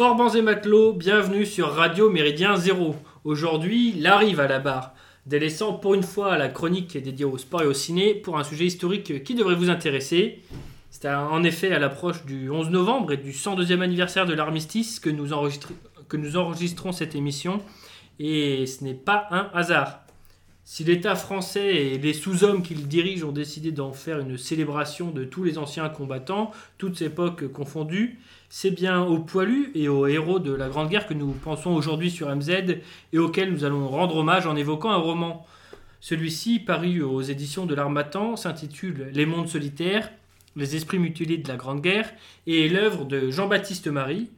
Forbans et matelots, bienvenue sur Radio Méridien Zéro. Aujourd'hui, l'arrive à la barre, délaissant pour une fois la chronique dédiée au sport et au ciné pour un sujet historique qui devrait vous intéresser. C'est en effet à l'approche du 11 novembre et du 102e anniversaire de l'armistice que nous, que nous enregistrons cette émission, et ce n'est pas un hasard. Si l'État français et les sous-hommes qu'il dirige ont décidé d'en faire une célébration de tous les anciens combattants, toutes époques confondues, c'est bien aux poilus et aux héros de la Grande Guerre que nous pensons aujourd'hui sur MZ et auxquels nous allons rendre hommage en évoquant un roman. Celui-ci, paru aux éditions de l'Armatan, s'intitule Les mondes solitaires, les esprits mutilés de la Grande Guerre et est l'œuvre de Jean-Baptiste Marie,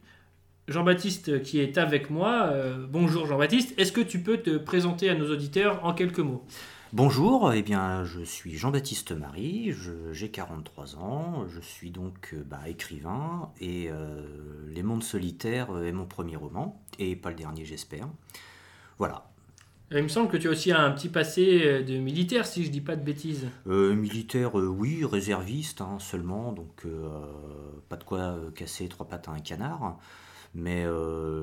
Jean-Baptiste qui est avec moi. Euh, bonjour Jean-Baptiste, est-ce que tu peux te présenter à nos auditeurs en quelques mots? Bonjour, eh bien, je suis Jean-Baptiste Marie, j'ai 43 ans, je suis donc euh, bah, écrivain et euh, Les Mondes Solitaires est mon premier roman, et pas le dernier j'espère. Voilà. Il me semble que tu as aussi un petit passé de militaire, si je dis pas de bêtises. militaire, oui, réserviste hein, seulement, donc pas de quoi casser trois pattes à un canard mais euh,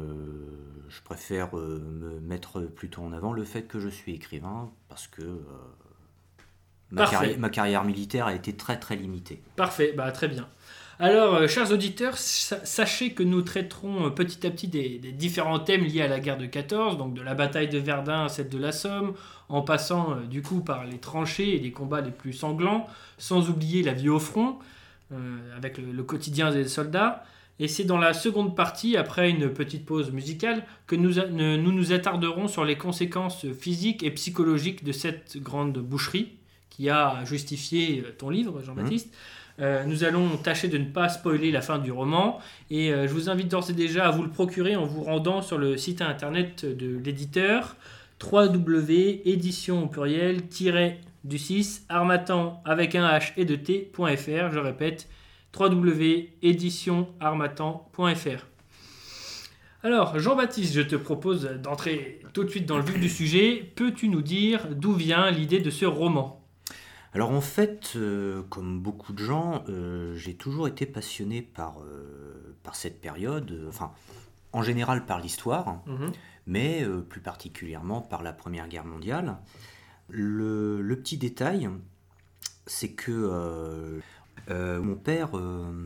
je préfère euh, me mettre plutôt en avant le fait que je suis écrivain parce que euh, ma, carrière, militaire a été très très limitée. Parfait, bah, très bien. Alors, chers auditeurs, sachez que nous traiterons petit à petit des, différents thèmes liés à la guerre de 14, donc de la bataille de Verdun à celle de la Somme, en passant du coup par les tranchées et les combats les plus sanglants, sans oublier la vie au front, avec le, quotidien des soldats. Et c'est dans la seconde partie, après une petite pause musicale, que nous, nous nous attarderons sur les conséquences physiques et psychologiques de cette grande boucherie qui a justifié ton livre, Jean-Baptiste. Mmh. Euh, nous allons tâcher de ne pas spoiler la fin du roman et euh, je vous invite d'ores et déjà à vous le procurer en vous rendant sur le site internet de l'éditeur www.édition pluriel du 6 armatan avec un h et de t.fr. Je répète www.éditionarmatan.fr. Alors, Jean-Baptiste, je te propose d'entrer tout de suite dans le vif du sujet. Peux-tu nous dire d'où vient l'idée de ce roman? Alors en fait, euh, comme beaucoup de gens, euh, j'ai toujours été passionné par, euh, par cette période, enfin en général par l'histoire, mhm. mais plus particulièrement par la Première Guerre mondiale. Le, le petit détail, c'est que mon père euh,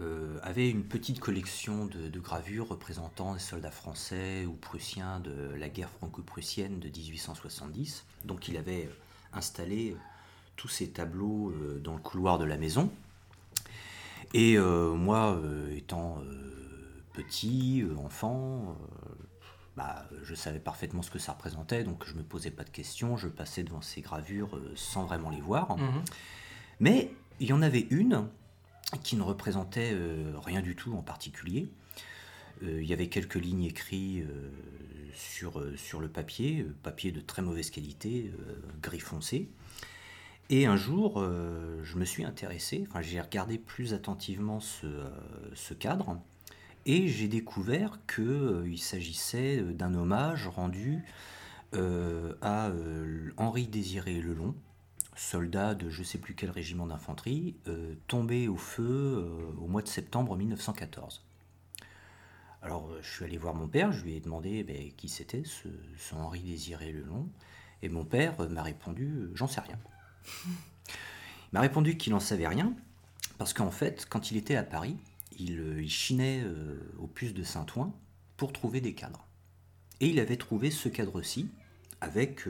euh, avait une petite collection de, gravures représentant les soldats français ou prussiens de la guerre franco-prussienne de 1870. Donc il avait installé tous ces tableaux dans le couloir de la maison. Et moi, étant petit, enfant, bah, je savais parfaitement ce que ça représentait, donc je me posais pas de questions, je passais devant ces gravures sans vraiment les voir. Mmh Mais il y en avait une qui ne représentait euh, rien du tout en particulier. Euh, il y avait quelques lignes écrites euh, sur, le papier, papier de très mauvaise qualité, gris foncé. Et un jour, je me suis intéressé, enfin j'ai regardé plus attentivement ce, ce cadre, et j'ai découvert qu'il s'agissait d'un hommage rendu à Henri Désiré Lelon, soldat de je ne sais plus quel régiment d'infanterie, euh, tombé au feu euh, au mois de septembre 1914. Alors euh, je suis allé voir mon père, je lui ai demandé ben, qui c'était ce, Henri Désiré Lelon, et mon père m'a répondu j'en sais rien. Il m'a répondu qu'il n'en savait rien, parce qu'en fait, quand il était à Paris, il, il chinait au puce de Saint-Ouen pour trouver des cadres. Et il avait trouvé ce cadre-ci, avec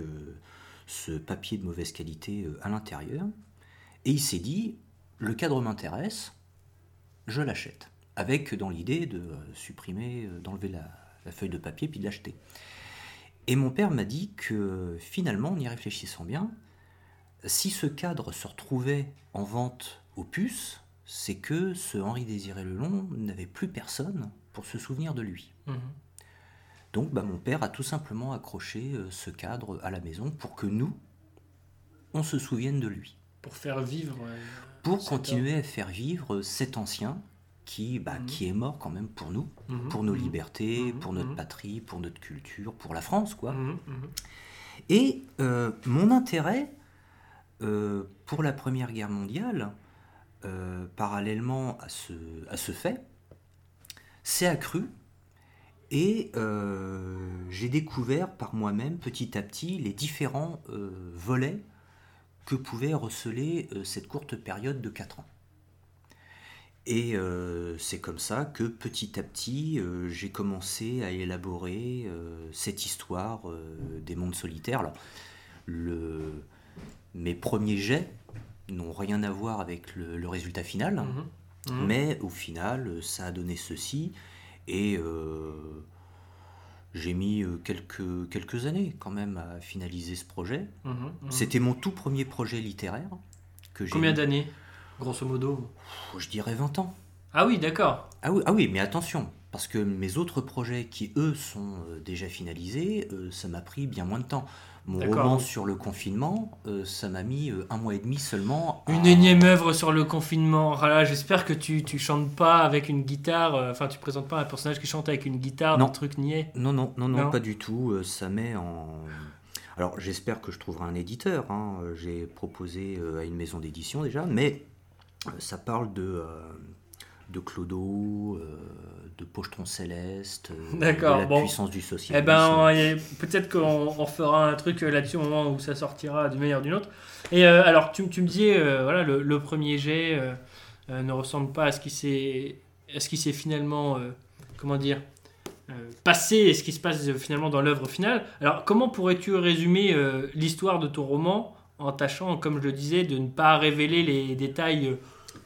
ce papier de mauvaise qualité euh, à l'intérieur. Et il s'est dit, le cadre m'intéresse, je l'achète. Avec dans l'idée de euh, supprimer, euh, d'enlever la, feuille de papier puis de l'acheter. Et mon père m'a dit que finalement, en y réfléchissant bien, si ce cadre se retrouvait en vente aux puces, c'est que ce Henri Désiré Lelon n'avait plus personne pour se souvenir de lui. Mmh. Donc bah, mon père a tout simplement accroché euh, ce cadre à la maison pour que nous, on se souvienne de lui. Pour faire vivre. Euh, pour continuer à faire vivre cet ancien qui, bah, mhm. qui est mort quand même pour nous, mhm. pour nos mhm. libertés, pour notre patrie, pour notre culture, pour la France, quoi. Et euh, mon intérêt pour la Première Guerre mondiale, parallèlement à ce, à ce fait, s'est accru et j'ai découvert par moi-même petit à petit les différents volets que pouvait receler cette courte période de 4 ans. Et euh, c'est comme ça que petit à petit, euh, j'ai commencé à élaborer euh, cette histoire des mondes solitaires. Alors, le... mes premiers jets n'ont rien à voir avec le, résultat final, mhm. Mhm. mais au final, ça a donné ceci. Et j'ai mis quelques, quelques années quand même à finaliser ce projet. Mhm. C'était mon tout premier projet littéraire. Que Combien d'années grosso modo? Je dirais 20 ans. Ah oui, d'accord. Ah oui, ah oui, mais attention, parce que mes autres projets qui, eux, sont euh, déjà finalisés, euh, ça m'a pris bien moins de temps. Mon roman sur le confinement, euh, ça m'a mis un mois et demi seulement. Une énième œuvre sur le confinement. Ah J'espère que tu, tu chantes pas avec une guitare, enfin tu présentes pas un personnage qui chante avec une guitare, non. un truc niais. Non, non, non, non, pas du tout. ça met en... Alors j'espère que je trouverai un éditeur. Hein. J'ai proposé à une maison d'édition déjà, mais euh, ça parle de, euh, de Clodo, euh, de Pochetron Céleste, de la puissance du social. Eh ben, peut-être qu'on fera un truc là-dessus au moment où ça sortira d'une manière ou d'une autre. Et alors, tu, tu, me disais, voilà, le, premier jet ne ressemble pas à ce qui s'est, à ce qui s'est finalement, comment dire, passé et ce qui se passe finalement dans l'œuvre finale. Alors, comment pourrais-tu résumer l'histoire de ton roman en tâchant, comme je le disais, de ne pas révéler les détails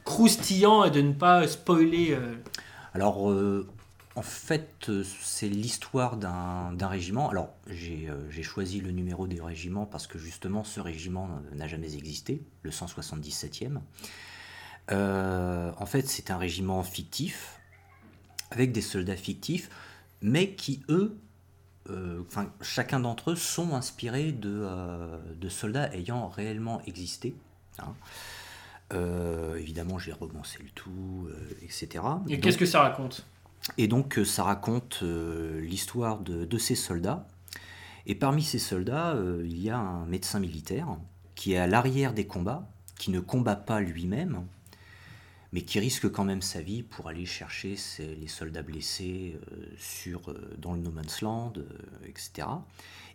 croustillant et de ne pas spoiler euh. Alors, euh, en fait, c'est l'histoire d'un régiment. Alors, euh, j'ai choisi le numéro des régiments parce que justement, ce régiment n'a jamais existé, le 177e. en fait, c'est un régiment fictif, avec des soldats fictifs, mais qui, eux, chacun d'entre eux sont inspirés de, de, soldats ayant réellement existé. Hein. Euh, évidemment, j'ai romancé le tout, euh, etc. Et qu'est-ce que ça raconte? Et donc, euh, ça raconte l'histoire de, ces soldats. Et parmi ces soldats, il y a un médecin militaire qui est à l'arrière des combats, qui ne combat pas lui-même, mais qui risque quand même sa vie pour aller chercher les soldats blessés sur, dans le No Man's Land, etc.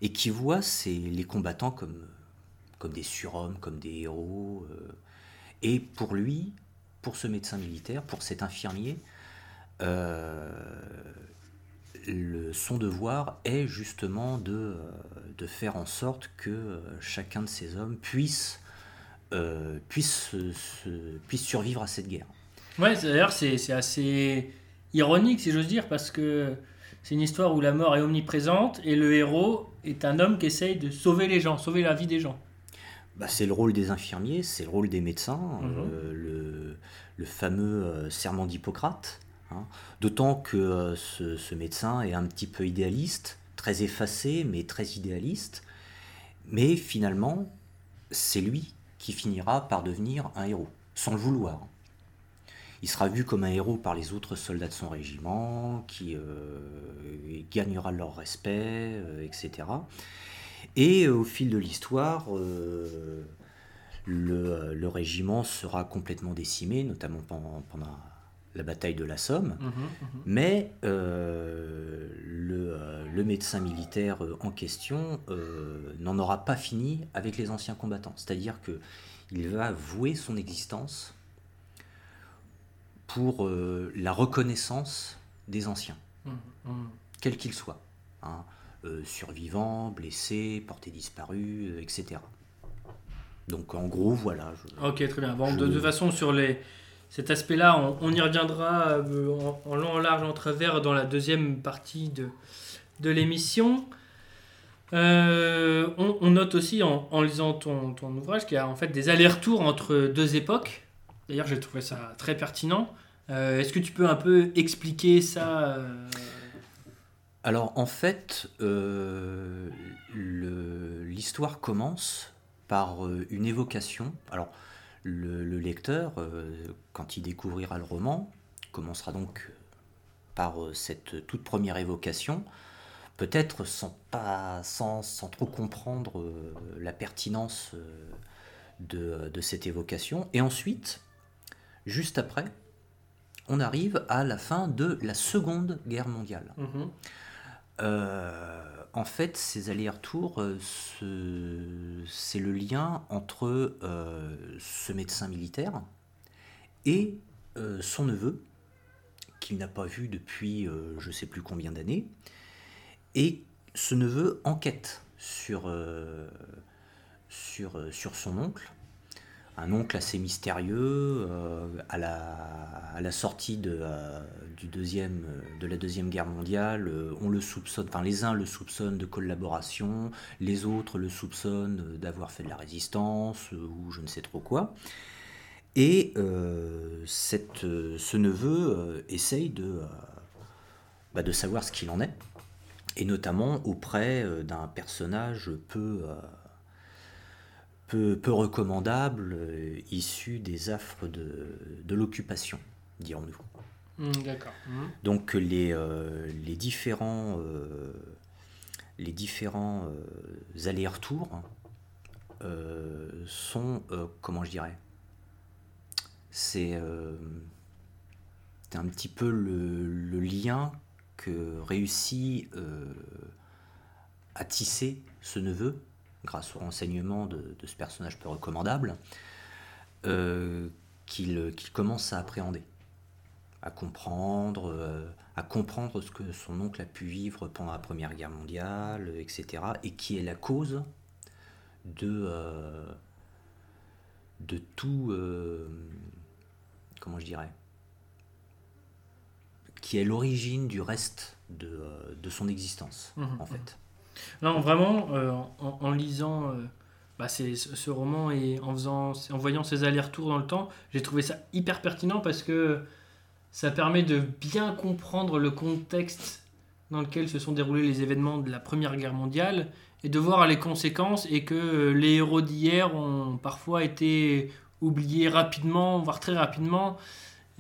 Et qui voit les combattants comme, comme des surhommes, comme des héros. Et pour lui, pour ce médecin militaire, pour cet infirmier, euh, le, son devoir est justement de, euh, de, faire en sorte que euh, chacun de ces hommes puisse, puisse, puisse survivre à cette guerre. Ouais, d'ailleurs, c'est assez ironique, si j'ose dire, parce que c'est une histoire où la mort est omniprésente et le héros est un homme qui essaye de sauver les gens, sauver la vie des gens. Bah, c'est le rôle des infirmiers, c'est le rôle des médecins, mhm. euh, le, fameux euh, serment d'Hippocrate. Hein. D'autant que euh, ce, médecin est un petit peu idéaliste, très effacé, mais très idéaliste. Mais finalement, c'est lui qui finira par devenir un héros, sans le vouloir. Il sera vu comme un héros par les autres soldats de son régiment, qui gagnera leur respect, etc. Et euh, au fil de l'histoire, euh, le, régiment sera complètement décimé, notamment pendant, la bataille de la Somme. Mhm, mhm. Mais euh, le, médecin militaire en question n'en aura pas fini avec les anciens combattants. C'est-à-dire qu'il va vouer son existence pour la reconnaissance des anciens, mhm, quels qu'ils soient. Hein. Euh, survivants, blessés, portés disparus, euh, etc. Donc en gros, voilà. ok, très bien. Bon, de toute façon, sur les, cet aspect-là, on, y reviendra euh, en, long, en large, en travers dans la deuxième partie de, de l'émission. on, note aussi en, lisant ton, ton ouvrage qu'il y a en fait des allers-retours entre deux époques. D'ailleurs, j'ai trouvé ça très pertinent. Est-ce que tu peux un peu expliquer ça alors en fait, euh, l'histoire commence par euh, une évocation. Alors le, lecteur, euh, quand il découvrira le roman, commencera donc par cette toute première évocation, peut-être sans, sans, trop comprendre la pertinence de, cette évocation. Et ensuite, juste après, on arrive à la fin de la Seconde Guerre mondiale. Mhm. Euh, en fait, ces allers-retours, euh, c'est le lien entre euh, ce médecin militaire et son neveu, qu'il n'a pas vu depuis je ne sais plus combien d'années, et ce neveu enquête sur, sur, sur son oncle un oncle assez mystérieux euh, à, la, sortie de, euh, deuxième, de la Deuxième Guerre mondiale. Euh, on le soupçonne, enfin les uns le soupçonnent de collaboration, les autres le soupçonnent d'avoir fait de la résistance ou je ne sais trop quoi. Et ce neveu essaye bah, de savoir ce qu'il en est, et notamment auprès d'un personnage peu peu, recommandable, euh, issu des affres de, de l'occupation, dirons-nous. Hmm, d'accord. Hmm. Donc les, euh, les différents, euh, les différents allers-retours sont, comment je dirais, c'est un petit peu le, le lien que réussit à tisser ce neveu grâce au renseignement de, ce personnage peu recommandable, euh, qu'il commence à appréhender, à comprendre, euh, à comprendre ce que son oncle a pu vivre pendant la Première Guerre mondiale, etc., et qui est la cause de, euh, de tout, comment je dirais, qui est l'origine du reste de, son existence, mmh, en fait. Mmh. Non, vraiment, euh, en, lisant euh, bah, ce roman et en, faisant, en voyant ces allers-retours dans le temps, j'ai trouvé ça hyper pertinent parce que ça permet de bien comprendre le contexte dans lequel se sont déroulés les événements de la Première Guerre mondiale et de voir les conséquences et que les héros d'hier ont parfois été oubliés rapidement, voire très rapidement.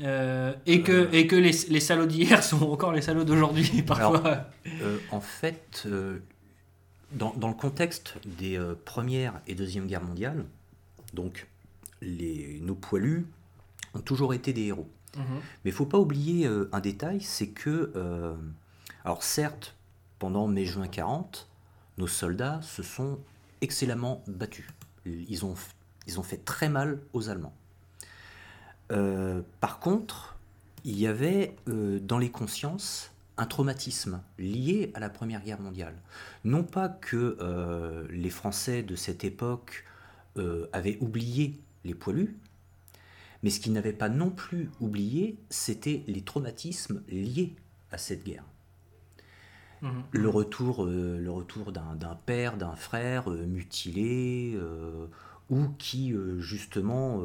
Euh, et, que, et que les, les salauds d'hier sont encore les salauds d'aujourd'hui parfois. en fait, dans, le contexte des euh, premières et deuxième guerres mondiales, donc les, nos poilus ont toujours été des héros. Mhm. Mais il faut pas oublier euh, un détail, c'est que, euh, alors certes, pendant mai-juin 40, nos soldats se sont excellemment battus. Ils ont, ils ont fait très mal aux Allemands. par contre, il y avait dans les consciences un traumatisme lié à la Première Guerre mondiale. Non pas que euh, les Français de cette époque euh, avaient oublié les poilus, mais ce qu'ils n'avaient pas non plus oublié, c'était les traumatismes liés à cette guerre. Mmh. Le retour, euh, le retour d'un père, d'un frère mutilé, ou qui justement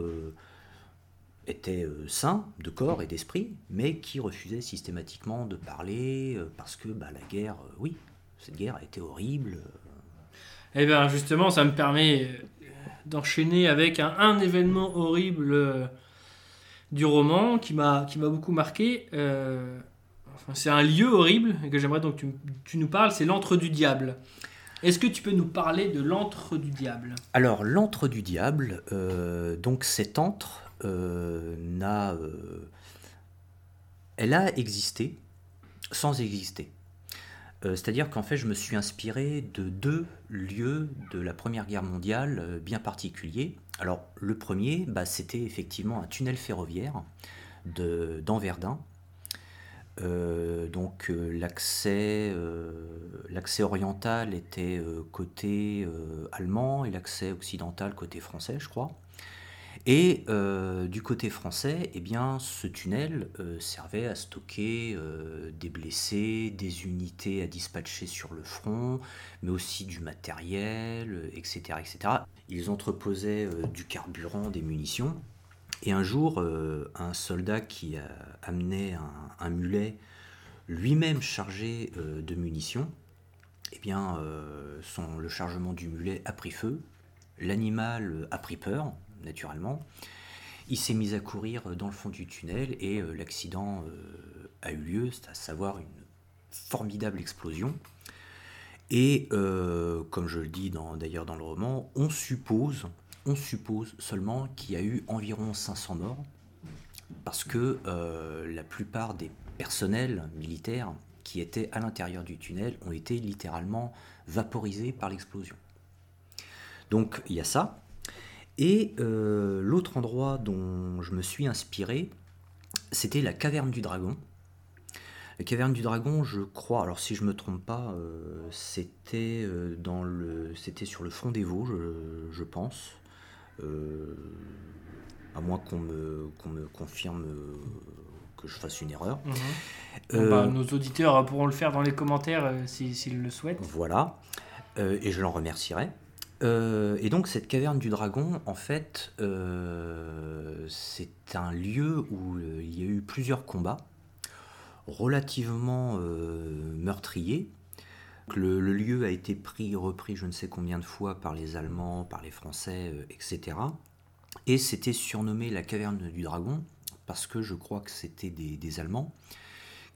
était euh, sain de corps et d'esprit, mais qui refusait systématiquement de parler euh, parce que bah, la guerre, euh, oui, cette guerre a été horrible. Eh bien justement, ça me permet d'enchaîner avec un, événement horrible du roman qui m'a beaucoup marqué. enfin, c'est un lieu horrible que j'aimerais donc tu, tu nous parles, c'est l'antre du diable. Est-ce que tu peux nous parler de l'antre du diable? Alors, l'antre du diable, donc cet antre, euh, n'a, euh, elle a existé sans exister. Euh, c'est-à-dire qu'en fait, je me suis inspiré de deux lieux de la Première Guerre mondiale bien particuliers. Alors, le premier, bah, c'était effectivement un tunnel ferroviaire de, donc l'accès, l'accès oriental était côté allemand et l'accès occidental côté français, je crois. Et euh, du côté français, eh bien, ce tunnel euh, servait à stocker euh, des blessés, des unités à dispatcher sur le front, mais aussi du matériel, etc. etc. Ils entreposaient du carburant, des munitions. Et un jour, un soldat qui amenait un, mulet lui-même chargé de munitions, eh bien, le chargement du mulet a pris feu, l'animal a pris peur, naturellement. Il s'est mis à courir dans le fond du tunnel et euh, l'accident euh, a eu lieu, c'est à savoir une formidable explosion. Et euh, comme je le dis d'ailleurs dans, le roman, on suppose, on suppose seulement qu'il y a eu environ 500 morts, parce que la plupart des personnels militaires qui étaient à l'intérieur du tunnel ont été littéralement vaporisés par l'explosion. Donc il y a ça. Et l'autre endroit dont je me suis inspiré, c'était la caverne du dragon. La caverne du dragon, je crois, alors si je me trompe pas, euh, c'était euh, dans le, c'était sur le fond des Vosges, je, pense. Euh, à moins qu'on me, me confirme que je fasse une erreur. Mhm. Bah, nos auditeurs pourront le faire dans les commentaires s'ils le souhaitent. Voilà, et je l'en remercierai. Et donc cette caverne du dragon, en fait, c'est un lieu où il y a eu plusieurs combats relativement euh, meurtrier. Le, lieu a été pris, repris je ne sais combien de fois par les Allemands, par les Français, euh, etc. Et c'était surnommé la caverne du dragon, parce que je crois que c'était des, Allemands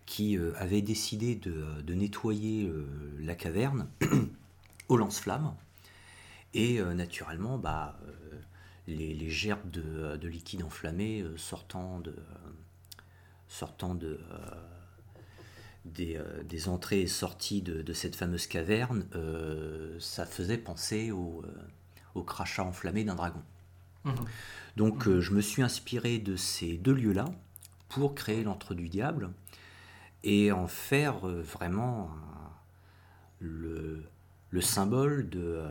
qui euh, avaient décidé de, nettoyer la caverne au lance-flammes. Et naturellement, bah, les, gerbes de, liquide enflammé sortant de, sortant de, euh, des, entrées et sorties de, cette fameuse caverne, euh, ça faisait penser au, euh, au crachat enflammé d'un dragon. Mhm. Donc je me suis inspiré de ces deux lieux-là pour créer l'entre du diable et en faire vraiment le, le, symbole de,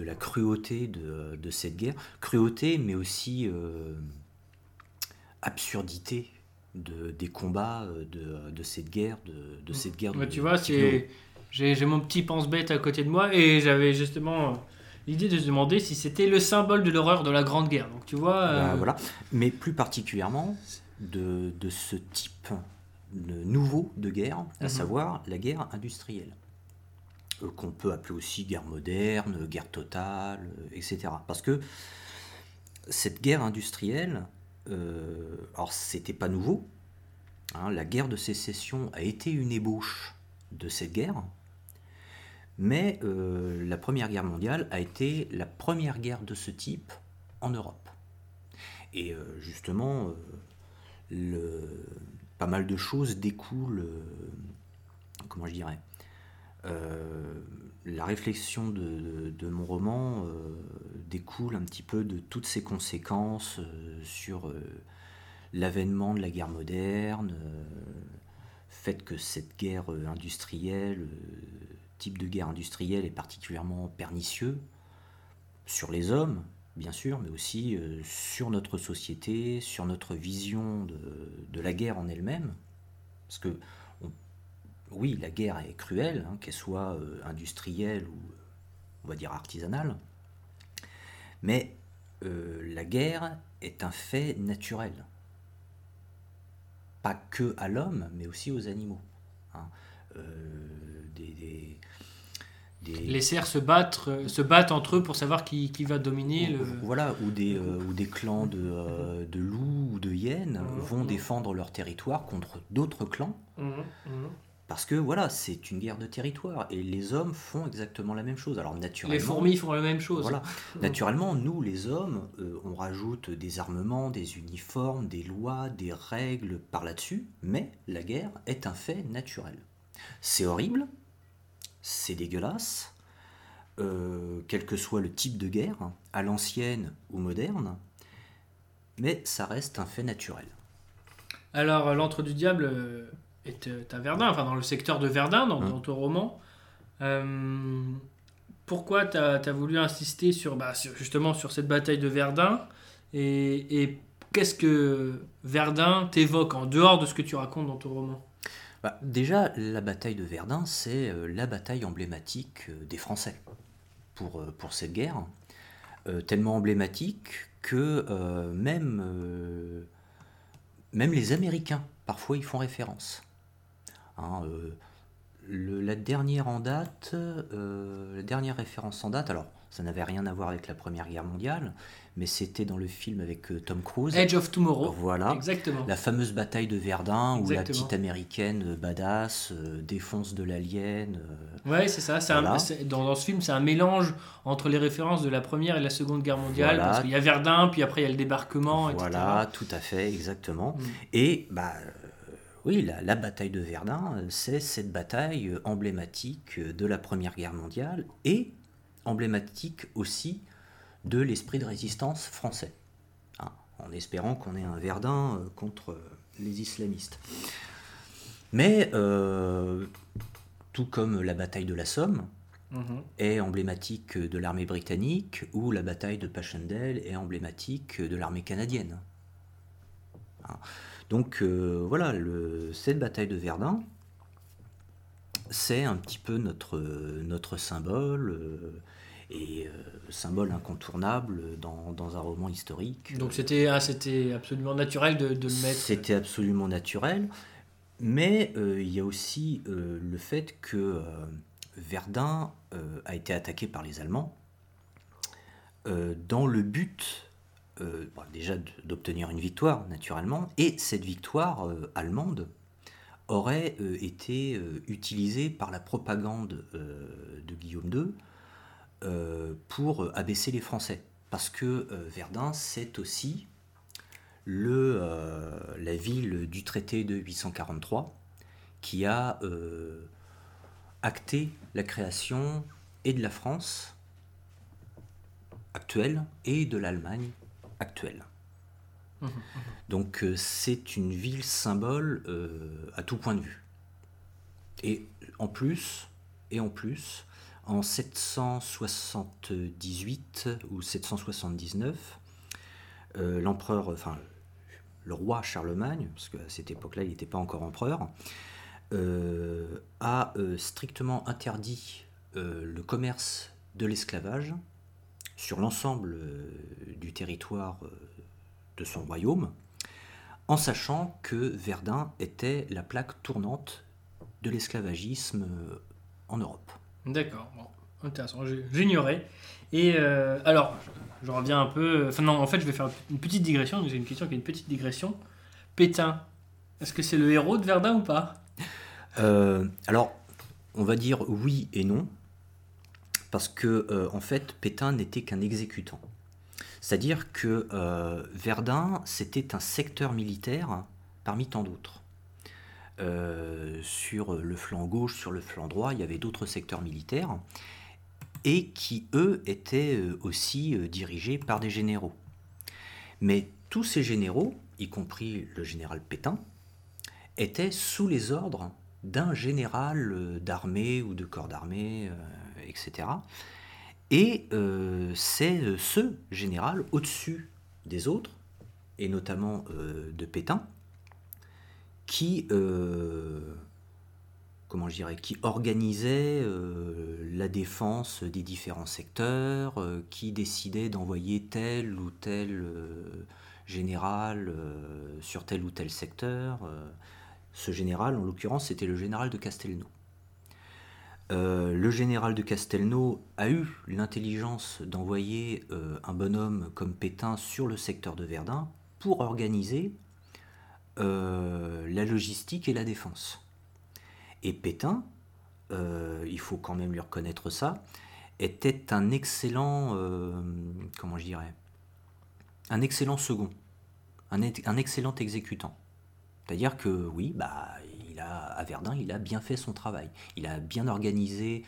de la cruauté de, de, cette guerre. Cruauté, mais aussi absurdité de, des combats euh, de, de cette guerre. De, de cette guerre tu vois, j'ai mon petit pense-bête à côté de moi et j'avais justement euh, l'idée de se demander si c'était le symbole de l'horreur de la Grande Guerre. Donc tu vois. Euh, voilà. Mais plus particulièrement de, de ce type nouveau de guerre, à mhm. savoir la guerre industrielle qu'on peut appeler aussi guerre moderne, guerre totale, etc. Parce que cette guerre industrielle, euh, alors c'était pas nouveau, hein, la guerre de sécession a été une ébauche de cette guerre, mais euh, la Première Guerre mondiale a été la première guerre de ce type en Europe. Et euh, justement, pas mal de choses découlent, comment je dirais, la réflexion de, mon roman euh, découle un petit peu de toutes ces conséquences euh, sur euh, l'avènement de la guerre moderne, fait que cette guerre industrielle, type de guerre industrielle est particulièrement pernicieux sur les hommes, bien sûr, mais aussi sur notre société, sur notre vision de, de la guerre en elle-même. Parce que oui, la guerre est cruelle, hein, qu'elle soit euh, industrielle ou, on va dire, artisanale, mais euh, la guerre est un fait naturel. Pas que à l'homme, mais aussi aux animaux. Hein. Euh, les cerfs se battent, se battent entre eux pour savoir qui, va dominer. Le... Voilà, ou des, ou des clans de, de loups ou de hyènes mmh, vont mmh. défendre leur territoire contre d'autres clans. Mmh, parce que voilà, c'est une guerre de territoire et les hommes font exactement la même chose. Alors naturellement, les fourmis font la même chose. Voilà, naturellement, nous les hommes, euh, on rajoute des armements, des uniformes, des lois, des règles par là-dessus, mais la guerre est un fait naturel. C'est horrible, c'est dégueulasse, euh, quel que soit le type de guerre, à l'ancienne ou moderne, mais ça reste un fait naturel. Alors, l'entre du diable euh, est à Verdun, enfin dans le secteur de Verdun, dans, hein. ton roman. Euh, pourquoi tu as, voulu insister bah, sur, justement sur cette bataille de Verdun et, qu'est-ce que Verdun t'évoque en dehors de ce que tu racontes dans ton roman? Bah, Déjà, la bataille de Verdun, c'est euh, la bataille emblématique euh, des Français pour, pour cette guerre. tellement emblématique que même, même les Américains, parfois, y font référence. Hein, euh, la dernière en date, la dernière référence en date, alors ça n'avait rien à voir avec la Première Guerre mondiale, mais c'était dans le film avec euh, Tom Cruise. Edge of Tomorrow. Voilà. Exactement. La fameuse bataille de Verdun où la petite américaine euh, badass euh, défonce de l'alien. ouais, c'est ça. dans, dans, ce film, c'est un mélange entre les références de la Première et la Seconde Guerre mondiale. Parce qu'il y a Verdun, puis après il y a le débarquement, Voilà, tout à fait, exactement. Mm. Et bah. Oui, la, la, bataille de Verdun, c'est cette bataille emblématique de la Première Guerre mondiale et emblématique aussi de l'esprit de résistance français, hein, en espérant qu'on ait un Verdun euh, contre euh, les islamistes. Mais, euh, tout comme la bataille de la Somme, mhm. est emblématique de l'armée britannique, ou la bataille de Passchendaele est emblématique de l'armée canadienne. Hein. Donc voilà, cette bataille de Verdun, c'est un petit peu notre, notre symbole et euh, symbole incontournable dans, dans, un roman historique. Donc c'était ah, absolument naturel de, de le mettre C'était absolument naturel, mais euh, il y a aussi euh, le fait que Verdun a été attaqué par les Allemands dans le but déjà d'obtenir une victoire naturellement, et cette victoire allemande aurait été utilisée par la propagande de Guillaume II euh, pour abaisser les Français. Parce que euh, Verdun, c'est aussi le, euh, la ville du traité de 843 qui a acté la création et de la France actuelle et de l'Allemagne actuelle. Donc c'est une ville symbole à tout point de vue. Et en plus, et en plus, en 778 ou 779, euh, l'empereur, enfin le roi Charlemagne, parce qu'à cette époque-là il n'était pas encore empereur, euh, a euh, strictement interdit le commerce de l'esclavage sur l'ensemble du territoire de son royaume, en sachant que Verdun était la plaque tournante de l'esclavagisme en Europe. D'accord, intéressant, j'ignorais. Et euh, alors, je, reviens un peu. Enfin, non, en fait, je vais faire une petite digression. J'ai une question qui est une petite digression. Pétain, est-ce que c'est le héros de Verdun ou pas? Euh, Alors, on va dire oui et non. Parce que, euh, en fait, Pétain n'était qu'un exécutant. C'est-à-dire que Verdun, c'était un secteur militaire parmi tant d'autres. Euh, sur le flanc gauche, sur le flanc droit, il y avait d'autres secteurs militaires, et qui, eux, étaient euh, aussi euh, dirigés par des généraux. Mais tous ces généraux, y compris le général Pétain, étaient sous les ordres d'un général d'armée ou de corps d'armée, etc. Et c'est ce général au-dessus des autres, et notamment de Pétain, qui, euh, qui organisait euh, la défense des différents secteurs, euh, qui décidait d'envoyer tel ou tel général sur tel ou tel secteur. ce général, en l'occurrence, c'était le général de Castelnau. Le général de Castelnau a eu l'intelligence d'envoyer un bonhomme comme Pétain sur le secteur de Verdun pour organiser euh, la logistique et la défense. Et Pétain, euh, il faut quand même lui reconnaître ça, était un excellent, euh, comment je dirais, un excellent second, un, un excellent exécutant. C'est-à-dire que oui, bah, à Verdun, il a bien fait son travail. Il a bien organisé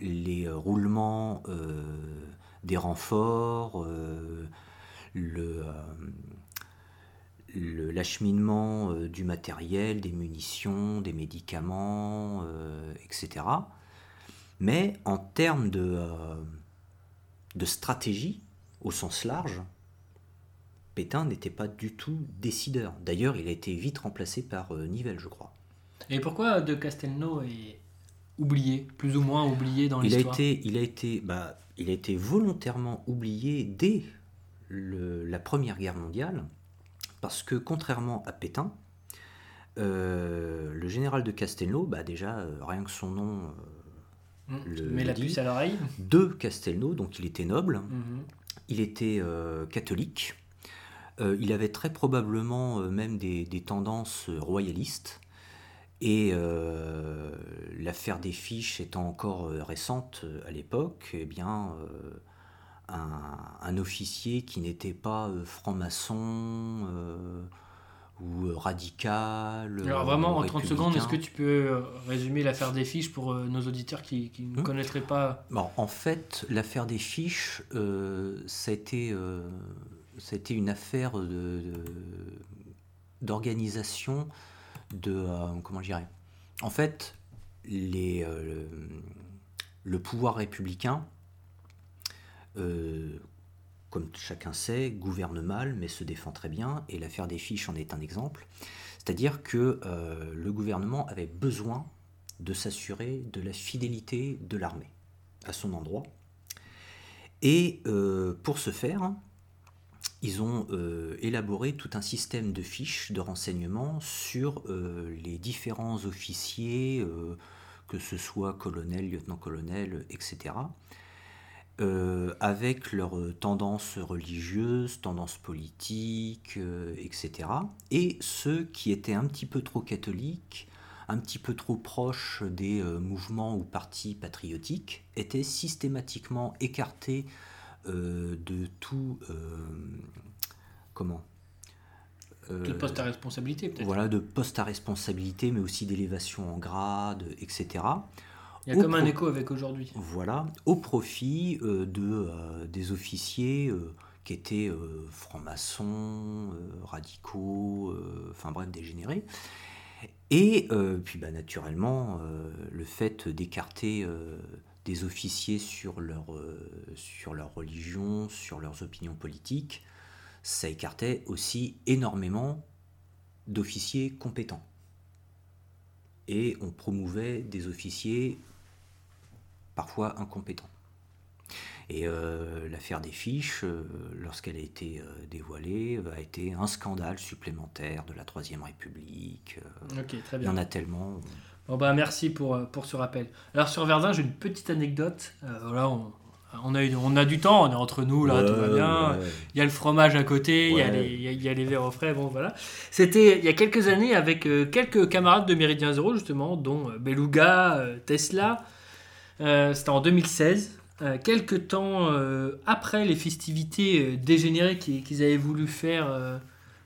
les roulements des renforts, le, l'acheminement euh, du matériel, des munitions, des médicaments, euh, etc. Mais en termes euh, de stratégie, au sens large, Pétain n'était pas du tout décideur. D'ailleurs, il a été vite remplacé par Nivelle, je crois. Et pourquoi De Castelnau est oublié, plus ou moins oublié dans l'histoire il a été, il a été, bah, il a été volontairement oublié dès la Première Guerre mondiale parce que contrairement à Pétain, le général de Castelnau, bah déjà, rien que son nom Mmh. le, la puce à l'oreille. De Castelnau, donc il était noble, mmh. il était euh, catholique, euh, il avait très probablement euh, même des, tendances royalistes. Et l'affaire des fiches étant encore récente à l'époque, eh bien, un, officier qui n'était pas franc-maçon, ou euh, radical. Alors vraiment, en 30 secondes, est-ce que tu peux euh, résumer l'affaire des fiches pour euh, nos auditeurs qui, ne hmm. connaîtraient pas? Bon, En fait, l'affaire des fiches, ça, a été, été une affaire d'organisation de... comment je dirais En fait, les, le pouvoir républicain comme chacun sait, gouverne mal, mais se défend très bien, et l'affaire des fiches en est un exemple. C'est-à-dire que euh, le gouvernement avait besoin de s'assurer de la fidélité de l'armée à son endroit. Et euh, pour ce faire, ils ont euh, élaboré tout un système de fiches de renseignement sur les différents officiers, que ce soit colonel, lieutenant-colonel, etc., euh, avec leurs tendances religieuses, tendances politiques, euh, etc. Et ceux qui étaient un petit peu trop catholiques, un petit peu trop proches des euh, mouvements ou partis patriotiques, étaient systématiquement écartés de tout... comment de poste à responsabilité peut-être. Voilà, de poste à responsabilité, mais aussi d'élévation en grade, etc. Il y a comme un écho avec aujourd'hui. Voilà, au profit euh, de, euh, des officiers euh, qui étaient francs-maçons, radicaux, enfin bref, dégénérés. Et puis bah, naturellement, le fait d'écarter des officiers sur leur, sur leur religion, sur leurs opinions politiques, ça écartait aussi énormément d'officiers compétents. Et on promouvait des officiers parfois incompétents. Et euh, l'affaire des fiches, euh, lorsqu'elle a été euh, dévoilée, a été un scandale supplémentaire de la Troisième République. ok, très bien. Il y en a tellement. Bon bah merci pour, pour ce rappel. Alors sur Verdun, j'ai une petite anecdote. voilà, on, on, a, on a du temps, on est entre nous, là, tout va bien. Il y a le fromage à côté, il, y a les, il, y a, les verres au frais, bon voilà. C'était il y a quelques années avec quelques camarades de Méridien Zéro, justement, dont Beluga, Tesla, euh, c'était en 2016, euh, quelques temps euh, après les festivités dégénérées qu'ils avaient voulu faire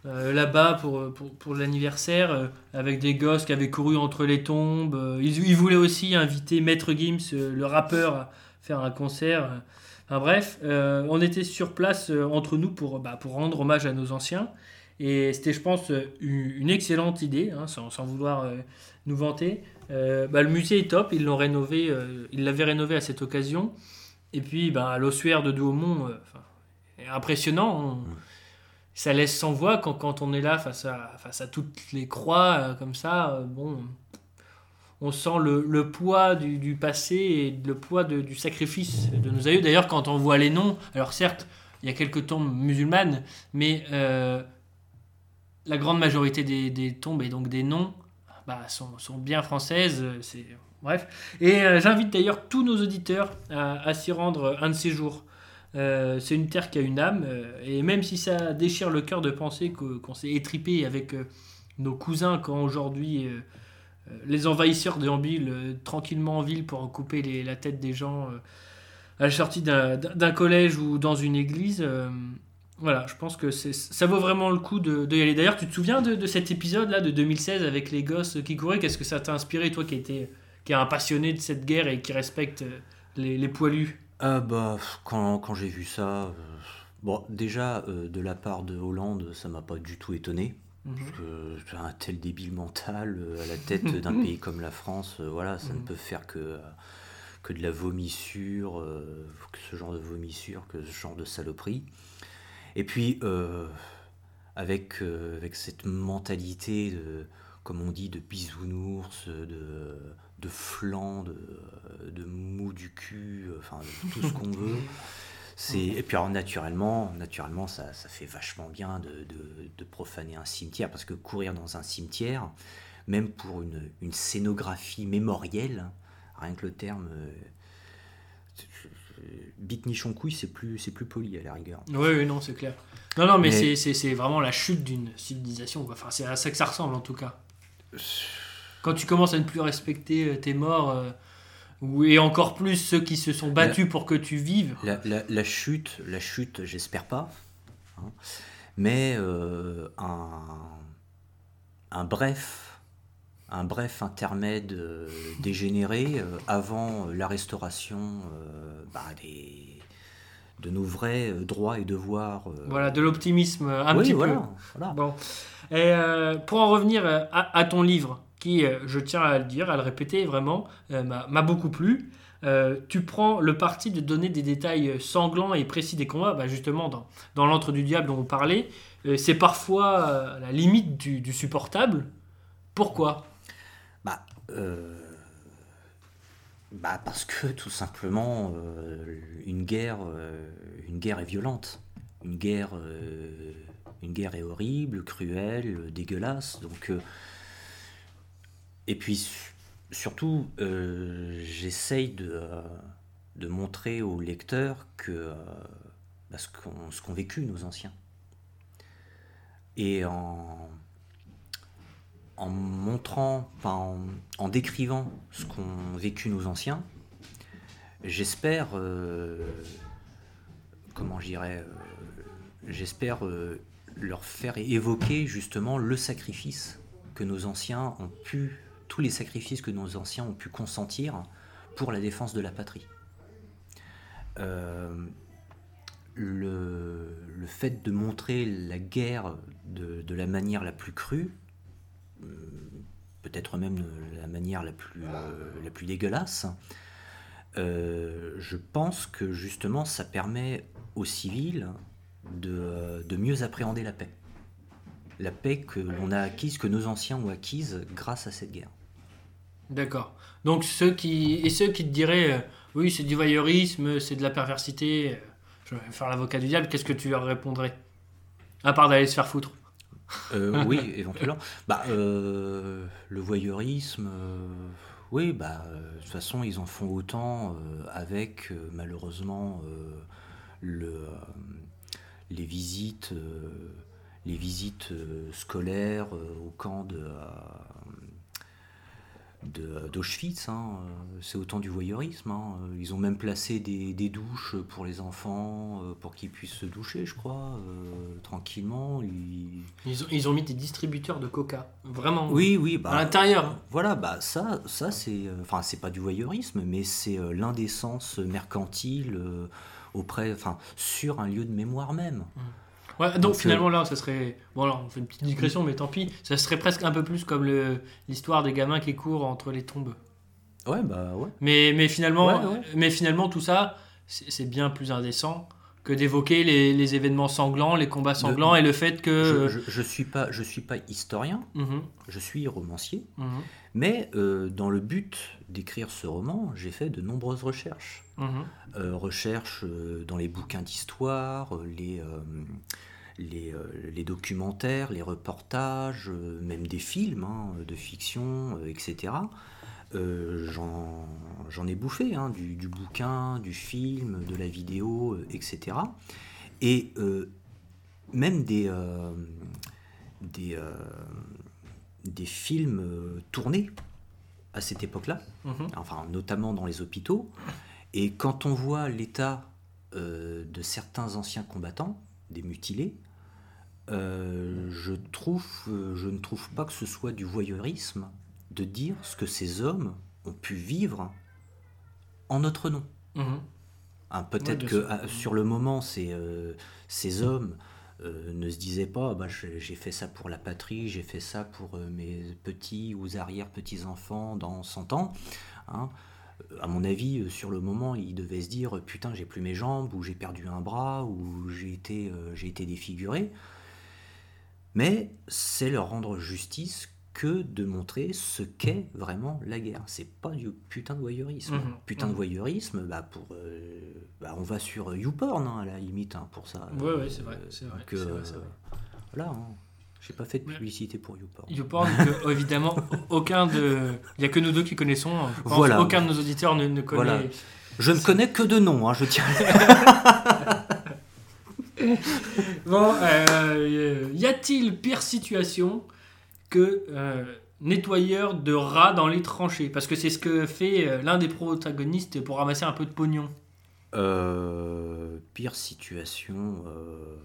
là-bas pour, pour, l'anniversaire, avec des gosses qui avaient couru entre les tombes. Ils, voulaient aussi inviter Maître Gims, le rappeur, à faire un concert. Enfin bref, on était sur place entre nous pour, bah, pour rendre hommage à nos anciens. Et c'était, je pense, une, excellente idée, hein, sans, vouloir nous vanter. Euh, bah, le musée est top, ils l'ont rénové, euh, ils l'avaient rénové à cette occasion. Et puis, bah, l'ossuaire de Douaumont, euh, impressionnant. Mm. Ça laisse sans voix quand, quand, on est là face à, face à toutes les croix comme ça. bon, on sent le, le poids du, du, passé et le poids du sacrifice de nos aïeux. D'ailleurs, quand on voit les noms, alors certes, il y a quelques tombes musulmanes, mais la grande majorité des, des tombes et donc des noms bah, sont, sont, bien françaises. Euh, c'est bref. Et euh, j'invite d'ailleurs tous nos auditeurs à, s'y rendre un de ces jours. Euh, c'est une terre qui a une âme, et même si ça déchire le cœur de penser qu'on s'est étripé avec nos cousins quand aujourd'hui les envahisseurs déambulent tranquillement en ville pour couper la tête des gens à la sortie d'un collège ou dans une église, voilà, je pense que ça vaut vraiment le coup de, y aller. D'ailleurs, tu te souviens de, cet épisode-là de 2016 avec les gosses qui couraient? Qu'est-ce que ça t'a inspiré, toi qui, était, qui est un passionné de cette guerre et qui respecte euh, les, poilus? Ah bah, Quand, quand j'ai vu ça, euh, bon, déjà, euh, de la part de Hollande, ça m'a pas du tout étonné. Mhm. Parce que un tel débile mental à la tête d'un pays comme la France, voilà, ça ne mhm. peut faire que, que de la vomissure, que ce genre de vomissure, que ce genre de saloperie. Et puis, euh, avec, euh, avec cette mentalité, de, comme on dit, de bisounours, de, de flanc, de, de mou du cul, enfin, tout ce qu'on veut, C'est, et puis alors, naturellement, naturellement ça, ça fait vachement bien de, de, de, profaner un cimetière, parce que courir dans un cimetière, même pour une, une scénographie mémorielle, rien que le terme... Euh, bite nichon couille, c'est plus, c'est plus poli à la rigueur. Oui, oui non, c'est clair. Non, non, mais, c'est vraiment la chute d'une civilisation. Enfin, c'est à ça que ça ressemble en tout cas. Quand tu commences à ne plus respecter euh, tes morts, euh, et encore plus ceux qui se sont battus pour que tu vives. La, chute, la chute, j'espère pas. Hein, mais euh, un, un bref, un bref intermède dégénéré avant la restauration bah, des de nos vrais droits et devoirs. Voilà, de l'optimisme un petit peu. Bon. Et pour en revenir à, ton livre, qui, je tiens à le dire, à le répéter, vraiment, m'a beaucoup plu. tu prends le parti de donner des détails sanglants et précis des combats, bah, justement dans, dans l'antre du diable dont vous parlez. c'est parfois la limite du, supportable. Pourquoi? Bah, bah parce que tout simplement euh, une guerre euh, une guerre est violente une guerre euh, une guerre est horrible cruelle dégueulasse donc et puis surtout j'essaye de, de montrer aux lecteurs que bah, ce qu'ont vécu nos anciens. Et en en montrant, en, décrivant ce qu'ont vécu nos anciens, j'espère, euh, comment je dirais, euh, j'espère euh, leur faire évoquer justement le sacrifice que nos anciens ont pu, les sacrifices que nos anciens ont pu consentir pour la défense de la patrie. Le, fait de montrer la guerre de la manière la plus crue, euh, peut-être même la manière la plus, euh, la plus dégueulasse, euh, je pense que justement ça permet aux civils de, de mieux appréhender la paix. La paix que l'on a acquise, que nos anciens ont acquise grâce à cette guerre. D'accord. Donc ceux qui et ceux qui te diraient oui c'est du voyeurisme, c'est de la perversité, je vais faire l'avocat du diable, qu'est-ce que tu leur répondrais? À part d'aller se faire foutre. Euh, oui, éventuellement. Bah, euh, le voyeurisme, euh, oui, bah, de toute façon, ils en font autant avec, malheureusement, le, les visites, les visites scolaires au camp de d'Auschwitz. Hein. C'est autant du voyeurisme. Hein. Ils ont même placé des, douches pour les enfants, euh, pour qu'ils puissent se doucher, je crois, euh, tranquillement. Ils... ont, ils... ont, mis des distributeurs de coca, vraiment. Oui, oui. Bah, à l'intérieur. Voilà, bah ça, ça c'est, euh, enfin, c'est pas du voyeurisme, mais c'est l'indécence mercantile auprès, enfin, sur un lieu de mémoire même. Mmh donc, finalement là, ça serait. Bon, alors, on fait une petite digression, mais tant pis. Ça serait presque un peu plus comme l'histoire des gamins qui courent entre les tombes. Ouais, bah ouais. Mais, mais, finalement, mais finalement, tout ça, c'est bien plus indécent que d'évoquer les, événements sanglants, les combats sanglants et le fait que... Je, je, suis pas, je suis pas historien, mhm. je suis romancier, mhm. mais euh, dans le but d'écrire ce roman, j'ai fait de nombreuses recherches. Mhm. Euh, recherches euh, dans les bouquins d'histoire, les, les, les, documentaires, les reportages, même des films hein, de fiction, etc. Euh, j'en ai bouffé, hein, du, bouquin, du film, de la vidéo, euh, etc. Et euh, même des, des, des, films tournés à cette époque-là, mhm. enfin notamment dans les hôpitaux. Et quand on voit l'état de certains anciens combattants, des mutilés, je, trouve, je ne trouve pas que ce soit du voyeurisme, de dire ce que ces hommes ont pu vivre en notre nom. Mhm. Hein, peut-être que ah, sur le moment, ces, euh, ces hommes euh, ne se disaient pas bah, j'ai fait ça pour la patrie, j'ai fait ça pour euh, mes petits ou arrière-petits-enfants dans 100 ans. Hein. À mon avis, sur le moment, ils devaient se dire putain, j'ai plus mes jambes, ou j'ai perdu un bras, ou j'ai été, j'ai été défiguré. Mais c'est leur rendre justice que de montrer ce qu'est vraiment la guerre. C'est pas du putain de voyeurisme. Mhm. Putain de Mhm. voyeurisme, bah pour, euh, bah on va sur YouPorn hein, à la limite hein, pour ça. Ouais, c'est vrai, c'est vrai, c'est euh, vrai, c'est vrai. Voilà, hein. j'ai pas fait de publicité pour YouPorn. YouPorn, que, évidemment, aucun de. Il n'y a que nous deux qui connaissons. hein. Pense Voilà. Aucun de nos auditeurs ne, ne connaît. Voilà. Je ne connais que de noms, hein, je tiens. Bon, euh, y a-t-il pire situation que euh, nettoyeur de rats dans les tranchées Parce que c'est ce que fait euh, l'un des protagonistes pour ramasser un peu de pognon. Euh, pire situation. euh,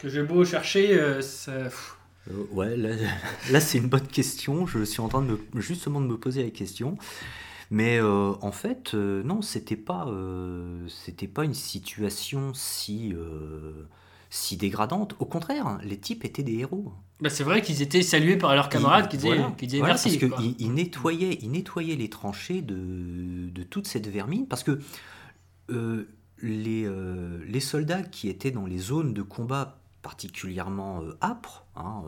Que j'ai beau chercher, ça- ouais, là, là, c'est une bonne question. Je suis en train de me, justement de me poser la question. Mais euh, en fait, euh, non, c'était pas, euh, c'était pas une situation si, si dégradante. Au contraire, les types étaient des héros. bah, c'est vrai qu'ils étaient salués par leurs camarades qui disaient, Voilà. qui disaient Voilà, merci. Parce qu'ils ils nettoyaient, ils nettoyaient les tranchées de, de toute cette vermine. Parce que euh, les, euh, les soldats qui étaient dans les zones de combat particulièrement euh, âpres, hein,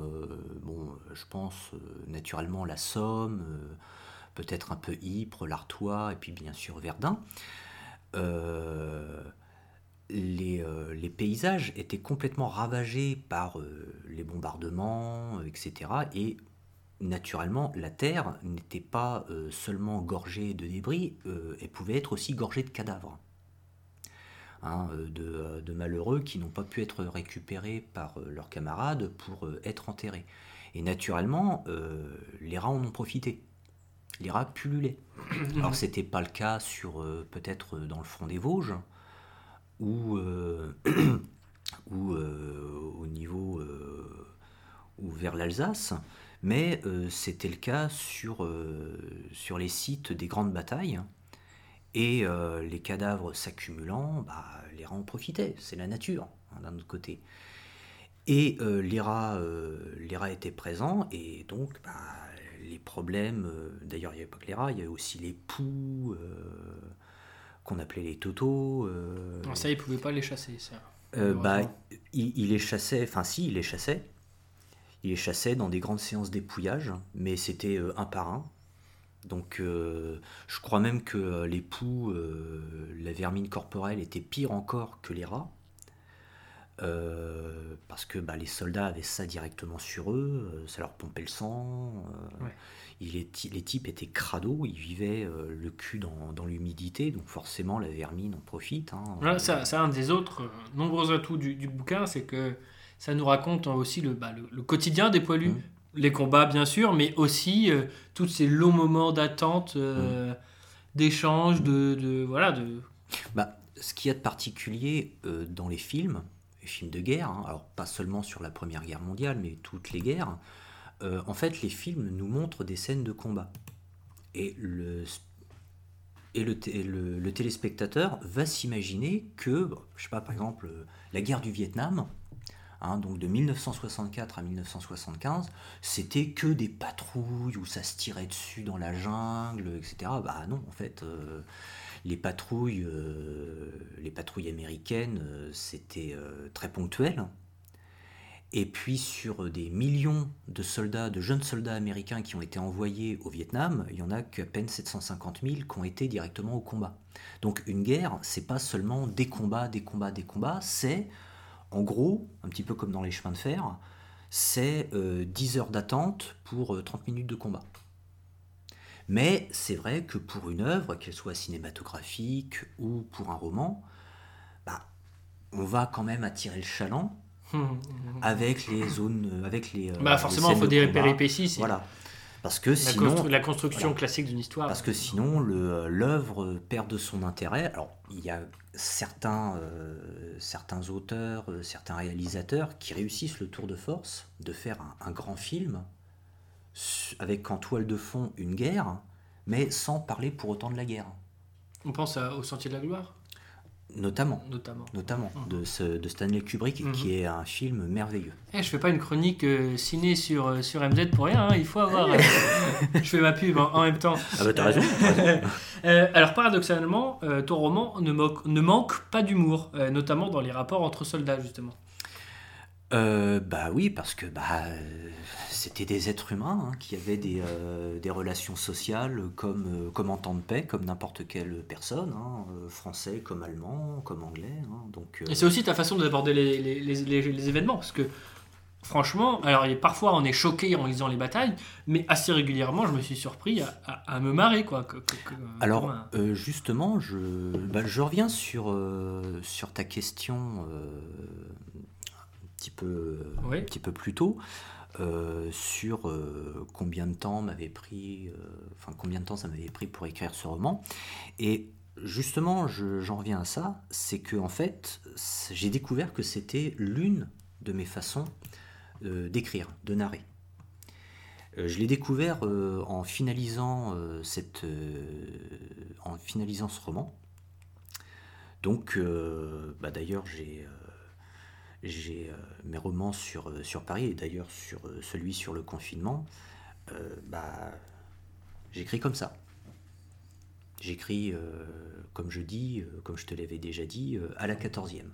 bon, je pense naturellement la Somme, peut-être un peu Ypres, l'Artois, et puis bien sûr Verdun, les, euh, les paysages étaient complètement ravagés par euh, les bombardements, euh, etc. Et naturellement, la terre n'était pas euh, seulement gorgée de débris, elle pouvait être aussi gorgée de cadavres. Hein, de, de malheureux qui n'ont pas pu être récupérés par leurs camarades pour être enterrés. Et naturellement, les rats en ont profité. Les rats pullulaient. Alors c'était pas le cas sur peut-être dans le front des Vosges, ou, euh, ou euh, au niveau euh, ou vers l'Alsace, mais c'était le cas sur, sur les sites des grandes batailles. Et les cadavres s'accumulant, bah, les rats en profitaient, c'est la nature, hein, d'un autre côté. Et les, rats, les rats étaient présents, et donc bah, les problèmes, d'ailleurs il n'y avait pas que les rats, il y avait aussi les poux, qu'on appelait les totos. euh, Non, ça, ils pouvaient pas les chasser, ça. euh, bah, il, il les chassait, enfin si, il les chassait. Il les chassait dans des grandes séances d'épouillage, mais c'était euh, un par un. Donc euh, je crois même que les poux, euh, la vermine corporelle était pire encore que les rats. Euh, parce que bah, les soldats avaient ça directement sur eux, ça leur pompait le sang. Ouais. Il est- les types étaient crados, ils vivaient euh, le cul dans, dans l'humidité, donc forcément la vermine en profite. hein. Voilà, c'est un des autres euh, nombreux atouts du, du bouquin, c'est que ça nous raconte aussi le, bah, le, le quotidien des poilus. Mhm. Les combats, bien sûr, mais aussi euh, tous ces longs moments d'attente, euh, Mhm. d'échange, de, de- Voilà, de. Bah, ce qu'il y a de particulier euh, dans les films, les films de guerre, hein, alors pas seulement sur la Première Guerre mondiale, mais toutes les guerres, euh, en fait, les films nous montrent des scènes de combat. Et le, et le, le- téléspectateur va s'imaginer que, je sais pas, par exemple, la guerre du Vietnam, hein, donc de 1964 à 1975, c'était que des patrouilles où ça se tirait dessus dans la jungle, etc. Bah non, en fait, euh, les patrouilles, euh, les patrouilles américaines, c'était très ponctuel. Et puis sur des millions de soldats, de jeunes soldats américains qui ont été envoyés au Vietnam, il y en a qu'à peine 750 000 qui ont été directement au combat. Donc une guerre, c'est pas seulement des combats, des combats, des combats, c'est en gros, un petit peu comme dans les chemins de fer, c'est euh, 10 heures d'attente pour euh, 30 minutes de combat. Mais c'est vrai que pour une œuvre, qu'elle soit cinématographique ou pour un roman, bah, on va quand même attirer le chaland avec les zones, euh, avec les. euh, bah, forcément, il faut de des péripéties. c'est Voilà. Parce que La, sinon, constru- la construction voilà. classique d'une histoire. parce que sinon, le- l'œuvre perd de son intérêt. Alors, il y a certains, euh, certains auteurs, euh, certains réalisateurs qui réussissent le tour de force de faire un, un grand film avec en toile de fond une guerre, mais sans parler pour autant de la guerre. On pense à- au Sentier de la Gloire, Notamment, notamment. notamment Mhm. de, ce- de Stanley Kubrick, Mhm. qui est un film merveilleux. Eh, je fais pas une chronique euh, ciné sur, euh, sur MZ pour rien, hein, il faut avoir. euh, je fais ma pub en, en même temps. Ah bah t'as raison. Alors paradoxalement, ton roman ne, manque pas d'humour, notamment dans les rapports entre soldats justement. Euh, bah oui, parce que bah, c'était des êtres humains hein, qui avaient des, euh, des, relations sociales comme, euh, comme en temps de paix, comme n'importe quelle personne, hein, français comme allemand, comme anglais. Hein, donc, Et c'est aussi ta façon d'aborder les, les, les, les, événements, parce que franchement, alors parfois on est choqué en lisant les batailles, mais assez régulièrement je me suis surpris à, à, me marrer. Quoi, alors justement, je, bah, je reviens sur, sur ta question petit peu, un petit peu plus tôt. Euh, sur euh, combien de temps m'avait pris, euh, enfin combien de temps ça m'avait pris pour écrire ce roman. Et justement, j'en reviens à ça, c'est que en fait, j'ai découvert que c'était l'une de mes façons d'écrire, de narrer. je l'ai découvert en finalisant cette, en finalisant ce roman. Donc, bah, d'ailleurs, j'ai euh, mes romans sur, euh, sur Paris, et d'ailleurs sur euh, celui sur le confinement, bah, j'écris comme ça. J'écris, comme je dis, comme je te l'avais déjà dit, à la 14e.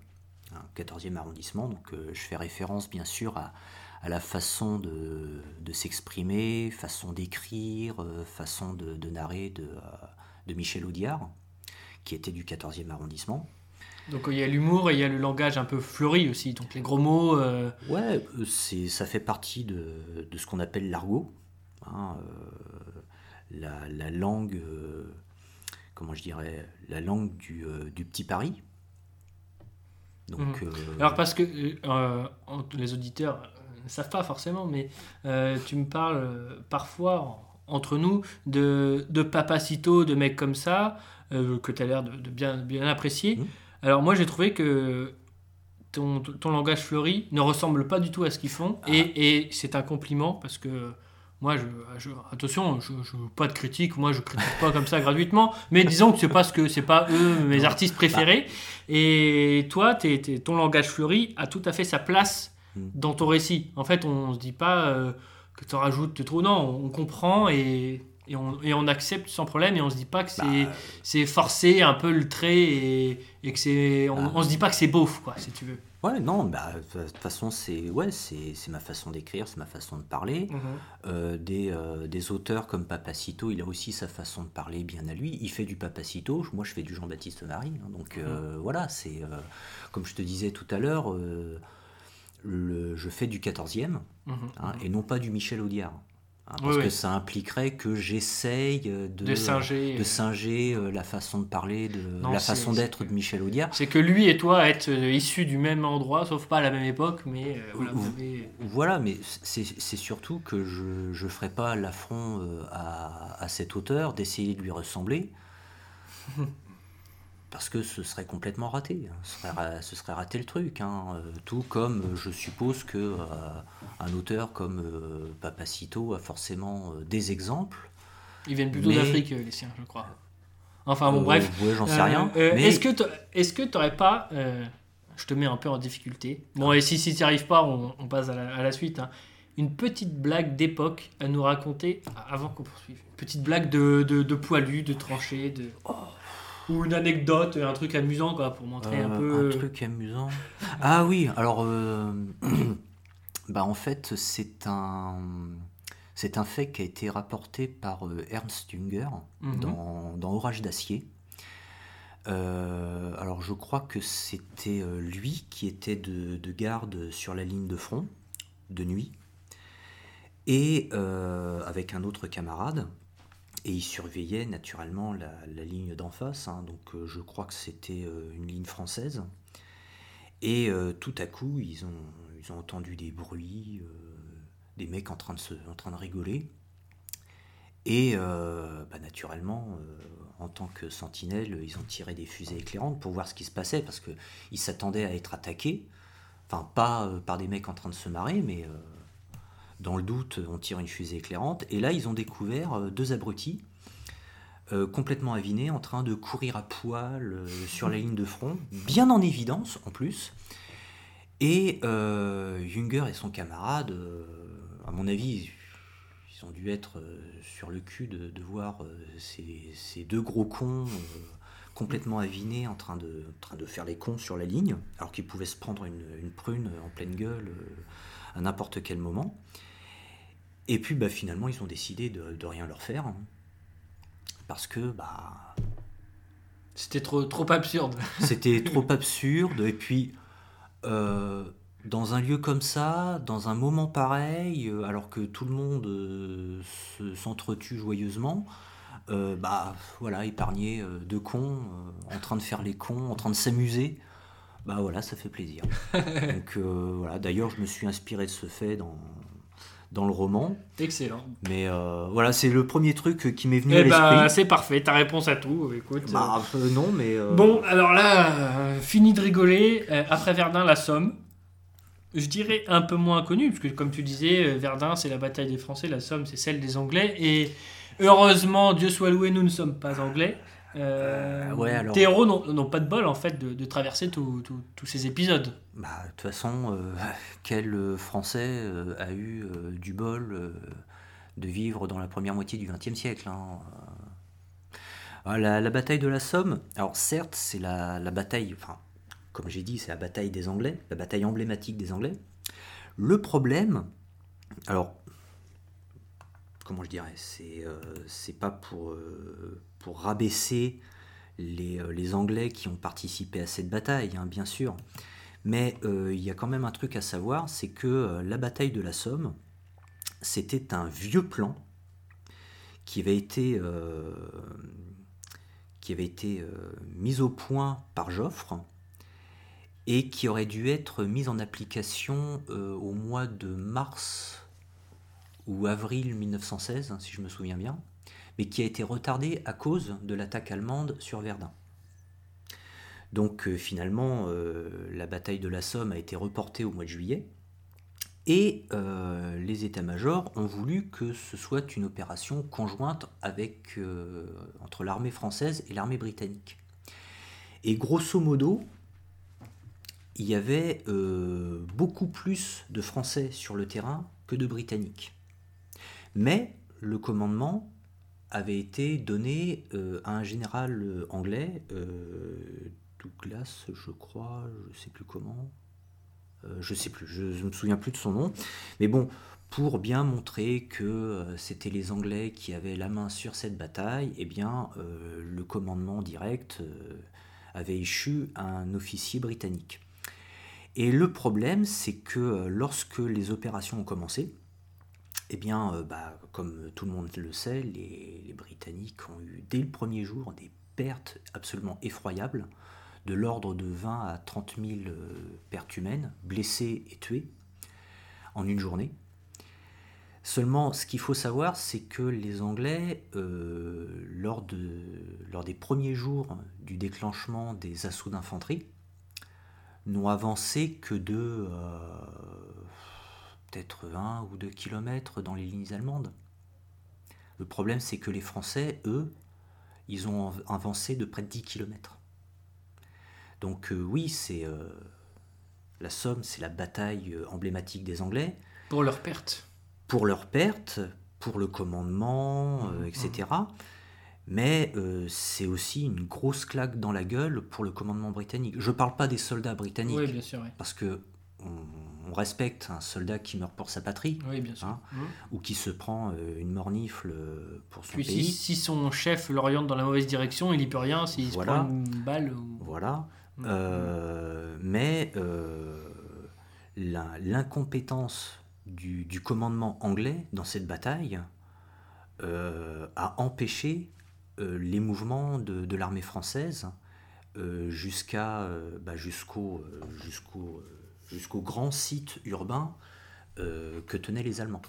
14e hein, arrondissement, donc je fais référence bien sûr à, la façon de, s'exprimer, façon d'écrire, façon de, de narrer de, de Michel Audiard, qui était du 14e arrondissement. Donc il y a l'humour et il y a le langage un peu fleuri aussi, donc les gros mots. Euh... Ouais, c'est, ça fait partie de, de ce qu'on appelle l'argot, hein, euh, la, la, langue, euh, comment je dirais, la langue du, euh, du petit Paris. Donc, mhm. Alors parce que les auditeurs ne savent pas forcément, mais tu me parles parfois entre nous de, de papacito, de mecs comme ça, que tu as l'air de, de, bien, bien apprécier. Mhm. Alors moi j'ai trouvé que ton, ton, langage fleuri ne ressemble pas du tout à ce qu'ils font. Ah. Et, et c'est un compliment parce que moi, je, attention, je, je pas de critique, moi je critique pas comme ça gratuitement, mais disons que c'est parce que c'est pas eux mes artistes préférés. Et toi, ton langage fleuri a tout à fait sa place hmm. dans ton récit. En fait, on, se dit pas euh, que tu en rajoutes trop, non, on comprend et et on, et on, accepte sans problème et on se dit pas que c'est bah, c'est forcé un peu le trait et, et que c'est on, bah. on, se dit pas que c'est beauf quoi si tu veux ouais non bah de toute façon c'est ouais c'est ma façon d'écrire c'est ma façon de parler mm-hmm. euh, des, euh, des, auteurs comme Papacito il a aussi sa façon de parler bien à lui il fait du Papacito moi je fais du Jean-Baptiste Marie hein, donc euh, mm-hmm. voilà c'est comme je te disais tout à l'heure je fais du 14e mm-hmm. hein, et non pas du Michel Audiard Hein, parce que ça impliquerait que j'essaye de, de singer, de singer euh, la façon de parler, de la façon d'être de Michel Audiard. C'est que lui et toi êtes euh, issus du même endroit, sauf pas à la même époque, mais euh, voilà, voilà, mais c'est surtout que je ne ferai pas l'affront à, à, cet auteur d'essayer de lui ressembler. parce que ce serait complètement raté. Hein. Ce serait, ce serait raté le truc. Hein. Tout comme je suppose que un auteur comme euh, Papacito a forcément euh, des exemples. Ils viennent plutôt d'Afrique, euh, les siens, je crois. Enfin bon, bref. Ouais, j'en sais rien. Est-ce que tu n'aurais pas. je te mets un peu en difficulté. Bon, et si, si tu n'y arrives pas, on, passe à la, suite. Hein. Une petite blague d'époque à nous raconter avant qu'on poursuive. Une petite blague de, de, de poilu, de tranché, de. Oh. Ou une anecdote, un truc amusant, quoi, pour montrer un peu. Un truc amusant. Ah oui, alors. bah, En fait, c'est un, c'est un fait qui a été rapporté par euh, Ernst Jünger mhm. dans, dans, Orage d'acier. Euh, alors je crois que c'était euh, lui qui était de, de, garde sur la ligne de front de nuit et avec un autre camarade et il surveillait naturellement la, ligne d'en face hein. donc je crois que c'était une ligne française et tout à coup ils ont ils entendu des bruits, euh, des mecs en train de, se, en train de rigoler. Et euh, bah, naturellement, euh, en tant que sentinelle, ils ont tiré des fusées éclairantes pour voir ce qui se passait, parce qu'ils s'attendaient à être attaqués. Enfin, pas par des mecs en train de se marrer, mais dans le doute, on tire une fusée éclairante. Et là, ils ont découvert deux abrutis, complètement avinés, en train de courir à poil sur la ligne de front, bien en évidence en plus. Et euh, Junger et son camarade, euh, à mon avis, ils ont dû être euh, sur le cul de, voir ces, deux gros cons complètement avinés, en train de, faire les cons sur la ligne, alors qu'ils pouvaient se prendre une, prune en pleine gueule euh, à n'importe quel moment. Et puis bah, finalement, ils ont décidé de, de rien leur faire. Hein. parce que bah, c'était trop, trop absurde. C'était trop absurde. Et puis, euh, dans un lieu comme ça, dans un moment pareil, euh, alors que tout le monde euh, s'entretue joyeusement, bah voilà, épargner deux cons, en train de faire les cons, en train de s'amuser, bah voilà, ça fait plaisir. Donc voilà, d'ailleurs, je me suis inspiré de ce fait dans, dans le roman. Excellent. Mais euh, voilà, c'est le premier truc qui m'est venu eh à l'esprit. Ben, c'est parfait, ta réponse à tout. Écoute. Bah, euh, non, mais. Euh, bon, alors là, fini de rigoler. après Verdun, la Somme. Je dirais un peu moins connu, parce que comme tu disais, Verdun, c'est la bataille des Français, la Somme, c'est celle des Anglais. Et heureusement, Dieu soit loué, nous ne sommes pas Anglais. Euh, ouais, alors... Héros n'ont pas de bol en fait de, traverser tous ces épisodes. Bah, de toute façon, euh, quel Français euh, a eu du bol de vivre dans la première moitié du XXe siècle hein, la, bataille de la Somme, alors certes, c'est la, la, bataille, enfin, comme j'ai dit, c'est la bataille des Anglais, la bataille emblématique des Anglais. Le problème, alors, comment je dirais, c'est c'est pas pour pour rabaisser les, euh, les, Anglais qui ont participé à cette bataille, hein, bien sûr. Mais euh, il y a quand même un truc à savoir, c'est que euh, la bataille de la Somme, c'était un vieux plan qui avait été, qui avait été mis au point par Joffre et qui aurait dû être mis en application au mois de mars ou avril 1916, si je me souviens bien mais qui a été retardé à cause de l'attaque allemande sur Verdun. Donc euh, finalement, euh, la bataille de la Somme a été reportée au mois de juillet, et euh, les états-majors ont voulu que ce soit une opération conjointe entre l'armée française et l'armée britannique. Et grosso modo, il y avait beaucoup plus de Français sur le terrain que de Britanniques. Mais le commandement avait été donné euh, à un général euh, anglais, euh, Douglas, je crois, je ne sais plus comment, je ne sais plus, je ne me souviens plus de son nom, mais bon, pour bien montrer que c'était les Anglais qui avaient la main sur cette bataille, eh bien, le commandement direct avait échu à un officier britannique. Et le problème, c'est que lorsque les opérations ont commencé, eh bien, euh, bah, comme tout le monde le sait, les, Britanniques ont eu dès le premier jour des pertes absolument effroyables, de l'ordre de 20 à 30 000 euh, pertes humaines, blessées et tuées, en une journée. Seulement, ce qu'il faut savoir, c'est que les Anglais, euh, lors, de, lors des premiers jours du déclenchement des assauts d'infanterie, n'ont avancé que de peut-être 1 ou 2 kilomètres dans les lignes allemandes. Le problème, c'est que les Français, eux, ils ont avancé de près de 10 kilomètres. Donc euh, oui, c'est euh, la Somme, c'est la bataille euh, emblématique des Anglais. Pour leur perte. Pour leur perte, pour le commandement, mmh, etc. Mmh. Mais c'est aussi une grosse claque dans la gueule pour le commandement britannique. Je ne parle pas des soldats britanniques. Oui, bien sûr. Parce que on, respecte un soldat qui meurt pour sa patrie, hein, mmh. ou qui se prend euh, une mornifle euh, pour son pays. Si, son chef l'oriente dans la mauvaise direction, il n'y peut rien s'il se prend une balle. Voilà. Mmh. Euh, mais l'incompétence du, commandement anglais dans cette bataille a empêché les mouvements de, l'armée française jusqu'à bah, jusqu'au jusqu'au jusqu'au grand site urbain euh, que tenaient les Allemands.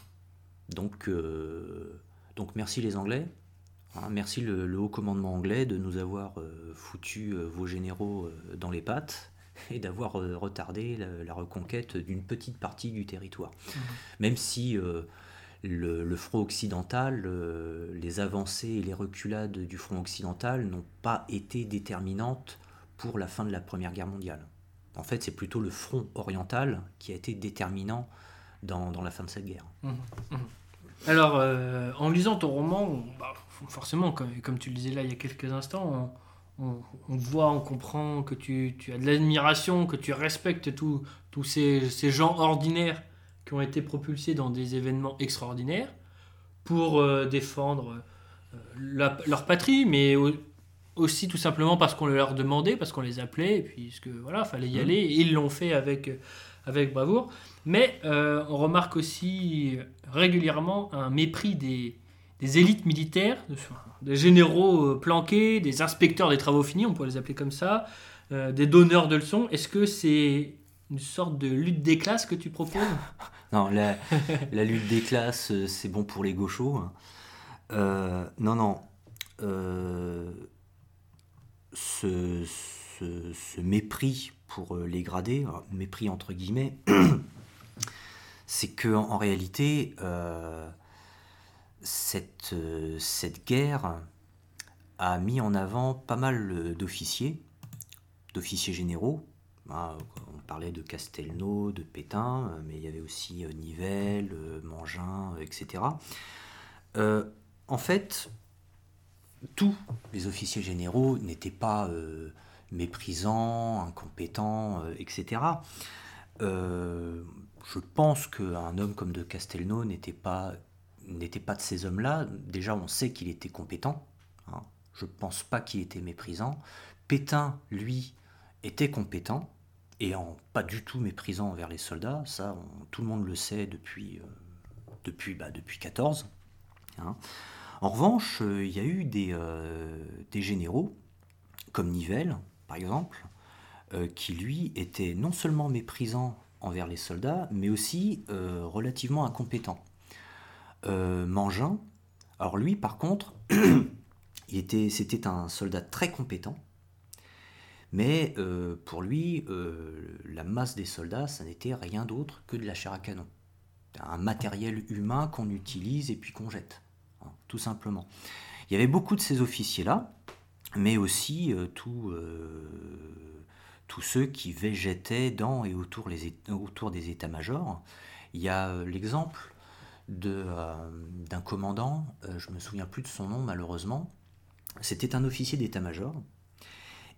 Donc, euh, donc merci les Anglais, hein, merci le, haut commandement anglais de nous avoir euh, foutu vos généraux dans les pattes et d'avoir retardé la, reconquête d'une petite partie du territoire. Mmh. Même si le, front occidental, les avancées et les reculades du front occidental n'ont pas été déterminantes pour la fin de la Première Guerre mondiale. En fait, c'est plutôt le front oriental qui a été déterminant dans, la fin de cette guerre. Mmh, mmh. Alors, euh, en lisant ton roman, bah, forcément, comme, tu le disais là il y a quelques instants, on, voit, on comprend que tu, as de l'admiration, que tu respectes tous ces, gens ordinaires qui ont été propulsés dans des événements extraordinaires pour euh, défendre leur patrie, mais aussi tout simplement parce qu'on leur demandait, parce qu'on les appelait, et puis que voilà, fallait y mmh. aller, et ils l'ont fait avec, avec bravoure. Mais euh, on remarque aussi régulièrement un mépris des, des élites militaires, des généraux euh, planqués, des inspecteurs des travaux finis, on pourrait les appeler comme ça, euh, des donneurs de leçons. Est-ce que c'est une sorte de lutte des classes que tu proposes? Non, la, la, lutte des classes, c'est bon pour les gauchos. Hein. non, non ce, mépris pour euh, les gradés, mépris entre guillemets, c'est que en réalité, euh, cette, euh, cette guerre a mis en avant pas mal d'officiers, d'officiers généraux. Hein, on parlait de Castelnau, de Pétain, mais il y avait aussi Nivelle, Mangin, etc. en fait, tous les officiers généraux n'étaient pas euh, méprisants, incompétents, euh, etc. Euh, je pense qu'un homme comme de Castelnau n'était pas, n'était pas de ces hommes-là. Déjà, on sait qu'il était compétent. Hein. Je ne pense pas qu'il était méprisant. Pétain, lui, était compétent et en pas du tout méprisant envers les soldats. Ça, tout le monde le sait depuis, depuis, bah, depuis 14. En revanche, euh, il y a eu euh, des, généraux, comme Nivelle, par exemple, euh, qui lui étaient non seulement méprisants envers les soldats, mais aussi relativement incompétents. Mangin, alors lui, par contre, c'était un soldat très compétent, mais pour lui, la masse des soldats, ça n'était rien d'autre que de la chair à canon. Un matériel humain qu'on utilise et puis qu'on jette tout simplement. Il y avait beaucoup de ces officiers-là, mais aussi euh, euh, tous ceux qui végétaient dans et autour, des états-majors. Il y a euh, l'exemple d'un commandant, je me souviens plus de son nom malheureusement, c'était un officier d'état-major,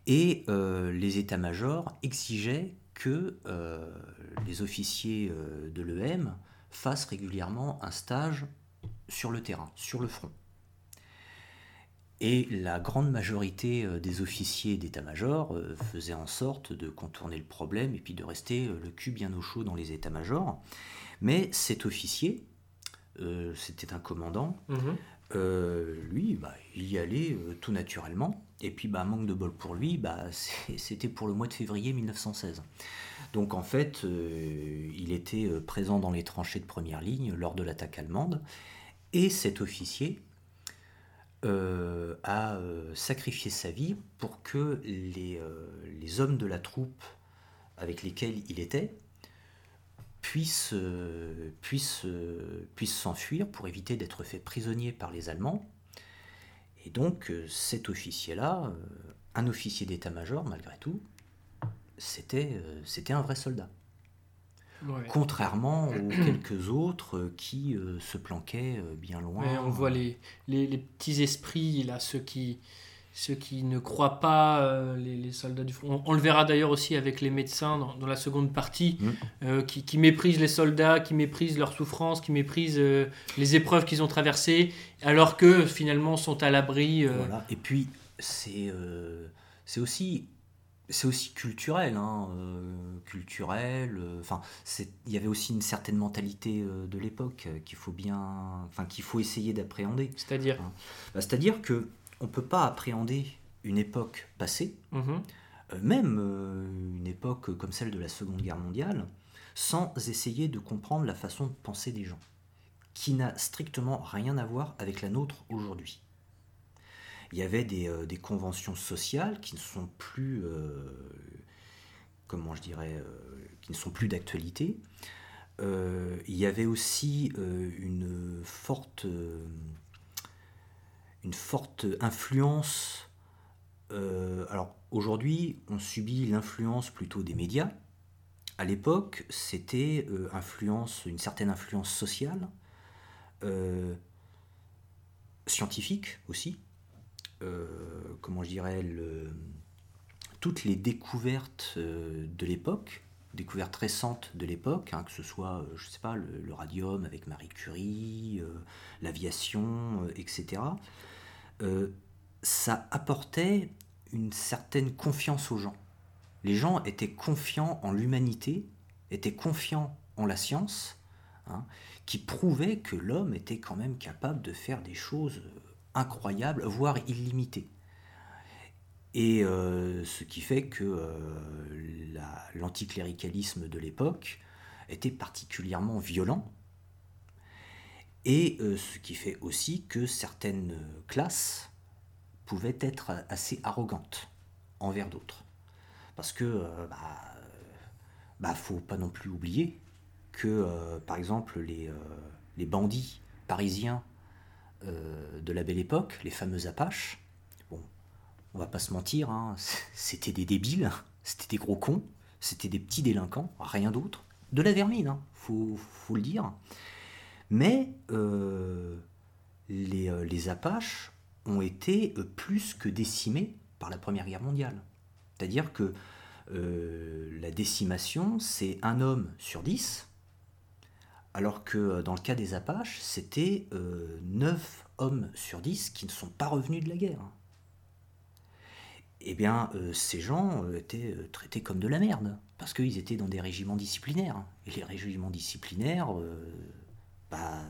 et les états-majors exigeaient que les officiers de l'EM fassent régulièrement un stage sur le terrain, sur le front. Et la grande majorité euh, des officiers d'état-major euh, faisaient en sorte de contourner le problème et puis de rester euh, le cul bien au chaud dans les états-majors. Mais cet officier, c'était un commandant, mhm. lui, bah, il y allait tout naturellement. Et puis, bah, manque de bol pour lui, bah, c'était pour le mois de février 1916. Donc en fait, il était présent dans les tranchées de première ligne lors de l'attaque allemande. Et cet officier euh, a euh, sacrifié sa vie pour que les, euh, les, hommes de la troupe avec lesquels il était puissent, puissent, puissent s'enfuir pour éviter d'être fait prisonnier par les Allemands. Et donc cet officier-là, un officier d'état-major malgré tout, c'était un vrai soldat. Contrairement aux quelques autres qui euh, se planquaient euh, bien loin. on voit les, les, petits esprits, là, ceux qui, ceux qui ne croient pas, euh, les, soldats du front. On, le verra d'ailleurs aussi avec les médecins dans, la seconde partie, mm. qui, qui, méprisent les soldats, qui méprisent leurs souffrances, qui méprisent les épreuves qu'ils ont traversées, alors que finalement sont à l'abri. Voilà. Et puis, c'est c'est aussi c'est aussi culturel, hein, euh, culturel. Euh, enfin, il y avait aussi une certaine mentalité euh, de l'époque qu'il faut bien, enfin qu'il faut essayer d'appréhender. C'est-à-dire hein. bah, C'est-à-dire que on peut pas appréhender une époque passée, mhm. même une époque comme celle de la Seconde Guerre mondiale, sans essayer de comprendre la façon de penser des gens, qui n'a strictement rien à voir avec la nôtre aujourd'hui il y avait euh, des, conventions sociales qui ne sont plus, euh, comment je dirais, euh, qui ne sont plus d'actualité. il y avait aussi une forte, une forte influence. alors aujourd'hui, on subit l'influence plutôt des médias. À l'époque, c'était influence, une certaine influence sociale, scientifique aussi. Comment je dirais, toutes les découvertes de l'époque, découvertes récentes de l'époque, hein, que ce soit, je sais pas, le, radium avec Marie Curie, l'aviation, etc., ça apportait une certaine confiance aux gens. Les gens étaient confiants en l'humanité, étaient confiants en la science, hein, qui prouvait que l'homme était quand même capable de faire des choses incroyables, voire illimitées. Et euh, ce qui fait que euh, l'anticléricalisme de l'époque était particulièrement violent, et euh, ce qui fait aussi que certaines classes pouvaient être assez arrogantes envers d'autres. Parce que, bah, bah, faut pas non plus oublier que, par exemple, les bandits parisiens euh, de la belle époque, les fameux Apaches, bon, on va pas se mentir, hein, c'était des débiles, c'était des gros cons, c'était des petits délinquants, rien d'autre. De la vermine, hein, faut, le dire. Mais les, les Apaches ont été plus que décimés par la Première Guerre mondiale. C'est-à-dire que la décimation, c'est un homme sur dix alors que euh, dans le cas des Apaches, c'était 9 euh, hommes sur 10 qui ne sont pas revenus de la guerre. Eh bien, euh, ces gens étaient traités comme de la merde, parce qu'ils étaient dans des régiments disciplinaires. Et les régiments disciplinaires, bah,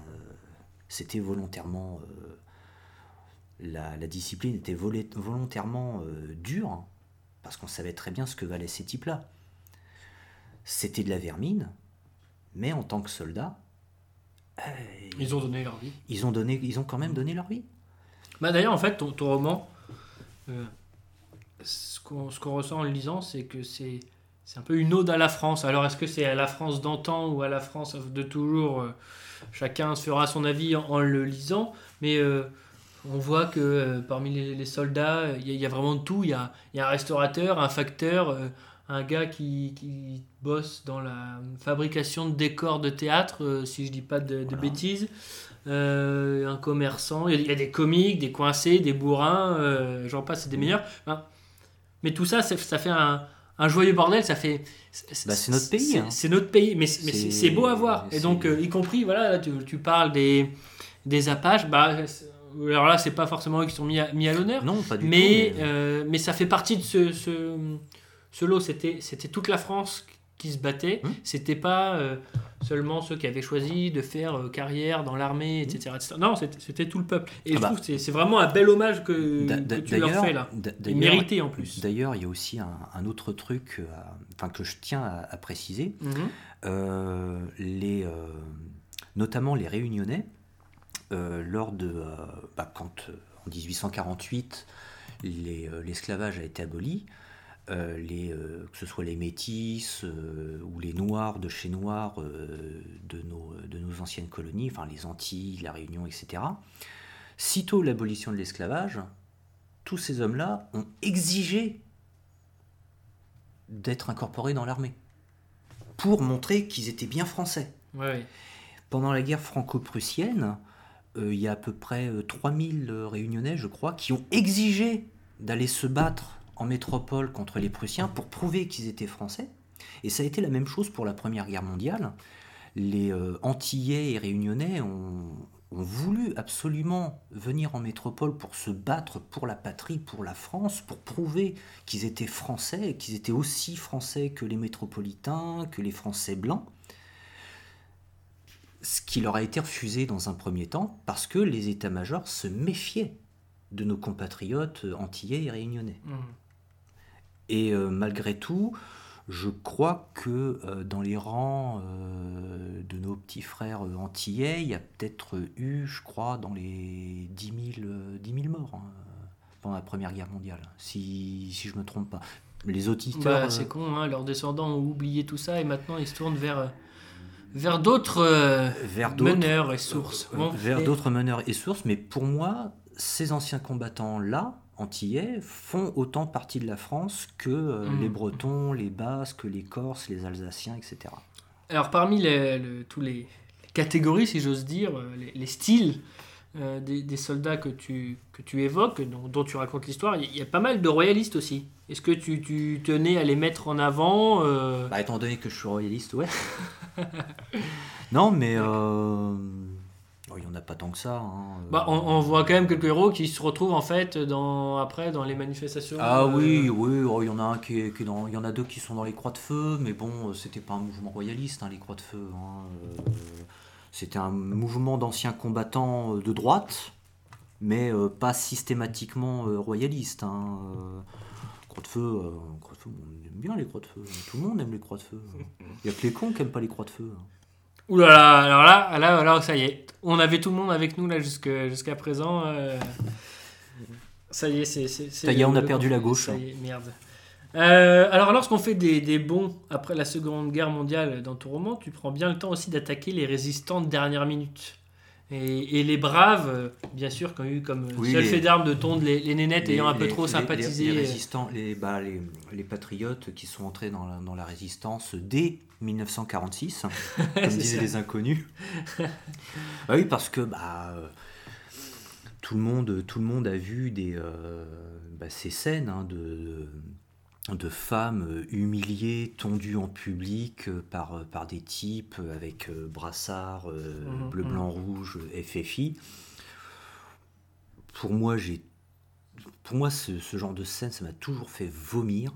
c'était volontairement... La, discipline était volontairement dure, parce qu'on savait très bien ce que valaient ces types-là. C'était de la vermine, mais en tant que soldats, euh, ils ont donné leur vie. Ils ont, donné, ils ont quand même donné leur vie. Bah D'ailleurs, en fait, ton, roman, euh, ce qu'on ressent en le lisant, c'est que c'est un peu une ode à la France. Alors, est-ce que c'est à la France d'antan ou à la France de toujours euh, Chacun se fera son avis en, le lisant. Mais on voit que parmi les, soldats, il y, a vraiment de tout. Il y a, y a, un restaurateur, un facteur un gars qui, qui, bosse dans la fabrication de décors de théâtre, euh, si je dis pas de, bêtises. Euh, un commerçant, il y, a, des comiques, des coincés, des bourrins, euh, j'en passe, c'est des meilleurs. mais tout ça, ça fait un, un, joyeux bordel, ça fait. Bah, c'est notre pays. C'est hein. notre pays, mais, mais c'est beau à voir. Et donc, y compris, voilà, tu, tu, parles des, des Apaches, bah, alors là, c'est pas forcément eux qui sont mis à, mis à l'honneur. Non, pas du mais, tout. mais ça fait partie de ce, ce ce lot, c'était, c'était toute la France qui se battait. Ce hum. C'était pas euh, seulement ceux qui avaient choisi de faire euh, carrière dans l'armée, etc., Non, c'était, tout le peuple. Et ah je bah. trouve que c'est, vraiment un bel hommage que, tu leur fais là. Mérité en plus. D'ailleurs, il y a aussi un, autre truc euh, enfin, que je tiens à, préciser. Mhm. les, notamment les Réunionnais, lors de. Bah, quand en 1848 l'esclavage a été aboli, euh, les, euh, que ce soit les métis euh, ou les noirs de chez noirs de, nos, de nos anciennes colonies, enfin les Antilles, la Réunion, etc. Sitôt l'abolition de l'esclavage, tous ces hommes-là ont exigé d'être incorporés dans l'armée pour montrer qu'ils étaient bien français. Pendant la guerre franco-prussienne, il y a à peu près 3000 réunionnais, je crois, qui ont exigé d'aller se battre en métropole contre les Prussiens pour prouver qu'ils étaient français. Et ça a été la même chose pour la Première Guerre mondiale. Les euh, Antillais et Réunionnais ont, voulu absolument venir en métropole pour se battre pour la patrie, pour la France, pour prouver qu'ils étaient français, qu'ils étaient aussi français que les métropolitains, que les Français blancs. Ce qui leur a été refusé dans un premier temps parce que les états-majors se méfiaient de nos compatriotes antillais et réunionnais. Mmh. Et euh, malgré tout, je crois que euh, dans les rangs euh, de nos petits frères antillais, il y a peut-être eu, je crois, dans les 10 000, morts hein, pendant la Première Guerre mondiale, si, si je ne me trompe pas. Les auditeurs... Bah, c'est con, hein, leurs descendants ont oublié tout ça et maintenant ils se tournent vers vers d'autres meneurs et sources. vers d'autres meneurs et sources, mais pour moi, ces anciens combattants-là, antillais font autant partie de la France que euh, mmh. les Bretons, les Basques, les Corses, les Alsaciens, etc. Alors parmi les, tous les catégories, si j'ose dire, euh, les, styles des, soldats que tu, que tu évoques, dont, tu racontes l'histoire, il y, a pas mal de royalistes aussi. Est-ce que tu, tu, tenais à les mettre en avant bah, Étant donné que je suis royaliste, ouais. non, mais il n'y en a pas tant que ça. Hein, bah, on, voit quand même quelques héros qui se retrouvent en fait dans, après dans les manifestations. Ah oui, oui, oh, il y en a un qui est, dans, il y en a deux qui sont dans les croix de feu, mais bon, c'était pas un mouvement royaliste, hein, les croix de feu. Hein, euh, c'était un mouvement d'anciens combattants euh, de droite, mais euh, pas systématiquement royaliste. Croix de feu, croix de feu, on aime bien les croix de feu. Tout le monde aime les croix de feu. Il n'y a que les cons qui n'aiment pas les croix de feu. Ouh là là, alors là, là, alors ça y est, on avait tout le monde avec nous là jusqu'à présent. Euh, ça y est, c'est. Ça y est, on a perdu la gauche. Ça y est, merde. Euh, alors, lorsqu'on fait des, des, bons après la Seconde Guerre mondiale dans ton roman, tu prends bien le temps aussi d'attaquer les résistants de dernière minute. Et, les braves, euh, bien sûr, qui ont eu comme seul fait d'armes de tondre les, nénettes ayant un peu trop sympathisé. Les, résistants, les, bah, les, patriotes qui sont entrés dans la, dans la résistance dès 1946, comme disaient les inconnus. bah oui, parce que bah, tout, le monde, tout le monde a vu des, euh, bah, ces scènes hein, de, de femmes humiliées, tondues en public par, par des types avec euh, brassard euh, mhm, bleu, blanc, mhm. rouge, FFI. Pour moi, j'ai pour moi, ce, ce, genre de scène, ça m'a toujours fait vomir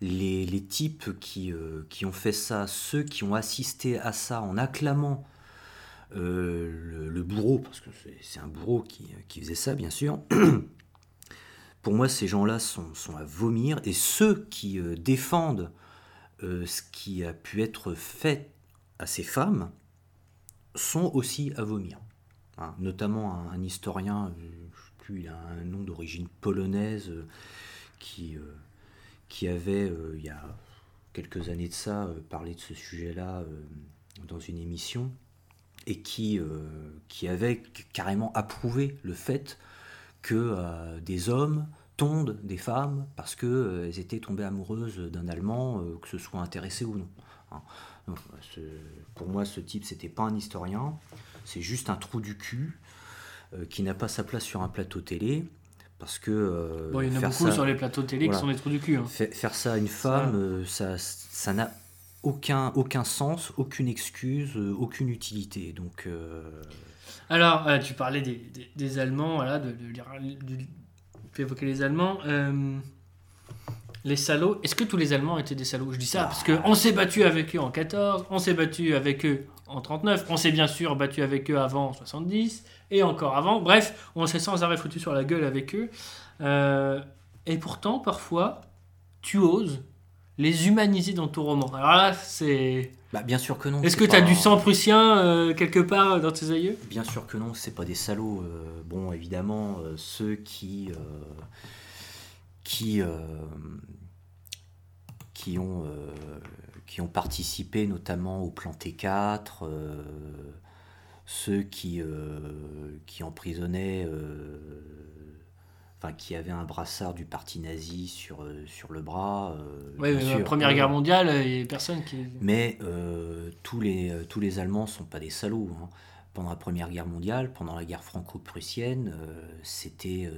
les, types qui, euh, qui, ont fait ça, ceux qui ont assisté à ça en acclamant euh, le, bourreau, parce que c'est un bourreau qui, qui, faisait ça, bien sûr, pour moi, ces gens-là sont, sont, à vomir, et ceux qui euh, défendent ce qui a pu être fait à ces femmes sont aussi à vomir. Hein, notamment un, historien, je sais plus, il a un nom d'origine polonaise, qui qui avait, euh, il y a quelques années de ça, euh, parlé de ce sujet-là euh, dans une émission, et qui, avait carrément approuvé le fait que des hommes tondent des femmes parce qu'elles étaient tombées amoureuses d'un Allemand, que ce soit intéressé ou non. Hein. pour moi, ce type, c'était pas un historien, c'est juste un trou du cul qui n'a pas sa place sur un plateau télé parce que. Euh, bon, il y en a beaucoup sur les plateaux télé qui sont des trous du cul. Hein. Faire, ça à une femme, euh, ça, ça n'a aucun, aucun sens, aucune excuse, euh, aucune utilité. Donc. Alors, tu parlais des, des, Allemands, voilà, de, de, tu évoquer les Allemands. les salauds, est-ce que tous les Allemands étaient des salauds? Je dis ça parce parce qu'on s'est battu avec eux en 14, on s'est battu avec eux en 39, on s'est bien sûr battu avec eux avant en 70 et encore avant. Bref, on s'est sans arrêt foutu sur la gueule avec eux. Euh, et pourtant, parfois, tu oses les humaniser dans ton roman. Alors là, c'est. Bah, bien sûr que non. Est-ce que tu as du sang prussien euh, quelque part dans tes aïeux Bien sûr que non, c'est pas des salauds. Euh, bon, évidemment, ceux qui. qui. qui ont. qui ont participé notamment au plan T4, ceux qui, euh, qui emprisonnaient, euh, enfin qui avaient un brassard du parti nazi sur, euh, sur le bras. oui, la Première Guerre mondiale, il personne qui... Mais tous, les, tous les Allemands ne sont pas des salauds. Hein. Pendant la Première Guerre mondiale, pendant la guerre franco-prussienne, c'était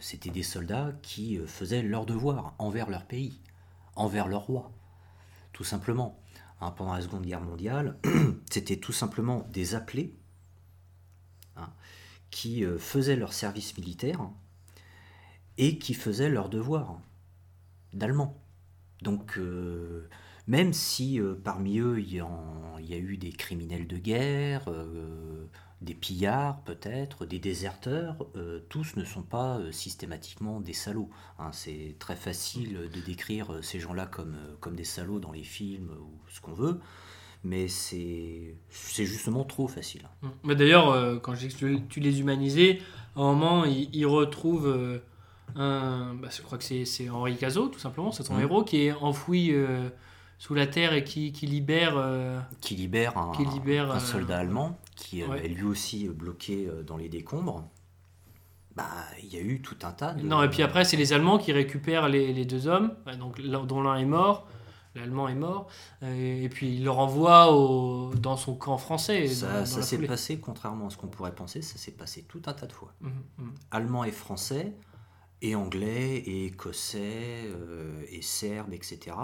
c'était des soldats qui faisaient leur devoir envers leur pays, envers leur roi, tout simplement. Hein, pendant la Seconde Guerre mondiale, c'était tout simplement des appelés qui euh, faisaient leur service militaire et qui faisaient leur devoir d'allemand. Donc, euh, même si euh, parmi eux il y, a eu des criminels de guerre, des pillards peut-être, des déserteurs, tous ne sont pas systématiquement des salauds. Hein. C'est très facile de décrire ces gens-là comme, comme des salauds dans les films ou ce qu'on veut mais c'est justement trop facile. Mmh. Mais D'ailleurs, euh, quand je que tu les humanisais, à un moment, ils, retrouvent euh, un. Bah, je crois que c'est Henri Cazot, tout simplement, c'est son mmh. héros, qui est enfoui euh, sous la terre et qui, qui libère. qui libère un, qui libère, un soldat allemand qui est lui aussi bloqué dans les décombres. Bah, il y a eu tout un tas de. Non, et puis après, c'est les Allemands qui récupèrent les, les deux hommes, donc, dont l'un est mort l'Allemand est mort, et, puis il le renvoie au, dans son camp français. Ça, s'est passé, contrairement à ce qu'on pourrait penser, ça s'est passé tout un tas de fois. Mmh, mmh. Allemand et français, et anglais, et écossais, et serbes, etc.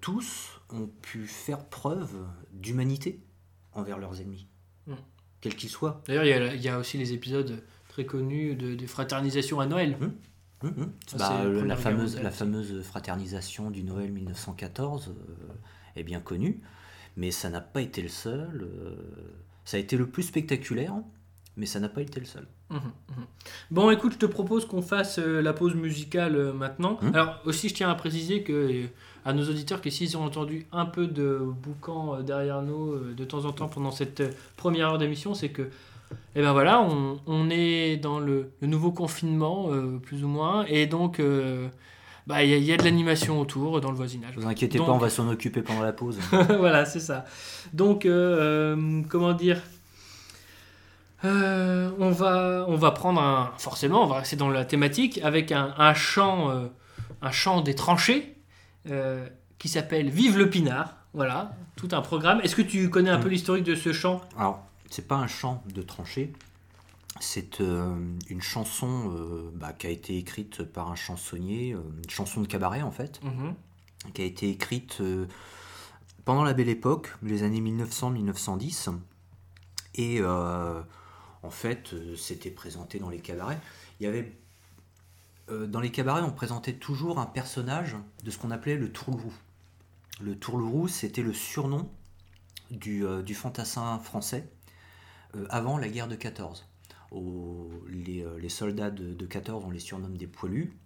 tous ont pu faire preuve d'humanité envers leurs ennemis, mmh. quels qu'ils soient. D'ailleurs, il y, a aussi les épisodes très connus de, de fraternisation à Noël. Hum, hum. Bah, la, fameuse, la fameuse fraternisation du Noël 1914 euh, est bien connue, mais ça n'a pas été le seul. Euh, ça a été le plus spectaculaire, mais ça n'a pas été le seul. Hum, bon, écoute, je te propose qu'on fasse euh, la pause musicale maintenant. Alors, aussi, je tiens à préciser que à nos auditeurs que s'ils ont entendu un peu de boucan derrière nous de temps en temps pendant cette première heure d'émission, c'est que et ben voilà, on, est dans le, nouveau confinement, euh, plus ou moins, et donc euh, bah, il y, a de l'animation autour, dans le voisinage. Ne vous inquiétez pas, on va s'en occuper pendant la pause. voilà, c'est ça. Donc, euh, comment dire on, va, on va prendre un. Forcément, on va rester dans la thématique avec un, chant, un chant des tranchées qui s'appelle Vive le Pinard. Voilà, tout un programme. Est-ce que tu connais un peu l'historique de ce chant? Alors, c'est pas un chant de tranchée, c'est euh, une chanson euh, bah, qui a été écrite par un chansonnier, euh, une chanson de cabaret en fait, mhm. qui a été écrite pendant la belle époque, les années 1900-1910. Et en fait, c'était présenté dans les cabarets. Il y avait dans les cabarets, on présentait toujours un personnage de ce qu'on appelait le tourlourou. Le tourlourou, c'était le surnom du, du fantassin français avant la guerre de 14. Euh, les, soldats de, 14, on les surnomme des poilus,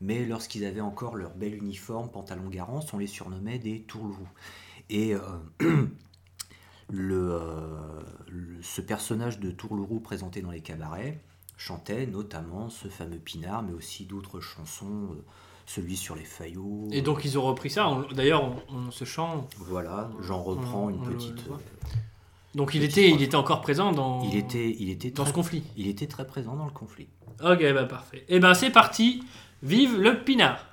mais lorsqu'ils avaient encore leur bel uniforme, pantalon garance, on les surnommait des tourlourous. Et euh, le, ce personnage de tourlourou présenté dans les cabarets chantait notamment ce fameux Pinard, mais aussi d'autres chansons, celui sur les faillots. Et donc ils ont repris ça, d'ailleurs on, se chante. Voilà, j'en reprends une petite... Donc il était, il était encore présent dans, il était, il était dans ce conflit. Il était très présent dans le conflit. Ok, bah parfait. Et eh ben c'est parti. Vive le pinard.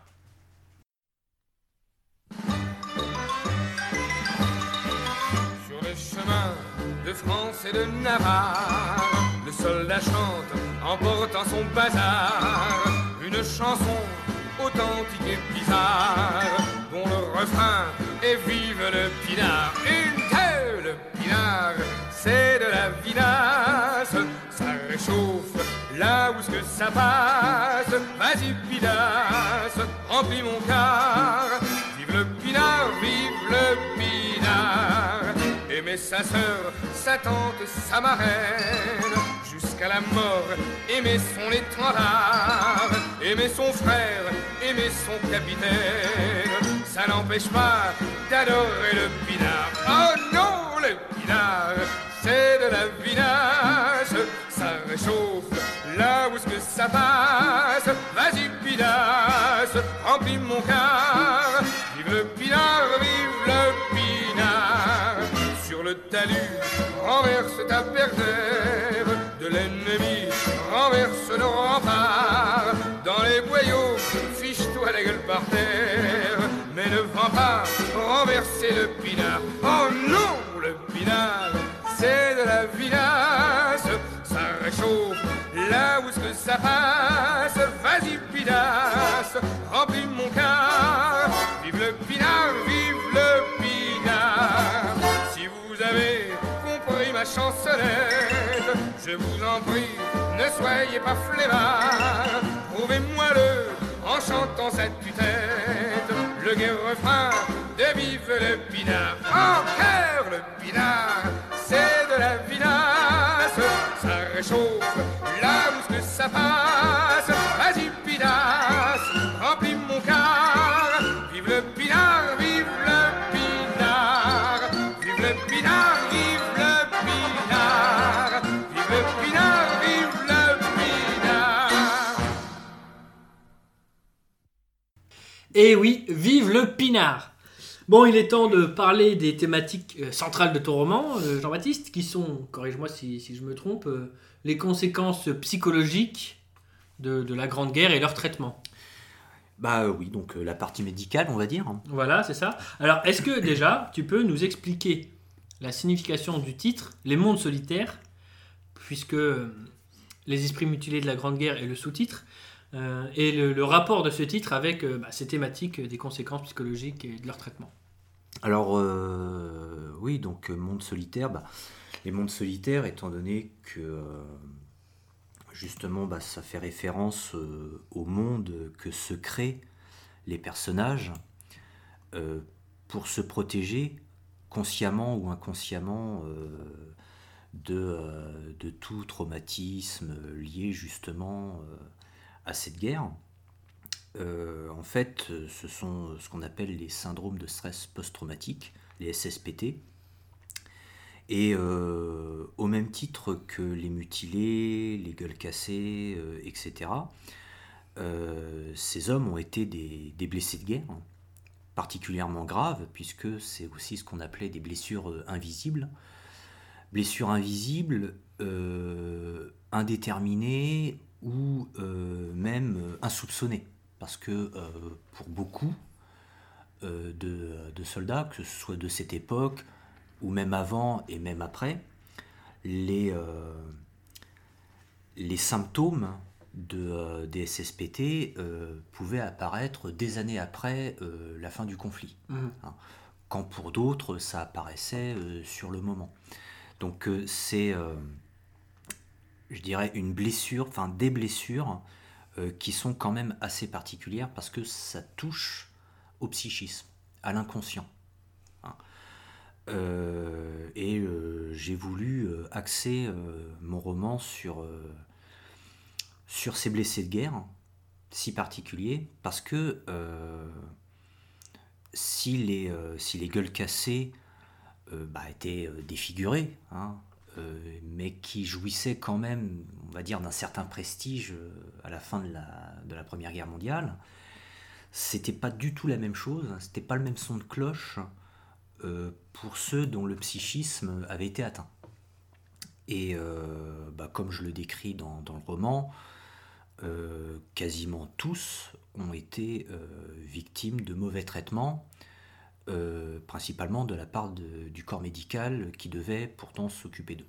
Sur les chemins de France et de Navarre, le soldat chante en portant son bazar. Une chanson authentique et bizarre, dont le refrain est Vive le pinard. Une c'est de la vinasse, ça réchauffe là où ce que ça passe. Vas-y, pinasse, remplis mon car. Vive le pinard, vive le pinard. Aimer sa sœur, sa tante, sa marraine, jusqu'à la mort, aimer son étendard, aimer son frère, aimer son capitaine, ça n'empêche pas d'adorer le pinard. Oh non, le pinard, c'est de la vinasse, ça réchauffe là où ce que ça passe. Vas-y, pinasse, remplis mon cœur. Vive le pinard, vive le pinard. Sur le talus, renverse ta perdère. De l'ennemi, renverse nos remparts. Dans les boyaux, fiche-toi la gueule par terre. Mais ne vends pas renverser le pinard. Oh de la vinasse, ça réchauffe là où ce que ça passe. Vas-y, pinasse, remplis mon cœur. Vive le pinard, vive le pinard. Si vous avez compris ma chansonnette, je vous en prie, ne soyez pas flemmard. Prouvez-moi-le en chantant cette tue-tête. Le gai refrain de vive le pinard. En cœur, le pinard c'est la vinasse, ça réchauffe la où que ça passe. Vas-y, pinasse, remplis mon car. Vive le pinard, vive le pinard. Vive le pinard, vive le pinard. Vive le pinard, vive le pinard. Et eh oui, vive le pinard. Bon, il est temps de parler des thématiques euh, centrales de ton roman, euh, Jean-Baptiste, qui sont, corrige-moi si, je me trompe, euh, les conséquences psychologiques de, la Grande Guerre et leur traitement. Bah oui, donc la partie médicale, on va dire. Voilà, c'est ça. Alors, est-ce que déjà, tu peux nous expliquer la signification du titre, Les mondes solitaires, puisque Les esprits mutilés de la Grande Guerre est le sous-titre, et le, rapport de ce titre avec bah, ces thématiques des conséquences psychologiques et de leur traitement Alors, oui, donc Monde solitaire, bah, les mondes solitaires, étant donné que justement, bah, ça fait référence euh, au monde que se créent les personnages euh, pour se protéger consciemment ou inconsciemment euh, de, tout traumatisme lié justement à cette guerre. En fait, ce sont ce qu'on appelle les syndromes de stress post-traumatique, les SSPT. Et euh, au même titre que les mutilés, les gueules cassées, euh, etc., euh, ces hommes ont été des, blessés de guerre, particulièrement graves, puisque c'est aussi ce qu'on appelait des blessures invisibles. Blessures invisibles, indéterminées ou même insoupçonnées. Parce que pour beaucoup de, soldats, que ce soit de cette époque, ou même avant et même après, les, euh, les symptômes de, euh, des SSPT euh, pouvaient apparaître des années après la fin du conflit, mmh. hein, quand pour d'autres ça apparaissait sur le moment. Donc c'est, je dirais, une blessure, enfin des blessures qui sont quand même assez particulières parce que ça touche au psychisme, à l'inconscient. Euh, et euh, j'ai voulu euh, axer mon roman sur, ces blessés de guerre si particuliers, parce que si, les, si les gueules cassées bah, étaient défigurées, hein, mais qui jouissaient quand même, on va dire, d'un certain prestige à la fin de la, Première Guerre mondiale, c'était pas du tout la même chose, c'était pas le même son de cloche euh, pour ceux dont le psychisme avait été atteint. Et euh, bah, comme je le décris dans, le roman, euh, quasiment tous ont été victimes de mauvais traitements, principalement de la part du corps médical qui devait pourtant s'occuper d'eux.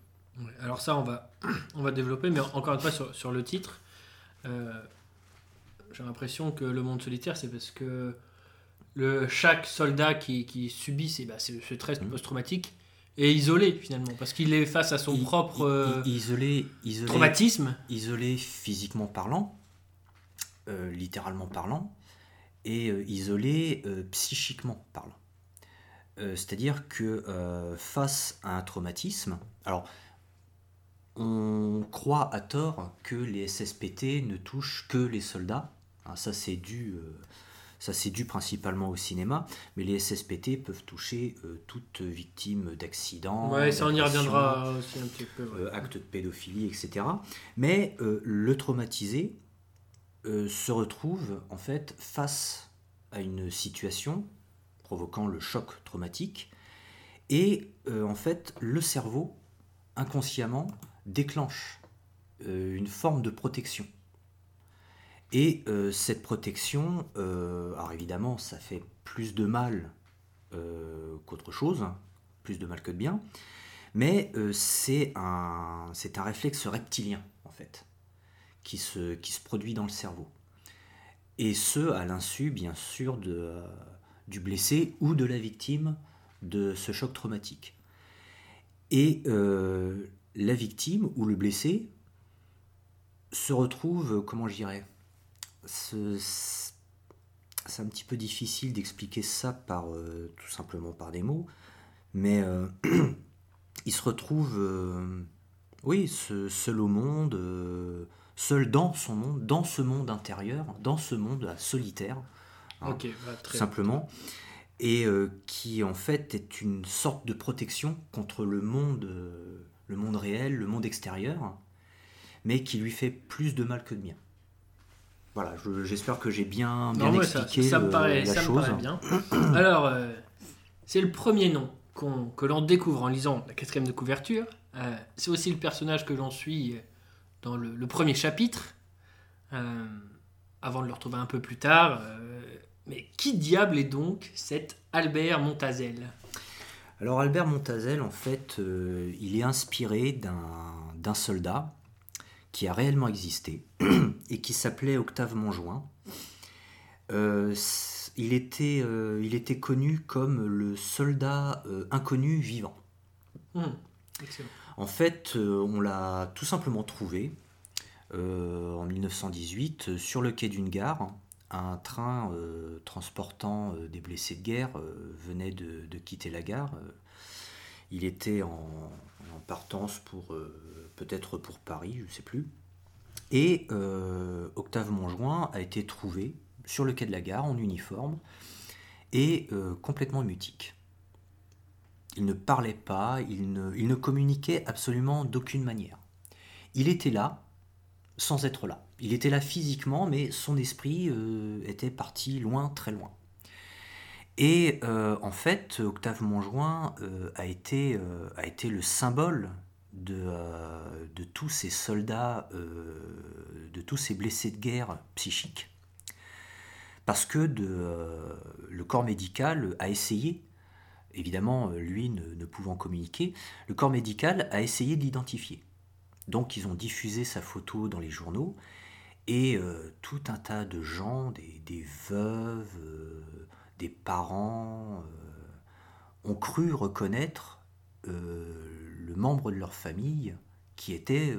alors ça, on va, on va développer, mais encore une fois sur, sur le titre, j'ai l'impression que le monde solitaire, c'est parce que le, chaque soldat qui, subit ces, bah, ce, stress mmh. post-traumatique est isolé finalement, parce qu'il est face à son propre euh, isolé, traumatisme. Isolé physiquement parlant, euh, littéralement parlant, et euh, isolé psychiquement parlant. C'est-à-dire que face à un traumatisme, alors on croit à tort que les SSPT ne touchent que les soldats. Hein, ça c'est dû ça, c'est dû principalement au cinéma, mais les SSPT peuvent toucher euh, toute victime d'accident. Ouais, ça on y reviendra aussi un petit peu. Euh, acte de pédophilie, etc. Mais euh, le traumatisé se retrouve en fait face à une situation provoquant le choc traumatique, et en fait le cerveau inconsciemment déclenche une forme de protection. Et euh, cette protection, euh, alors évidemment, ça fait plus de mal euh, qu'autre chose, hein, plus de mal que de bien, mais c'est un, un réflexe reptilien, en fait, qui se, qui se produit dans le cerveau. Et ce, à l'insu, bien sûr, de, du blessé ou de la victime de ce choc traumatique. Et la victime ou le blessé se retrouve, comment je dirais, c'est un petit peu difficile d'expliquer ça par euh, tout simplement par des mots, mais euh, il se retrouve, euh, oui, seul au monde, seul dans son monde, dans ce monde intérieur, dans ce monde solitaire, hein, bah, simplement, et qui en fait est une sorte de protection contre le monde, le monde réel, le monde extérieur, mais qui lui fait plus de mal que de bien. Voilà, j'espère que j'ai bien, bien expliqué ça, me paraît, la ça chose. Me paraît bien. Alors, euh, c'est le premier nom que l'on découvre en lisant la quatrième de couverture. Euh, c'est aussi le personnage que l'on suit dans le, premier chapitre. Euh, avant de le retrouver un peu plus tard. Mais qui diable est donc cet Albert Montazel? Alors Albert Montazel, en fait, il est inspiré d'un soldat qui a réellement existé et qui s'appelait Octave Montjoint. il, était, il était connu comme le soldat inconnu vivant. Mmh. En fait, euh, on l'a tout simplement trouvé euh, en 1918 euh, sur le quai d'une gare. Un train transportant des blessés de guerre venait de, quitter la gare. il était en, partance pour peut-être pour Paris, je ne sais plus. Et Octave Montjoint a été trouvé sur le quai de la gare en uniforme et complètement mutique. Il ne parlait pas, il ne, communiquait absolument d'aucune manière. Il était là sans être là. Il était là physiquement, mais son esprit euh, était parti loin, très loin. Et euh, en fait, Octave Montjoint euh, a, été, été le symbole de, tous ces soldats, de tous ces blessés de guerre psychiques, parce que le corps médical a essayé évidemment, euh, lui ne, pouvant communiquer, le corps médical a essayé de l'identifier. Donc ils ont diffusé sa photo dans les journaux et euh, tout un tas de gens, des, veuves, euh, des parents, ont cru reconnaître le membre de leur famille qui était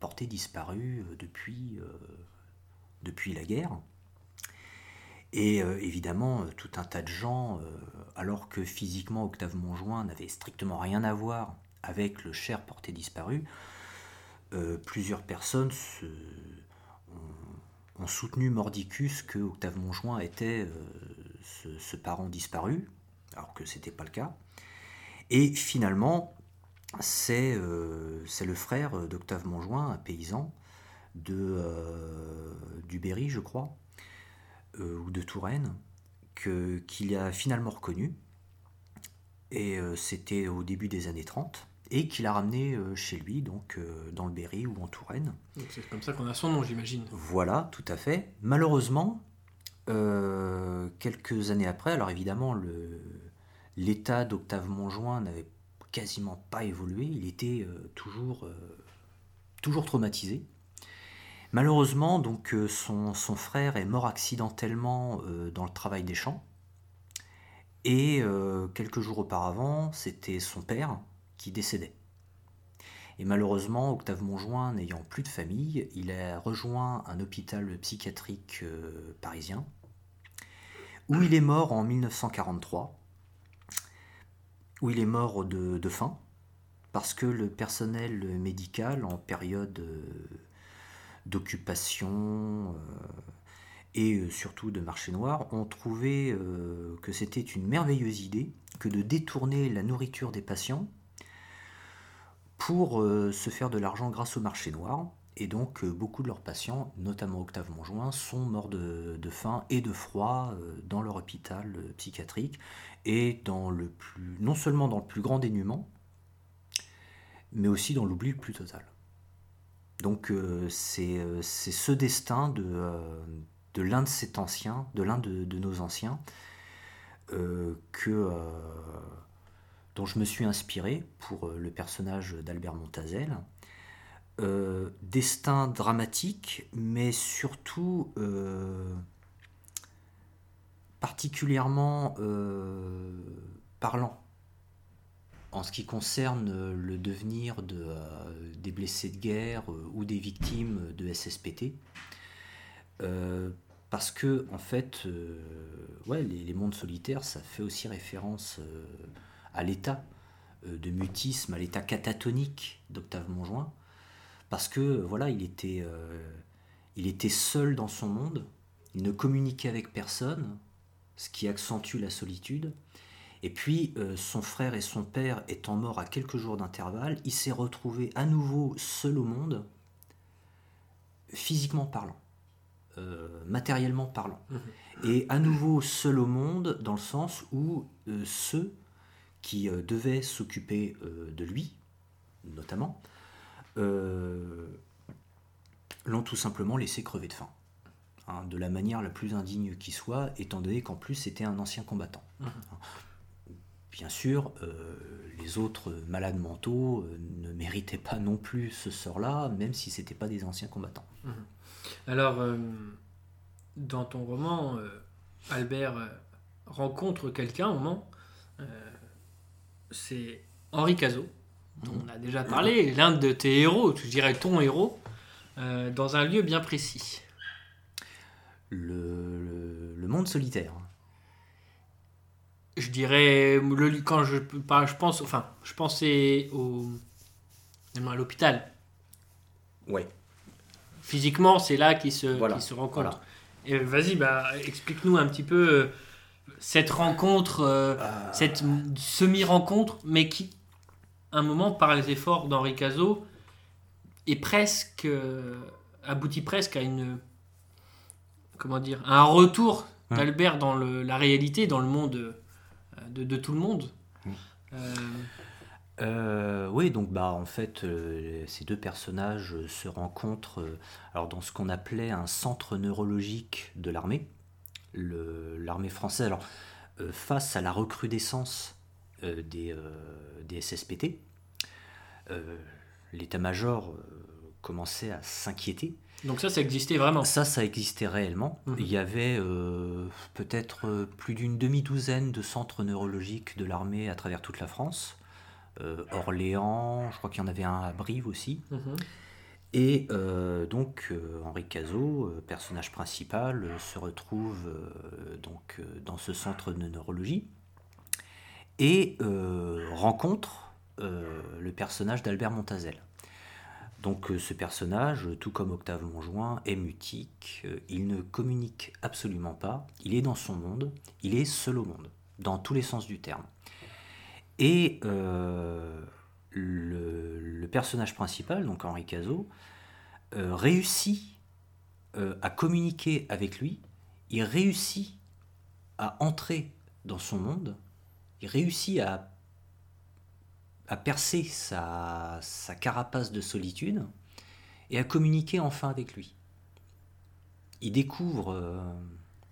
porté disparu depuis, depuis la guerre. Et évidemment, tout un tas de gens alors que physiquement Octave Montjoint n'avait strictement rien à voir avec le cher porté disparu, euh, plusieurs personnes soutenu Mordicus que Octave Montjoint était euh, ce, parent disparu, alors que ce n'était pas le cas. Et finalement, c'est euh, le frère d'Octave Montjoint, un paysan de, du Berry, je crois, ou de Touraine, qu'il a finalement reconnu, et euh, c'était au début des années 30, et qu'il a ramené euh, chez lui, donc euh, dans le Berry ou en Touraine. C'est comme ça qu'on a son nom, j'imagine. Voilà, tout à fait. Malheureusement, quelques années après, alors évidemment, l'état d'Octave Montjoint n'avait quasiment pas évolué, il était toujours, toujours traumatisé. Malheureusement, donc, euh, son, frère est mort accidentellement euh, dans le travail des champs. Et euh, quelques jours auparavant, c'était son père qui décédait. Et malheureusement, Octave Montjoint, n'ayant plus de famille, il a rejoint un hôpital psychiatrique parisien, où il est mort en 1943, où il est mort de, faim, parce que le personnel médical, en période d'occupation euh, et euh, surtout de marché noir, ont trouvé euh, que c'était une merveilleuse idée que de détourner la nourriture des patients pour se faire de l'argent grâce au marché noir. Et donc beaucoup de leurs patients, notamment Octave Montjoint, sont morts de, faim et de froid dans leur hôpital psychiatrique et dans le plus, non seulement dans le plus grand dénuement, mais aussi dans l'oubli le plus total. Donc euh, euh, c'est ce destin de, euh, de l'un de cet ancien, de l'un de, nos anciens, que, dont je me suis inspiré pour le personnage d'Albert Montazel. destin dramatique, mais surtout particulièrement parlant en ce qui concerne euh, le devenir de, euh, des blessés de guerre euh, ou des victimes de SSPT, parce que en fait, les, mondes solitaires, ça fait aussi référence à l'état de mutisme, à l'état catatonique d'Octave Montjoint, parce que voilà, il était, il était seul dans son monde, il ne communiquait avec personne, ce qui accentue la solitude. Et puis, euh, son frère et son père étant morts à quelques jours d'intervalle, il s'est retrouvé à nouveau seul au monde, physiquement parlant, euh, matériellement parlant. Mhm. Et à nouveau seul au monde dans le sens où euh, ceux qui devaient s'occuper de lui, notamment, l'ont tout simplement laissé crever de faim. hein, de la manière la plus indigne qui soit, étant donné qu'en plus c'était un ancien combattant. Mmh. Bien sûr, euh, les autres malades mentaux euh, ne méritaient pas non plus ce sort-là, même si ce n'étaient pas des anciens combattants. Mmh. Alors, euh, dans ton roman, Albert rencontre quelqu'un au moment, c'est Henri Cazot, dont on a déjà parlé, l'un de tes héros, je dirais ton héros, dans un lieu bien précis. le monde solitaire. Je dirais le, quand je, je pense enfin je pensais au à l'hôpital. Ouais. Physiquement c'est là qu'ils se se rencontrent et vas-y bah explique-nous un petit peu euh, cette rencontre euh, ah. cette semi rencontre mais qui un moment par les efforts d'Henri Cazot est presque euh, aboutit presque à une comment dire un retour d'Albert dans le, la réalité dans le monde de, tout le monde. Euh, euh, oui, donc bah en fait, euh, ces deux personnages se rencontrent alors dans ce qu'on appelait un centre neurologique de l'armée, l'armée française. Alors face à la recrudescence des, des, SSPT, l'état-major commençait à s'inquiéter donc ça, ça existait vraiment Ça, ça existait réellement. Mhm. Il y avait euh, peut-être euh, plus d'une demi-douzaine de centres neurologiques de l'armée à travers toute la France. Euh, Orléans, je crois qu'il y en avait un à Brive aussi. Mhm. Et donc Henri Cazot, personnage principal, se retrouve donc dans ce centre de neurologie et rencontre le personnage d'Albert Montazel. Donc euh, ce personnage, tout comme Octave Monjoint, est mutique, euh, il ne communique absolument pas, il est dans son monde, il est seul au monde, dans tous les sens du terme. Et euh, le, personnage principal, donc Henri Cazot, réussit à communiquer avec lui, il réussit à entrer dans son monde, il réussit à à percer sa, carapace de solitude et à communiquer enfin avec lui. Il découvre, euh,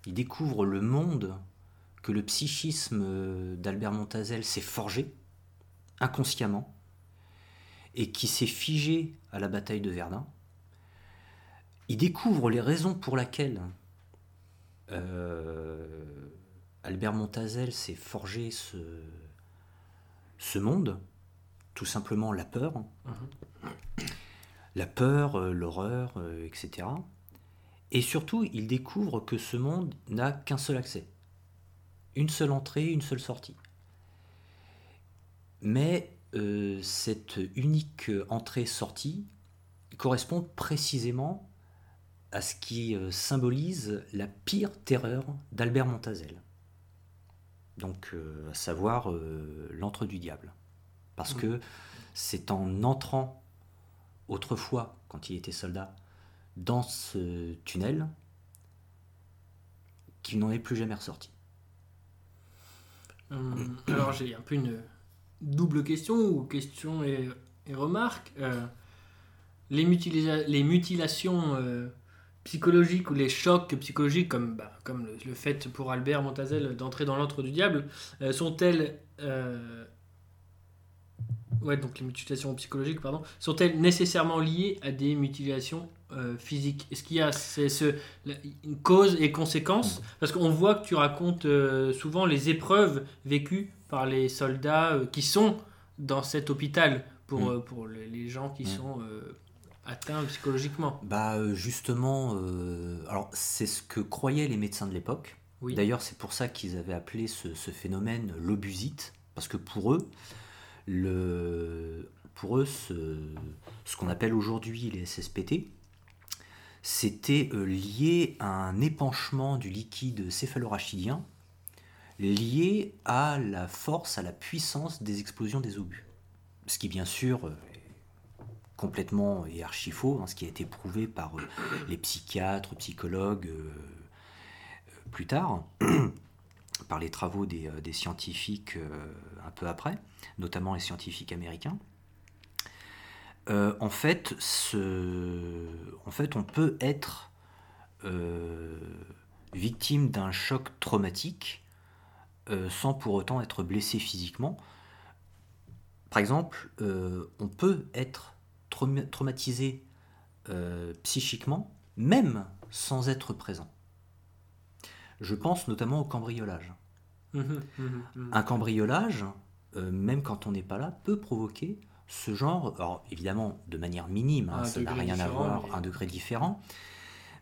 il découvre le monde que le psychisme d'Albert Montazel s'est forgé inconsciemment et qui s'est figé à la bataille de Verdun. Il découvre les raisons pour lesquelles euh, Albert Montazel s'est forgé ce, monde tout simplement la peur. La peur, euh, l'horreur, euh, etc. Et surtout, il découvre que ce monde n'a qu'un seul accès. Une seule entrée, une seule sortie. Mais euh, cette unique entrée-sortie correspond précisément à ce qui symbolise la pire terreur d'Albert Montazel. Donc, à savoir l'antre du diable. Parce que c'est en entrant autrefois, quand il était soldat, dans ce tunnel, qu'il n'en est plus jamais ressorti. Euh, alors j'ai un peu une double question, ou question et, remarque. Euh, les, les, mutilations euh, psychologiques ou les chocs psychologiques, comme, bah, comme le, fait pour Albert Montazel d'entrer dans l'antre du diable, sont-elles ouais, donc les mutilations psychologiques, pardon, sont-elles nécessairement liées à des mutilations euh, physiques? Est-ce qu'il y a ce, une cause et conséquence? Parce qu'on voit que tu racontes euh, souvent les épreuves vécues par les soldats euh, qui sont dans cet hôpital pour, mm. pour les, gens qui mm. sont atteints psychologiquement. Bah justement, alors c'est ce que croyaient les médecins de l'époque. D'ailleurs, c'est pour ça qu'ils avaient appelé ce, ce phénomène l'obusite, parce que pour eux, le, pour eux, ce, ce qu'on appelle aujourd'hui les SSPT, c'était euh, lié à un épanchement du liquide céphalorachidien lié à la force, à la puissance des explosions des obus. Ce qui, bien sûr, complètement et archi faux, hein, ce qui a été prouvé par euh, les psychiatres, psychologues euh, plus tard par les travaux des, euh, scientifiques euh, un peu après, notamment les scientifiques américains. Euh, en fait, on peut être victime d'un choc traumatique sans pour autant être blessé physiquement. Par exemple, on peut être traumatisé psychiquement même sans être présent. Je pense notamment au cambriolage. Mmh, mmh, mmh, Un cambriolage, euh, même quand on n'est pas là, peut provoquer ce genre, alors évidemment de manière minime, hein, ça n'a rien à voir, un degré différent,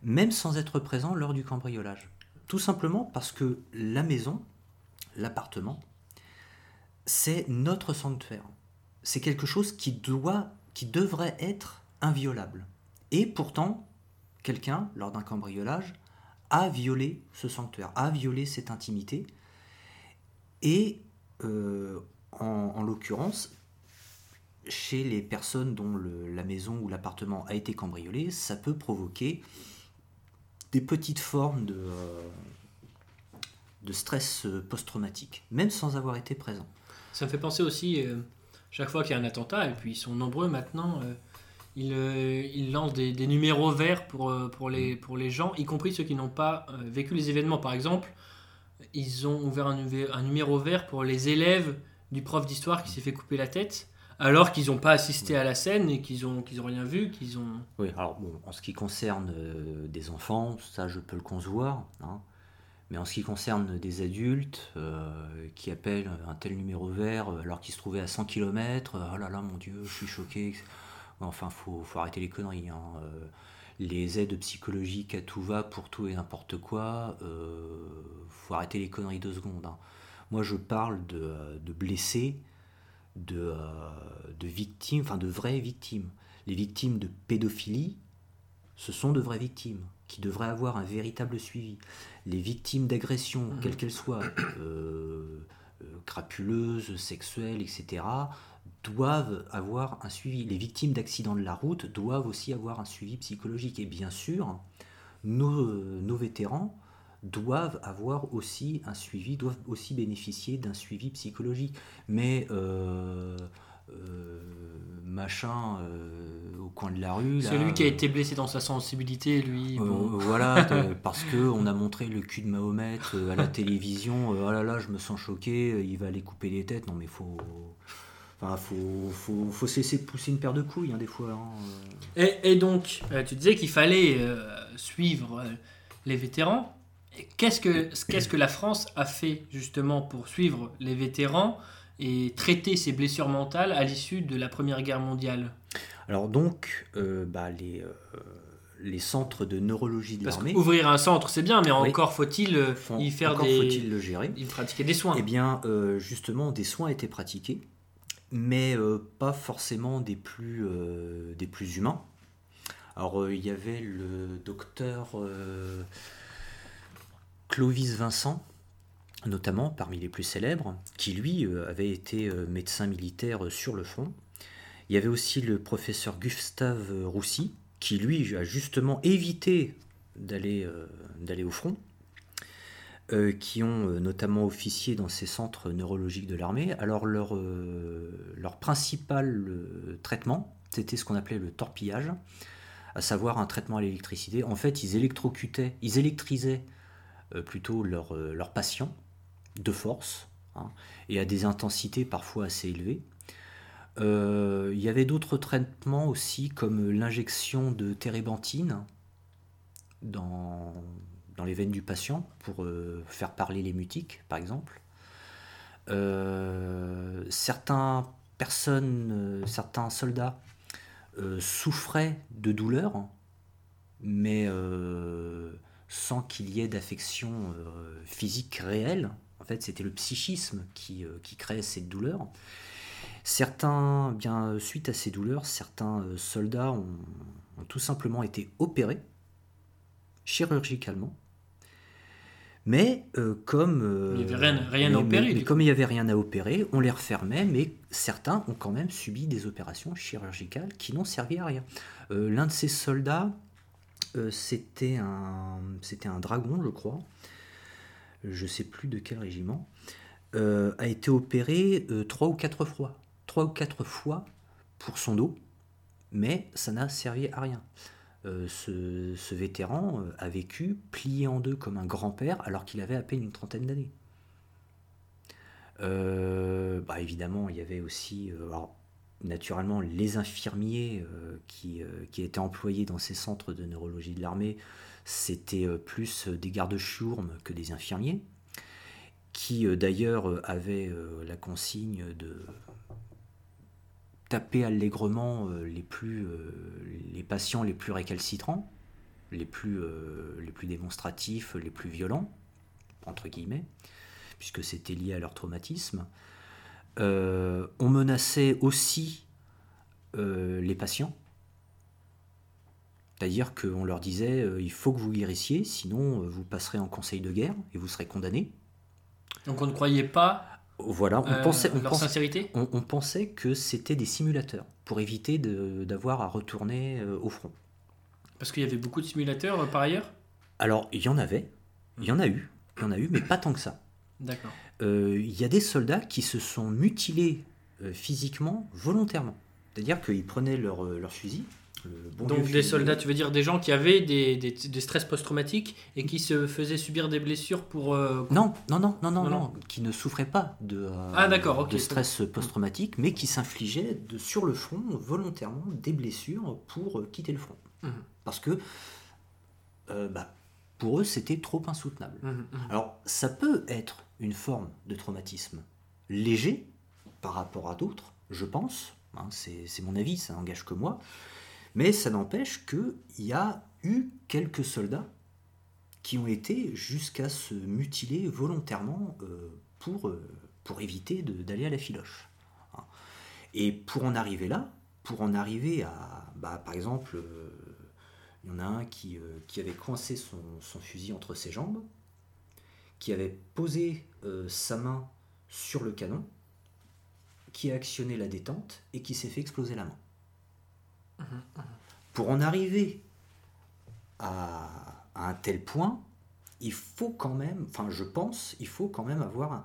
même sans être présent lors du cambriolage. Tout simplement parce que la maison, l'appartement, c'est notre sanctuaire. C'est quelque chose qui doit, qui devrait être inviolable. Et pourtant, quelqu'un, lors d'un cambriolage, a violé ce sanctuaire, a violé cette intimité. Et euh, en, l'occurrence, chez les personnes dont la maison ou l'appartement a été cambriolé, ça peut provoquer des petites formes de, euh, de stress euh, post-traumatique, même sans avoir été présent. Ça me fait penser aussi, chaque fois qu'il y a un attentat, et puis ils sont nombreux maintenant, euh, il lance des, numéros verts pour, euh, pour, les, pour les gens, y compris ceux qui n'ont pas euh, vécu les événements. Par exemple, ils ont ouvert un, un numéro vert pour les élèves du prof d'histoire qui s'est fait couper la tête alors qu'ils n'ont pas assisté à la scène et qu'ils n'ont qu'ils ont rien vu, qu'ils ont... Oui, alors bon, en ce qui concerne des enfants, ça je peux le concevoir, hein. Mais en ce qui concerne des adultes qui appellent un tel numéro vert alors qu'ils se trouvaient à 100 km, oh là là mon Dieu, je suis choqué, Enfin, faut, faut arrêter les conneries. Hein. Euh, les aides psychologiques à tout va pour tout et n'importe quoi, euh, faut arrêter les conneries deux secondes. Hein. Moi, je parle de, de blessés, de, euh, de, victimes, enfin de vraies victimes. Les victimes de pédophilie, ce sont de vraies victimes qui devraient avoir un véritable suivi. Les victimes d'agression, mmh. quelles qu'elles soient, euh, crapuleuses, sexuelles, etc., doivent avoir un suivi. Les victimes d'accidents de la route doivent aussi avoir un suivi psychologique. Et bien sûr, nos, vétérans doivent avoir aussi un suivi, doivent aussi bénéficier d'un suivi psychologique. Mais euh, euh, machin euh, au coin de la rue. Celui qui a été blessé dans sa sensibilité, lui. Voilà, parce que on a montré le cul de Mahomet à la télévision. oh là là, je me sens choqué. Il va aller couper les têtes. Non mais faut. Enfin, faut, faut, faut, cesser de pousser une paire de couilles, hein, des fois. Hein. Et, et, donc, euh, tu disais qu'il fallait euh, suivre euh, les vétérans. Qu'est-ce que, qu'est-ce que la France a fait justement pour suivre les vétérans et traiter ces blessures mentales à l'issue de la Première Guerre mondiale? Alors donc, bah, les, les centres de neurologie de l'armée... Ouvrir un centre, c'est bien, mais encore faut-il y faire encore faut-il le gérer Il pratiquer des soins. Eh bien, justement, des soins étaient pratiqués mais euh, pas forcément des plus, euh, des plus humains. Alors euh, il y avait le docteur Clovis Vincent, notamment parmi les plus célèbres, qui lui avait été médecin militaire sur le front. Il y avait aussi le professeur Gustave Roussy, qui lui a justement évité d'aller d'aller au front euh, qui ont euh, notamment officié dans ces centres neurologiques de l'armée. Alors leur, euh, principal traitement, c'était ce qu'on appelait le torpillage, à savoir un traitement à l'électricité. En fait, ils électrocutaient, ils électrisaient plutôt leurs leur patients de force hein, et à des intensités parfois assez élevées. Il y avait d'autres traitements aussi, comme l'injection de térébenthine dans, les veines du patient pour euh, faire parler les mutiques, par exemple. Euh, certains personnes, euh, certains soldats souffraient de douleurs, mais sans qu'il y ait d'affection physique réelle. En fait, c'était le psychisme qui créait cette douleur. Certains, bien suite à ces douleurs, certains soldats ont tout simplement été opérés chirurgicalement. Mais euh, comme, euh, il rien, à opérer, comme il n'y avait rien à opérer, on les refermait, mais certains ont quand même subi des opérations chirurgicales qui n'ont servi à rien. Euh, l'un de ces soldats, c'était un, c'était un dragon, je crois, je ne sais plus de quel régiment, a été opéré trois ou quatre fois, trois ou quatre fois pour son dos, mais ça n'a servi à rien. ce, ce, vétéran a vécu plié en deux comme un grand-père alors qu'il avait à peine une trentaine d'années. bah évidemment, il y avait aussi, naturellement, les infirmiers qui, qui, étaient employés dans ces centres de neurologie de l'armée, c'était plus des gardes-chourmes que des infirmiers qui euh, d'ailleurs euh, euh, la consigne de taper allègrement les, plus, les patients les plus récalcitrants, les plus, les plus démonstratifs, les plus violents, entre guillemets, puisque c'était lié à leur traumatisme. on menaçait aussi les patients, c'est-à-dire qu'on leur disait il faut que vous guérissiez, sinon vous passerez en conseil de guerre et vous serez condamné. Donc on ne croyait pas voilà, on euh, pensait, leur sincérité? on, pensait que c'était des simulateurs pour éviter d'avoir à retourner euh, au front. Parce qu'il y avait beaucoup de simulateurs euh, par ailleurs? Alors, il y en avait, il y en a eu, il y en a eu, mais pas tant que ça. D'accord. Il y a des soldats qui se sont mutilés physiquement volontairement. C'est-à-dire qu'ils prenaient leur, leur fusil, donc des soldats, tu veux dire des gens qui avaient des, des, stress post-traumatiques et qui se faisaient subir des blessures pour... Euh, non, non, non, non, non, non, qui ne souffraient pas de, euh, ah, d'accord, de stress post-traumatique, mais qui s'infligeaient sur le front volontairement des blessures pour euh, quitter le front. Mhm. Parce que bah, pour eux, c'était trop insoutenable. Mhm, mhm. Alors, ça peut être une forme de traumatisme léger par rapport à d'autres, je pense, hein, c'est mon avis, ça n'engage que moi, mais ça n'empêche qu'il y a eu quelques soldats qui ont été jusqu'à se mutiler volontairement euh, pour, euh, pour éviter d'aller à la filoche. Hein. Et pour en arriver là, pour en arriver à, bah, par exemple, euh, il y en a un qui, avait coincé son, fusil entre ses jambes, qui avait posé sa main sur le canon, qui a actionné la détente et qui s'est fait exploser la main. Pour en arriver à, un tel point, il faut quand même, enfin je pense, il faut quand même avoir,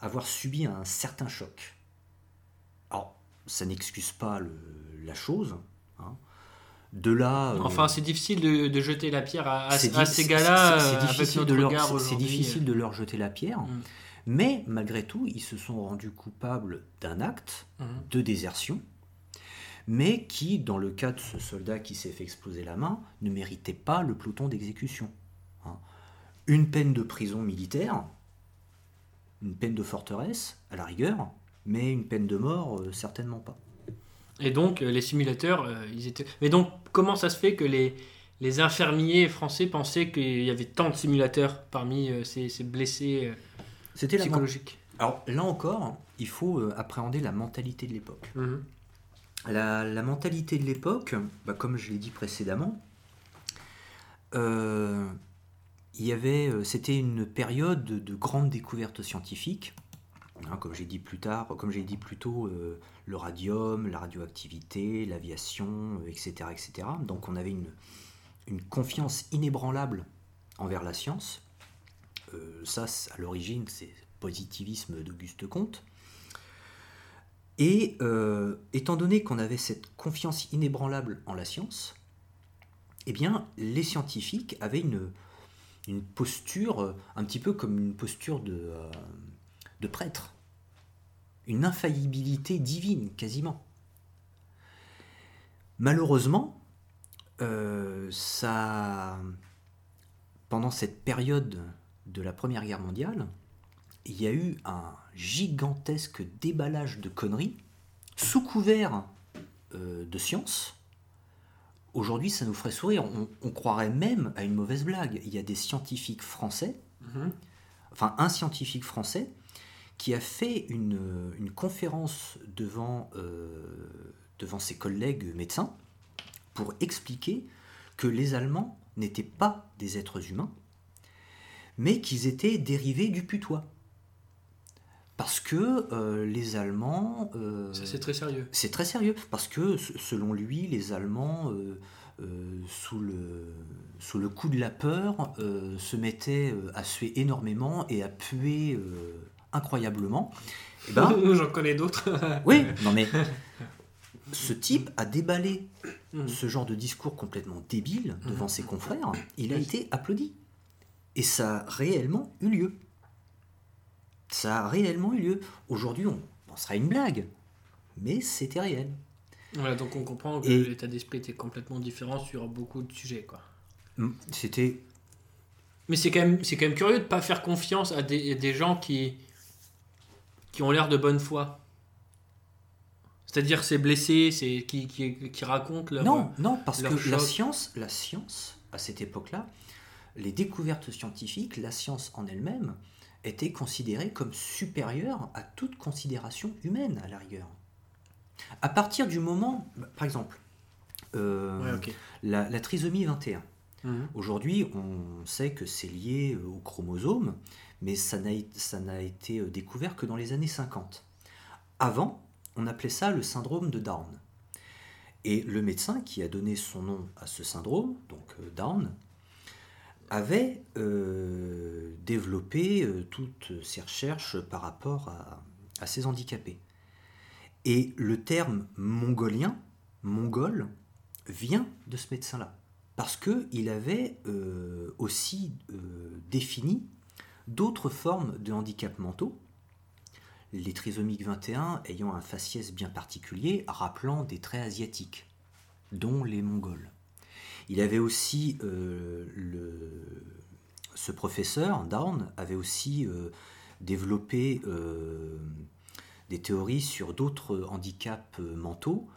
avoir subi un certain choc. Alors, ça n'excuse pas la chose. Hein. De là. Euh, enfin, c'est difficile de, jeter la pierre à, ces gars-là. C'est euh, difficile, de leur, difficile de leur jeter la pierre. Mm. Mais malgré tout, ils se sont rendus coupables d'un acte mm. de désertion mais qui, dans le cas de ce soldat qui s'est fait exploser la main, ne méritait pas le peloton d'exécution. Hein. Une peine de prison militaire, une peine de forteresse, à la rigueur, mais une peine de mort, euh, certainement pas. Et donc, euh, les simulateurs, euh, ils étaient... Mais donc, comment ça se fait que les, les infirmiers français pensaient qu'il y avait tant de simulateurs parmi ces, ces, blessés psychologiques? Alors, là encore, il faut appréhender la mentalité de l'époque. Mmh. La, mentalité de l'époque, bah, comme je l'ai dit précédemment, euh, y avait, euh, c'était une période de, grandes découvertes scientifiques. Hein, comme j'ai dit plus tard, comme j'ai dit plus tôt, euh, le radium, la radioactivité, l'aviation, etc., etc. Donc on avait une, une, confiance inébranlable envers la science. ça, à l'origine, c'est positivisme d'Auguste Comte. Et euh, étant donné qu'on avait cette confiance inébranlable en la science, eh bien, les scientifiques avaient une, posture euh, un petit peu comme une posture de, euh, de prêtre, une infaillibilité divine quasiment. Malheureusement, ça, pendant cette période de la Première Guerre mondiale, il y a eu un gigantesque déballage de conneries sous couvert euh, de science. Aujourd'hui, ça nous ferait sourire. On, croirait même à une mauvaise blague. Il y a des scientifiques français, mhm. enfin un scientifique français, qui a fait une, conférence devant, euh, devant ses collègues médecins pour expliquer que les Allemands n'étaient pas des êtres humains, mais qu'ils étaient dérivés du putois. Parce que euh, les Allemands... Euh, c'est très sérieux. C'est très sérieux, parce que selon lui, les Allemands, euh, sous, le, sous le coup de la peur, se mettaient à suer énormément et à puer incroyablement. Eh ben, J'en connais d'autres. oui, non mais... ce type a déballé mmh. ce genre de discours complètement débile devant mmh. ses confrères. Il a été applaudi. Et ça a réellement eu lieu. Ça a réellement eu lieu. Aujourd'hui, on pensera une blague. Mais c'était réel. Voilà, donc on comprend que l'état d'esprit était complètement différent sur beaucoup de sujets. quoi. C'était. Mais c'est quand, même, quand même curieux de ne pas faire confiance à des, des gens qui, qui ont l'air de bonne foi. C'est-à-dire ces blessés, c'est qui, qui, qui, racontent leur Non, non, parce que la science, la science, à cette époque-là, les découvertes scientifiques, la science en elle-même, était considérée comme supérieure à toute considération humaine, à la rigueur. À partir du moment, par exemple, euh, la, trisomie 21. Mhm. Aujourd'hui, on sait que c'est lié au chromosome, mais ça n'a été découvert que dans les années 50. Avant, on appelait ça le syndrome de Down. Et le médecin qui a donné son nom à ce syndrome, donc euh, Down, avait euh, développé euh, toutes ses recherches par rapport à, ces handicapés. Et le terme mongolien, mongol, vient de ce médecin-là. Parce qu'il avait aussi défini d'autres formes de handicap mentaux les trisomiques 21 ayant un faciès bien particulier, rappelant des traits asiatiques, dont les Mongols. Il avait aussi euh, ce professeur Down avait aussi euh, développé euh, des théories sur d'autres handicaps mentaux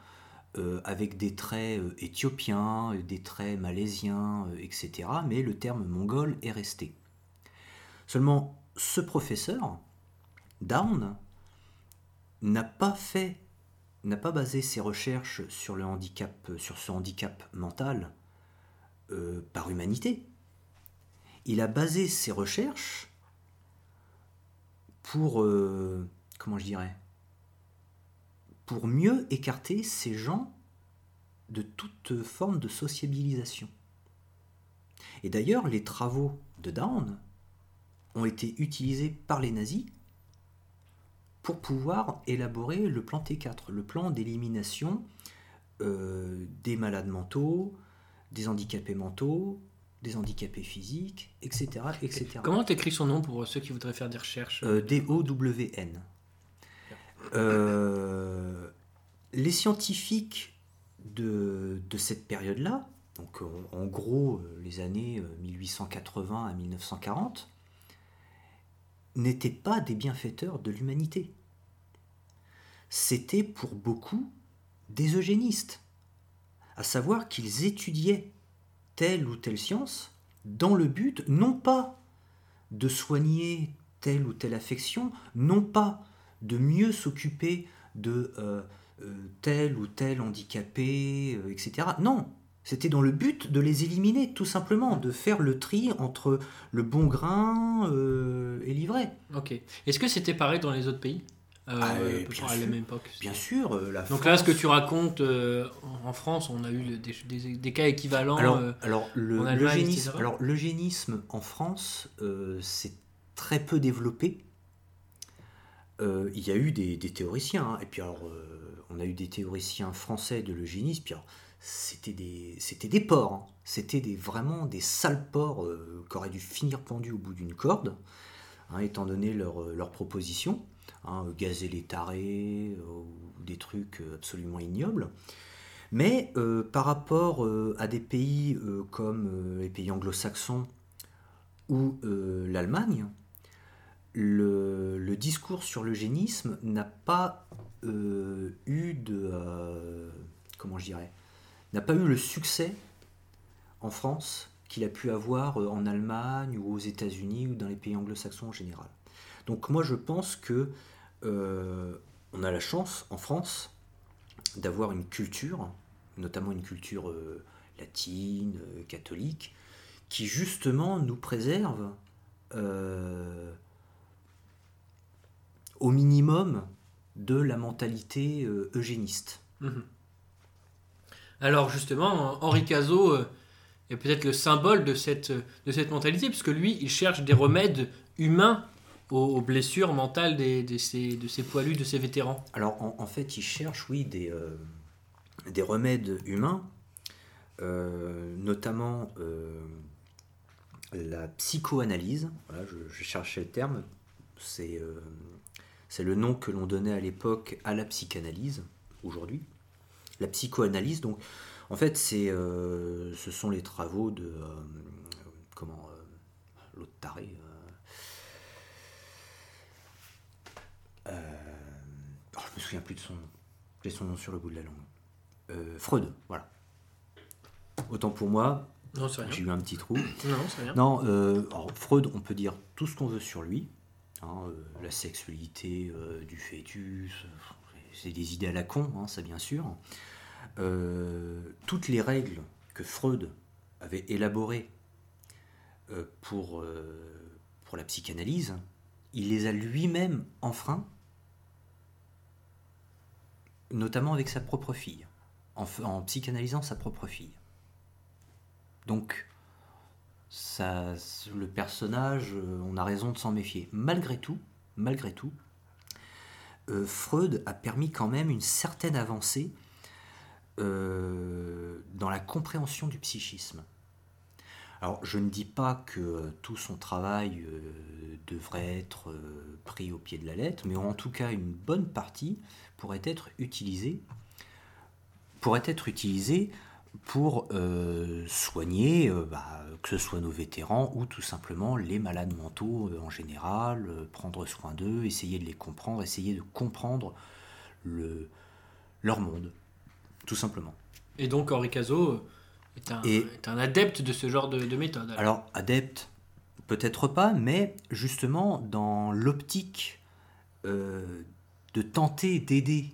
avec des traits éthiopiens, des traits malaisiens, etc. Mais le terme mongol est resté. Seulement, ce professeur, Down, n'a pas n'a pas basé ses recherches sur le handicap, sur ce handicap mental euh, par humanité. Il a basé ses recherches pour, euh, comment je dirais, pour mieux écarter ces gens de toute forme de sociabilisation. Et d'ailleurs, les travaux de Down ont été utilisés par les nazis pour pouvoir élaborer le plan T4, le plan d'élimination euh, des malades mentaux, des handicapés mentaux, des handicapés physiques, etc. etc. Comment tu écris son nom pour ceux qui voudraient faire des recherches euh, D-O-W-N. Euh, les scientifiques de, de cette période-là, donc en gros les années 1880 à 1940, n'étaient pas des bienfaiteurs de l'humanité c'était pour beaucoup des eugénistes, à savoir qu'ils étudiaient telle ou telle science dans le but non pas de soigner telle ou telle affection, non pas de mieux s'occuper de euh, euh, tel ou tel handicapé, euh, etc. Non, c'était dans le but de les éliminer, tout simplement, de faire le tri entre le bon grain et l'ivraie. Ok. Est-ce que c'était pareil dans les autres pays? Euh, ah à la même époque. Bien sûr. Euh, Donc là, ce que tu racontes, euh, en France, on a eu des, cas équivalents alors, alors, le, alors, l'eugénisme en France, c'est très peu développé. Il y a eu des, théoriciens, hein. et puis alors, on a eu des théoriciens français de l'eugénisme, puis c'était des, c'était des porcs, hein. c'était des, vraiment des sales porcs qui auraient dû finir pendus au bout d'une corde, hein, étant donné leur, leur proposition. Hein, gazer les tarés, euh, ou des trucs euh, absolument ignobles. Mais euh, par rapport à des pays comme les pays anglo-saxons ou l'Allemagne, le, discours sur l'eugénisme n'a pas eu de comment je dirais n'a pas eu le succès en France qu'il a pu avoir en Allemagne ou aux États-Unis ou dans les pays anglo-saxons en général. Donc moi je pense que euh, on a la chance en France d'avoir une culture, notamment une culture euh, latine, euh, catholique, qui justement nous préserve au minimum de la mentalité eugéniste. Mhm. Alors justement, Henri Cazot est peut-être le symbole de cette, de cette mentalité, puisque lui, il cherche des remèdes humains aux, blessures mentales de, ces, poilus, de ces vétérans Alors en, fait, ils cherchent, oui, des, euh, des remèdes humains, notamment la psychoanalyse. Voilà, je, cherchais le terme. C'est c'est le nom que l'on donnait à l'époque à la psychanalyse, aujourd'hui. La psychoanalyse, donc, en fait, c'est, euh, ce sont les travaux de. Euh, comment. Euh, l'autre taré. Oh, je me souviens plus de son nom. J'ai son nom sur le bout de la langue. Freud, voilà. Autant pour moi, j'ai eu un petit trou. Non, c'est rien. Non, Freud, on peut dire tout ce qu'on veut sur lui. Hein, euh, la sexualité euh, du fœtus, c'est des idées à la con, hein, ça bien sûr. Euh, toutes les règles que Freud avait élaborées pour, pour la psychanalyse, il les a lui-même enfreints, notamment avec sa propre fille, en, psychanalysant sa propre fille. Donc, le personnage, euh, on a raison de s'en méfier. Malgré tout, malgré tout, euh, Freud a permis quand même une certaine avancée euh, dans la compréhension du psychisme. Alors, je ne dis pas que tout son travail devrait être pris au pied de la lettre, mais en tout cas, une bonne partie pourrait être utilisée, pourrait être utilisée pour soigner bah, que ce soit nos vétérans ou tout simplement les malades mentaux euh, en général, euh, prendre soin d'eux, essayer de les comprendre, essayer de comprendre le, leur monde, tout simplement. Et donc Henri Cazot est un, est un adepte de ce genre de, méthode. Alors. adepte, peut-être pas, mais justement dans l'optique euh, de tenter d'aider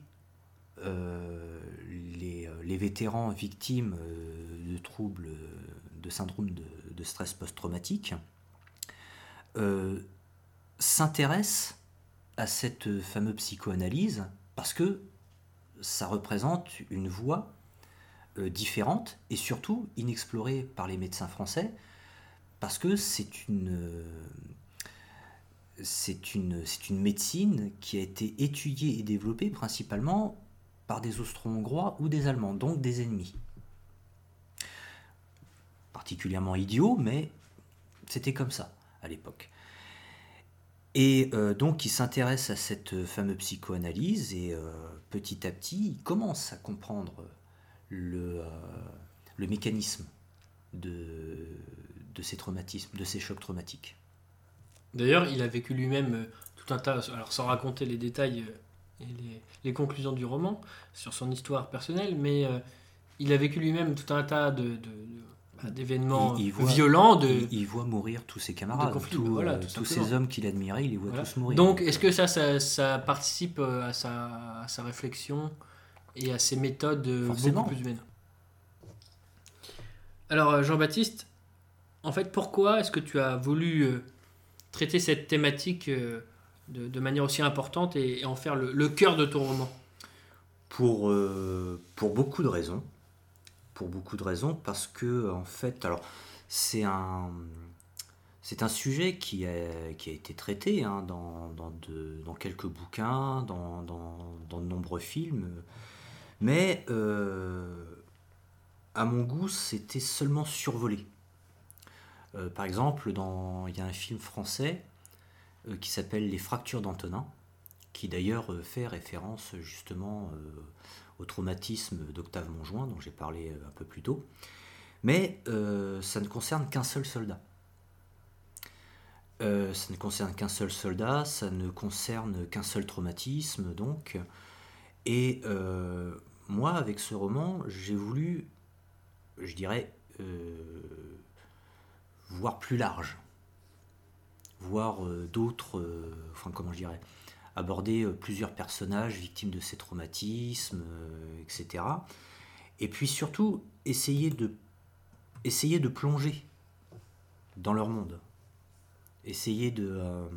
les, les, vétérans victimes de troubles de syndrome de, stress post-traumatique, euh, s'intéresse à cette fameuse psychoanalyse parce que ça représente une voie euh, différente et surtout inexplorée par les médecins français parce que c'est une, c'est une, médecine qui a été étudiée et développée principalement par des Austro-Hongrois ou des Allemands, donc des ennemis particulièrement idiot, mais c'était comme ça à l'époque. Et euh, donc il s'intéresse à cette fameuse psychoanalyse et euh, petit à petit il commence à comprendre le, euh, mécanisme de, de ces traumatismes, de ces chocs traumatiques. D'ailleurs, il a vécu lui-même tout un tas, alors sans raconter les détails et les, conclusions du roman sur son histoire personnelle, mais il a vécu lui-même tout un tas de d'événements violents. De, il, voit mourir tous ses camarades, euh, tous ces hommes qu'il admirait, il les voit tous mourir. Donc, est-ce que ça, ça, participe euh, à sa, à sa, réflexion et à ses méthodes euh, beaucoup plus humaines? Alors, Jean-Baptiste, en fait, pourquoi est-ce que tu as voulu traiter cette thématique de, manière aussi importante et, en faire le, cœur de ton roman. Pour, pour beaucoup de raisons. Pour beaucoup de raisons, parce que en fait, alors c'est un c'est un sujet qui a, qui a été traité hein, dans, dans, de, dans, quelques bouquins, dans, dans, de nombreux films, mais euh, à mon goût, c'était seulement survolé. Euh, par exemple, il y a un film français euh, qui s'appelle Les fractures d'Antonin, qui d'ailleurs fait référence justement au traumatisme d'Octave Monjoint, dont j'ai parlé euh, un peu plus tôt. Mais euh, ça ne concerne qu'un seul soldat. Euh, ça ne concerne qu'un seul soldat, ça ne concerne qu'un seul traumatisme, donc. Et moi, avec ce roman, j'ai voulu, je dirais, voir plus large, voir d'autres, enfin comment je dirais, aborder euh, plusieurs personnages victimes de ces traumatismes, euh, etc. Et puis surtout, essayer de, essayer de plonger dans leur monde. Essayer de... Euh,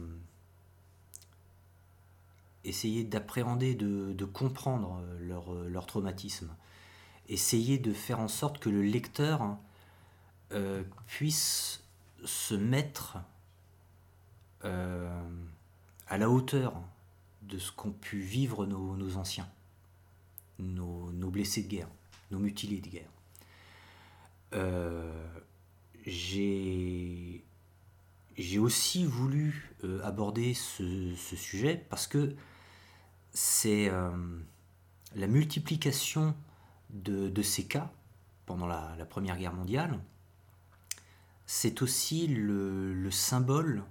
essayer d'appréhender, de, comprendre leur, leur, traumatisme. Essayer de faire en sorte que le lecteur puisse se mettre à la hauteur de ce qu'ont pu vivre nos, anciens, nos, blessés de guerre. nos mutilés de guerre. j'ai aussi voulu aborder ce, sujet parce que c'est la multiplication de, ces cas pendant la, Première Guerre mondiale, c'est aussi le, symbole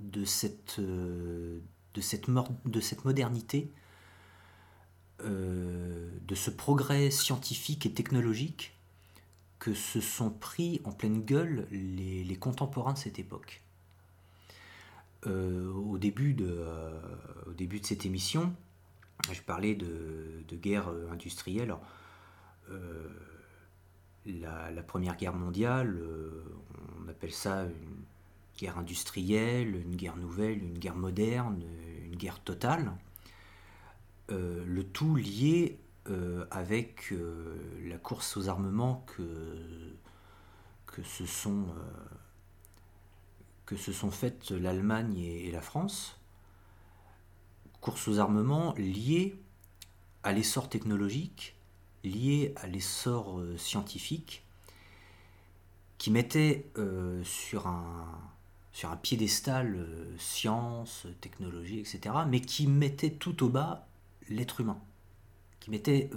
de cette, de cette, de cette modernité, euh, de ce progrès scientifique et technologique que se sont pris en pleine gueule les, contemporains de cette époque. Euh, au, début de, euh, au début de cette émission, je parlais de, guerre industrielle. Euh, la, Première Guerre mondiale, euh, on appelle ça une guerre industrielle, une guerre nouvelle, une guerre moderne, une guerre totale. Euh, le tout lié avec la course aux armements que, que, se, sont, que se sont faites l'Allemagne et, la France. Course aux armements liée à l'essor technologique lié à l'essor euh, scientifique qui mettait euh, sur, un, piédestal euh, science, technologie, etc., mais qui mettait tout au bas l'être humain, qui mettait,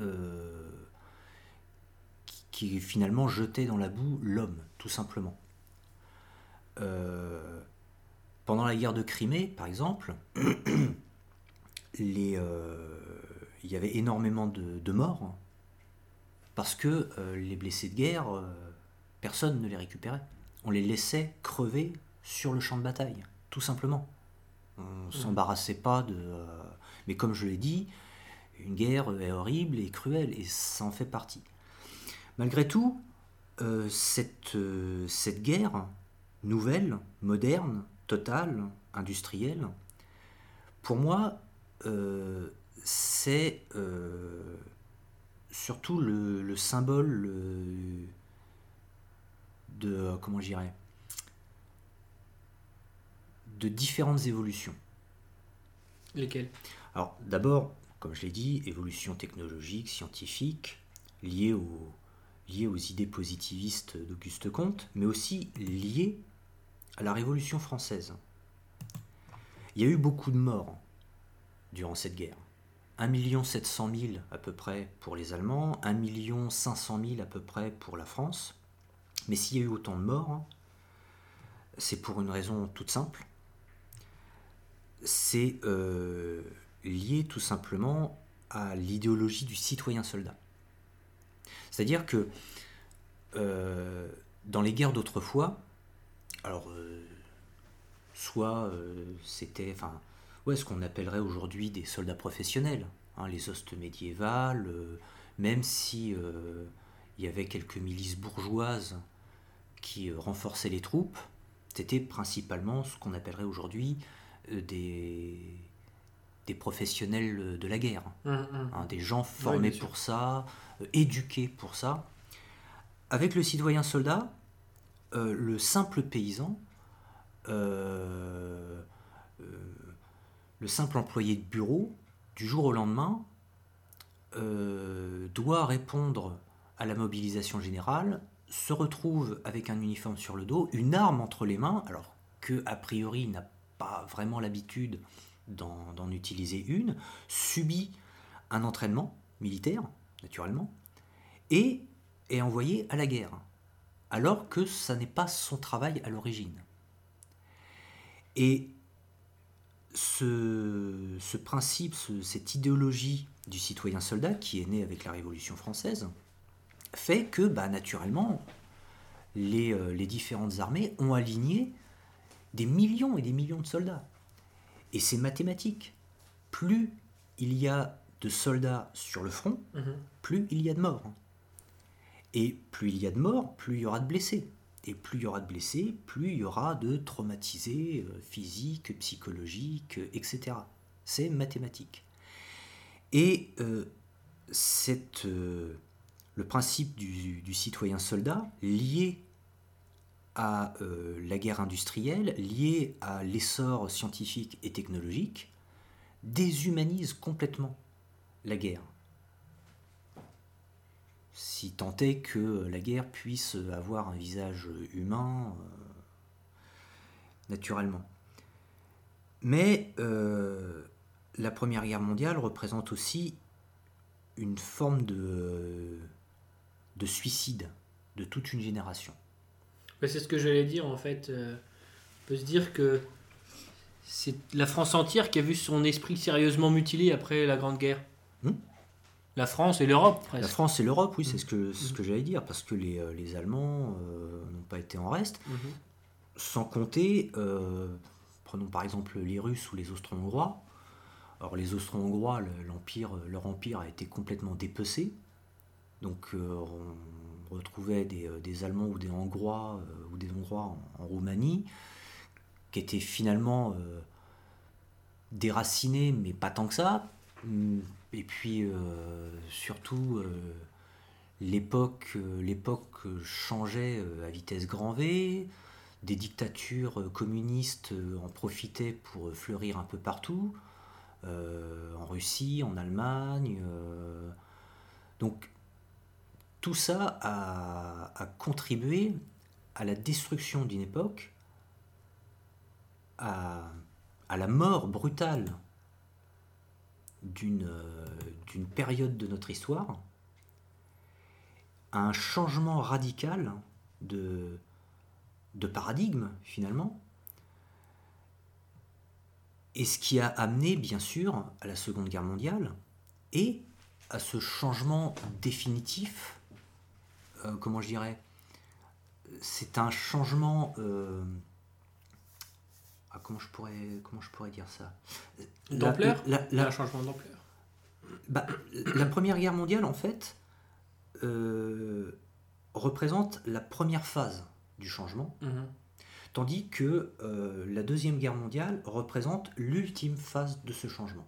finalement jetait dans la boue l'homme, tout simplement. pendant la guerre de Crimée, par exemple, il y avait énormément de morts parce que euh, les blessés de guerre, euh, personne ne les récupérait. On les laissait crever sur le champ de bataille, tout simplement. On ne mmh. s'embarrassait pas de... Euh, mais comme je l'ai dit, une guerre est horrible et cruelle, et ça en fait partie. Malgré tout, cette, cette guerre nouvelle, moderne, totale, industrielle, pour moi, c'est surtout le, symbole de comment j'irais de différentes évolutions. Lesquelles? Alors d'abord, comme je l'ai dit, évolution technologique, scientifique, liée, au, liée aux idées positivistes d'Auguste Comte, mais aussi liée à la Révolution française. Il y a eu beaucoup de morts durant cette guerre. 1 700 000 à peu près pour les Allemands, 1 500 000 à peu près pour la France. Mais s'il y a eu autant de morts, c'est pour une raison toute simple. C'est euh, lié tout simplement à l'idéologie du citoyen soldat. C'est-à-dire que euh, dans les guerres d'autrefois, alors euh, soit c'était, ouais, ce qu'on appellerait aujourd'hui des soldats professionnels, hein, les hostes médiévales, euh, même si euh, il y avait quelques milices bourgeoises qui euh, renforçaient les troupes, c'était principalement ce qu'on appellerait aujourd'hui des, des professionnels de la guerre, mmh, mmh. Hein, des gens formés pour ça, éduqués pour ça. Avec le citoyen soldat, le simple paysan, le simple employé de bureau, du jour au lendemain, euh, doit répondre à la mobilisation générale, se retrouve avec un uniforme sur le dos, une arme entre les mains, alors que a priori n'a pas vraiment l'habitude d'en utiliser une, subit un entraînement militaire, naturellement, et est envoyé à la guerre, alors que ça n'est pas son travail à l'origine. Et ce, principe, cette idéologie du citoyen soldat qui est née avec la Révolution française, fait que bah, naturellement, les, euh, les, différentes armées ont aligné des millions et des millions de soldats. Et c'est mathématique. Plus il y a de soldats sur le front, mhm. plus il y a de morts. Et plus il y a de morts, plus il y aura de blessés. Et plus il y aura de blessés, plus il y aura de traumatisés euh, physiques, psychologiques, euh, etc. C'est mathématique. Et euh, le principe du, citoyen soldat, lié à la guerre industrielle, lié à l'essor scientifique et technologique, déshumanise complètement la guerre. Si tant est que la guerre puisse avoir un visage humain naturellement. Mais la Première Guerre mondiale représente aussi une forme de, de suicide de toute une génération. C'est ce que j'allais dire en fait. Euh, on peut se dire que c'est la France entière qui a vu son esprit sérieusement mutilé après la Grande Guerre. La France et l'Europe, presque. La France et l'Europe, oui, c'est ce que, ce que j'allais dire, parce que les, euh, les Allemands euh, n'ont pas été en reste. Mhm. Sans compter, prenons par exemple les Russes ou les Austro-Hongrois. Alors les Austro-Hongrois, l'empire, leur empire a été complètement dépecé. Donc on retrouvait des, des, Allemands ou des Hongrois ou des Hongrois en, Roumanie qui étaient finalement déracinés, mais pas tant que ça. Et puis surtout l'époque l'époque changeait à vitesse grand V. Des dictatures communistes en profitaient pour fleurir un peu partout. Euh, en Russie, en Allemagne. Euh, donc tout ça a, contribué à la destruction d'une époque, à, la mort brutale d'une période de notre histoire, un changement radical de, de paradigme finalement, et ce qui a amené, bien sûr, à la Seconde Guerre mondiale et à ce changement définitif, euh, comment je dirais, c'est un changement... Euh, ah, comment, je pourrais, comment je pourrais dire ça? D'ampleur? Un changement d'ampleur bah, La Première Guerre mondiale, en fait, euh, représente la première phase du changement. Mhm. Tandis que euh, la Deuxième Guerre mondiale représente l'ultime phase de ce changement.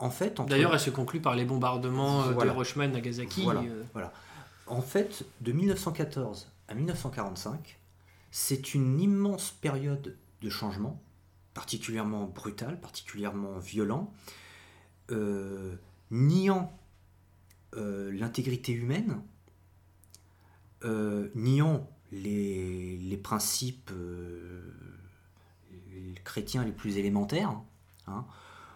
En fait, D'ailleurs, elle se conclut par les bombardements euh, de Hiroshima et Nagasaki. Euh. Voilà, En fait, de 1914 à 1945, c'est une immense période de changement, particulièrement brutal, particulièrement violent, niant l'intégrité humaine, niant les, principes euh, chrétiens les plus élémentaires, hein,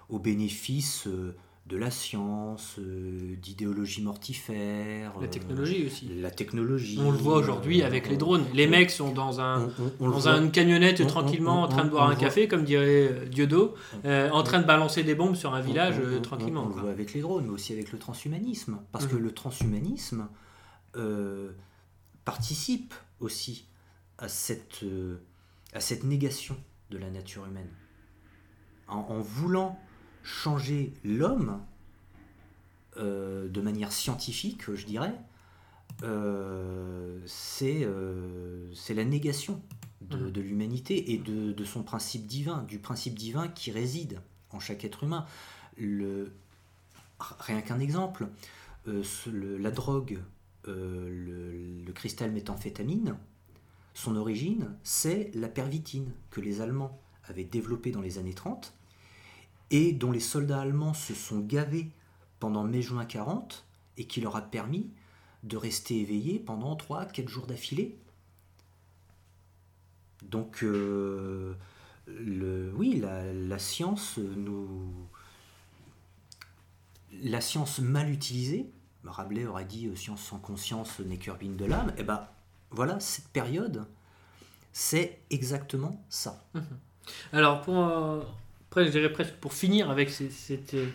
au bénéfice euh, de la science, euh, d'idéologie mortifère. La technologie aussi. La technologie. On le voit aujourd'hui avec les drones. Les mecs sont dans, un, dans une camionnette tranquillement en train de boire un café, comme dirait Dieudo, en train de balancer des bombes sur un village tranquillement. On, le voit avec les drones, mais aussi avec le transhumanisme. Parce mmh. que le transhumanisme participe aussi à cette, euh, à cette négation de la nature humaine. En, voulant changer l'homme euh, de manière scientifique, je dirais, euh, c'est la négation de, de l'humanité et de, de, son principe divin, du principe divin qui réside en chaque être humain. Le, rien qu'un exemple, la drogue euh, le, cristal méthamphétamine, son origine, c'est la pervitine que les Allemands avaient développée dans les années 30 et dont les soldats allemands se sont gavés pendant mai-juin 40 et qui leur a permis de rester éveillés pendant 3-4 jours d'affilée. Donc, euh, le, oui, la, la, science nous. La science mal utilisée Rabelais aurait dit euh, science sans conscience n'est qu'urbine de l'âme. Et eh ben voilà, cette période, c'est exactement ça. Mhm. Alors, pour, euh, je presque pour finir avec cette, euh,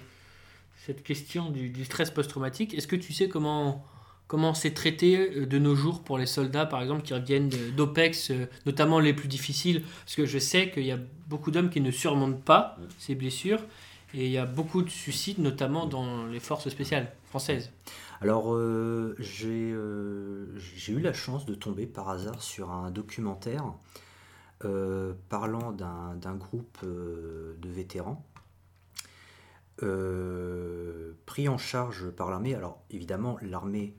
cette question du, stress post-traumatique, est-ce que tu sais comment comment c'est traité de nos jours pour les soldats, par exemple, qui reviennent d'OPEX, notamment les plus difficiles? Parce que je sais qu'il y a beaucoup d'hommes qui ne surmontent pas ces blessures et il y a beaucoup de suicides, notamment dans les forces spéciales françaises. Alors, euh, euh, j'ai eu la chance de tomber par hasard sur un documentaire euh, parlant d'un groupe de vétérans pris en charge par l'armée. Alors, évidemment, l'armée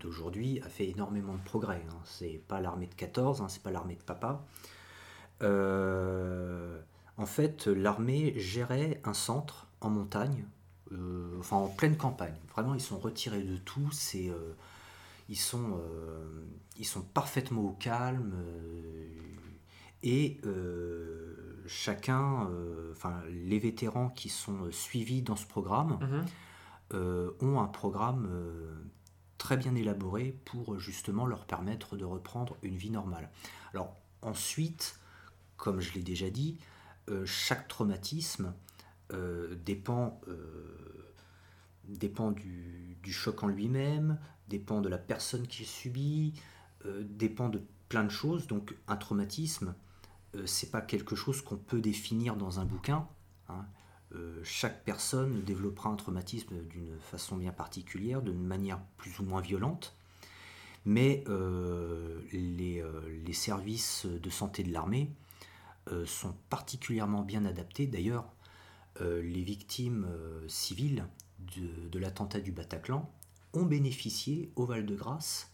d'aujourd'hui a fait énormément de progrès. Hein. C'est pas l'armée de 14, hein, c'est pas l'armée de papa. en fait, l'armée gérait un centre en montagne enfin en pleine campagne. Vraiment, ils sont retirés de tout. C'est, ils sont, ils sont parfaitement au calme et chacun, enfin les vétérans qui sont suivis dans ce programme mhm. ont un programme très bien élaboré pour justement leur permettre de reprendre une vie normale. Alors ensuite, comme je l'ai déjà dit, euh, chaque traumatisme euh, dépend, euh, dépend du, choc en lui-même, dépend de la personne qui subit, dépend de plein de choses. Donc un traumatisme, c'est pas quelque chose qu'on peut définir dans un bouquin. Hein. Euh, chaque personne développera un traumatisme d'une façon bien particulière, d'une manière plus ou moins violente. Mais euh, euh, les, services de santé de l'armée sont particulièrement bien adaptés. D'ailleurs, les victimes civiles de l'attentat du Bataclan ont bénéficié au Val-de-Grâce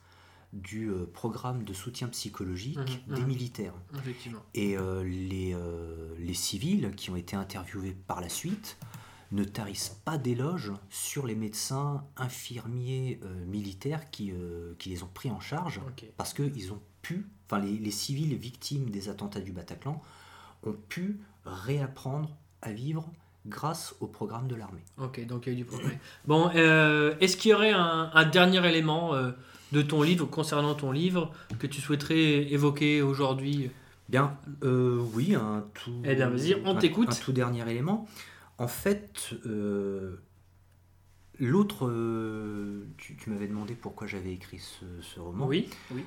du euh, programme de soutien psychologique mmh, des mmh. militaires. Et euh, les, euh, les, civils qui ont été interviewés par la suite ne tarissent pas d'éloges sur les médecins, infirmiers, militaires qui, qui, les ont pris en charge parce qu'ils ont pu, enfin les, les, civils victimes des attentats du Bataclan ont pu réapprendre à vivre grâce au programme de l'armée. Ok, donc il y a eu du progrès. Bon, est-ce qu'il y aurait un, un dernier élément de ton livre, concernant ton livre, que tu souhaiterais évoquer aujourd'hui? Bien, euh, oui, un tout. Eh bien, vas-y, on t'écoute. Un, tout dernier élément. En fait, euh, l'autre. Euh, tu, m'avais demandé pourquoi j'avais écrit ce, roman. Oui, oui.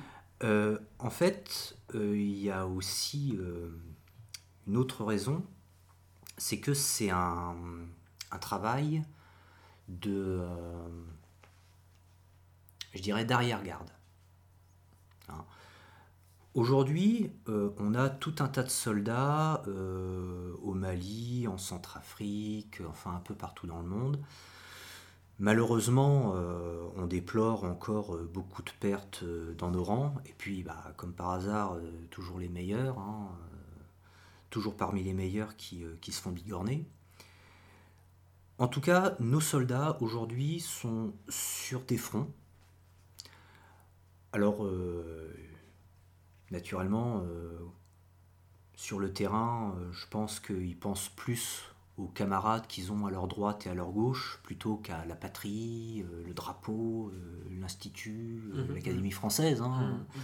en fait, il y a aussi une autre raison, c'est que c'est un, un, travail de je dirais, d'arrière-garde. Hein. Aujourd'hui, euh, on a tout un tas de soldats euh, au Mali, en Centrafrique, enfin un peu partout dans le monde. Malheureusement, euh, on déplore encore beaucoup de pertes dans nos rangs. Et puis, bah, comme par hasard, toujours les meilleurs, hein, toujours parmi les meilleurs qui, qui se font bigorner. En tout cas, nos soldats aujourd'hui sont sur des fronts alors, euh, naturellement, euh, sur le terrain, euh, je pense qu'ils pensent plus aux camarades qu'ils ont à leur droite et à leur gauche, plutôt qu'à la patrie, le drapeau, l'Institut, mmh, l'Académie mmh. française. Hein. Mmh,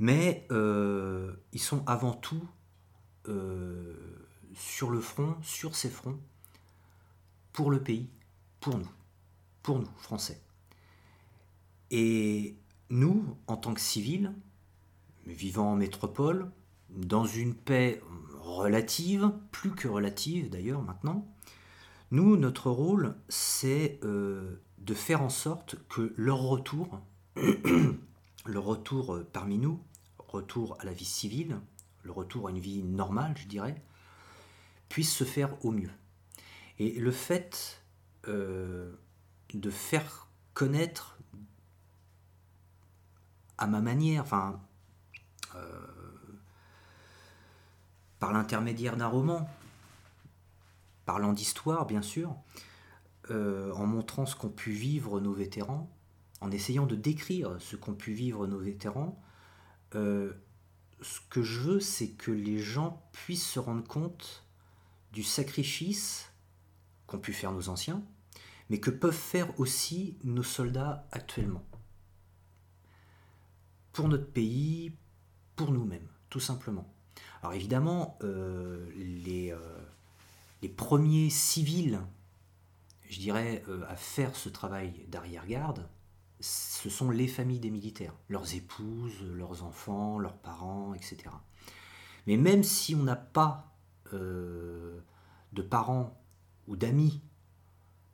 Mais ils sont avant tout sur le front, sur ces fronts, pour le pays, pour nous, pour nous, Français. Et nous, en tant que civils, vivant en métropole, dans une paix relative, plus que relative d'ailleurs maintenant, nous, notre rôle, c'est euh, de faire en sorte que leur retour, le retour parmi nous, retour à la vie civile, le retour à une vie normale, je dirais, puisse se faire au mieux. Et le fait euh, de faire connaître à ma manière, euh, par l'intermédiaire d'un roman, parlant d'histoire bien sûr, euh, en montrant ce qu'ont pu vivre nos vétérans, en essayant de décrire ce qu'ont pu vivre nos vétérans, euh, ce que je veux, c'est que les gens puissent se rendre compte du sacrifice qu'ont pu faire nos anciens, mais que peuvent faire aussi nos soldats actuellement pour notre pays, pour nous-mêmes, tout simplement. Alors évidemment, euh, les, euh, les, premiers civils, je dirais, euh, à faire ce travail d'arrière-garde, ce sont les familles des militaires, leurs épouses, leurs enfants, leurs parents, etc. Mais même si on n'a pas de parents ou d'amis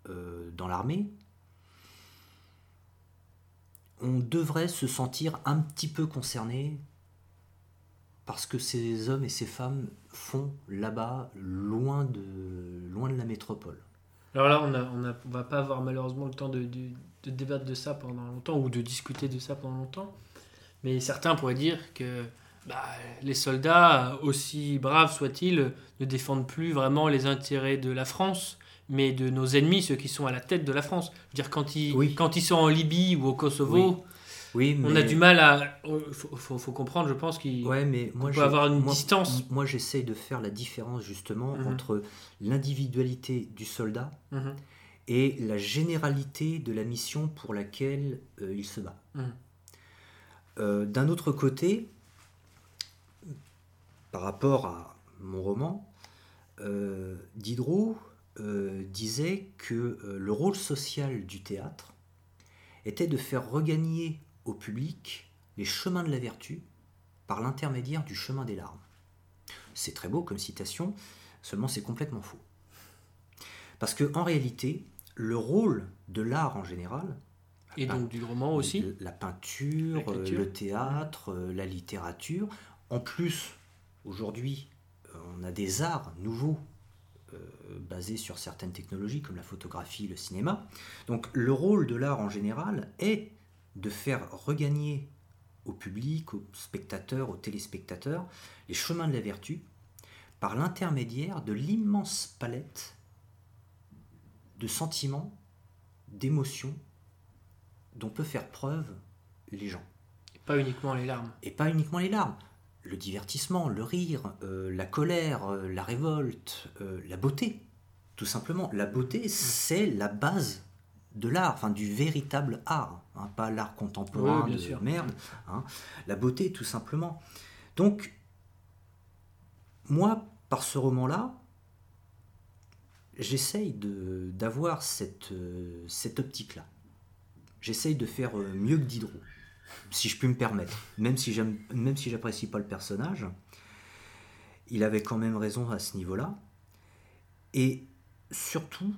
dans l'armée, on devrait se sentir un petit peu concerné parce que ces hommes et ces femmes font là-bas, loin de, loin de la métropole. Alors là, on ne va pas avoir malheureusement le temps de, débattre de ça pendant longtemps ou de discuter de ça pendant longtemps. Mais certains pourraient dire que bah, les soldats, aussi braves soient-ils, ne défendent plus vraiment les intérêts de la France, mais de nos ennemis, ceux qui sont à la tête de la France. Je veux dire, quand ils, quand ils sont en Libye ou au Kosovo, oui. on a du mal à. Il faut, faut, comprendre, je pense, qu'il ouais, mais moi, peut avoir une distance. Moi, j'essaye de faire la différence justement mhm. entre l'individualité du soldat mhm. et la généralité de la mission pour laquelle euh, il se bat. Mhm. Euh, d'un autre côté, par rapport à mon roman, euh, Diderot euh, disait que euh, le rôle social du théâtre était de faire regagner au public les chemins de la vertu par l'intermédiaire du chemin des larmes. C'est très beau comme citation, seulement c'est complètement faux. Parce que en réalité, le rôle de l'art en général, et donc du roman aussi La peinture, euh, le théâtre, la littérature. En plus, aujourd'hui, on a des arts nouveaux basé sur certaines technologies comme la photographie, le cinéma. Donc le rôle de l'art en général est de faire regagner au public, aux spectateurs, aux téléspectateurs, les chemins de la vertu par l'intermédiaire de l'immense palette de sentiments, d'émotions dont peut faire preuve les gens. Et pas uniquement les larmes. Et pas uniquement les larmes le divertissement, le rire, euh, la colère, euh, la révolte, euh, la beauté, tout simplement. La beauté, c'est la base de l'art, enfin du véritable art, hein, pas l'art contemporain de merde. Hein. La beauté, tout simplement. Donc, moi, par ce roman-là, j'essaye d'avoir cette, cette optique-là. J'essaye de faire mieux que Diderot si je puis me permettre. Même si si j'apprécie pas le personnage, il avait quand même raison à ce niveau-là. Et surtout,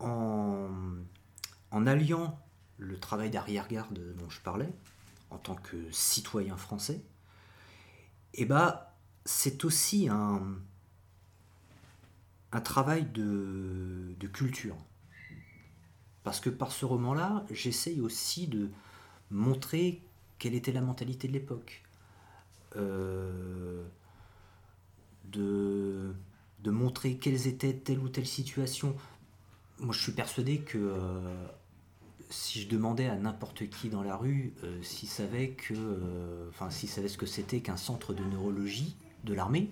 en, alliant le travail d'arrière-garde dont je parlais, en tant que citoyen français, eh ben, c'est aussi un, un travail de culture. Parce que par ce roman-là, j'essaye aussi de, montrer quelle était la mentalité de l'époque. Euh, de, de, montrer quelles étaient telle ou telle situation. Moi, je suis persuadé que euh, si je demandais à n'importe qui dans la rue euh, s'il savait que, s'il savait ce que c'était qu'un centre de neurologie de l'armée,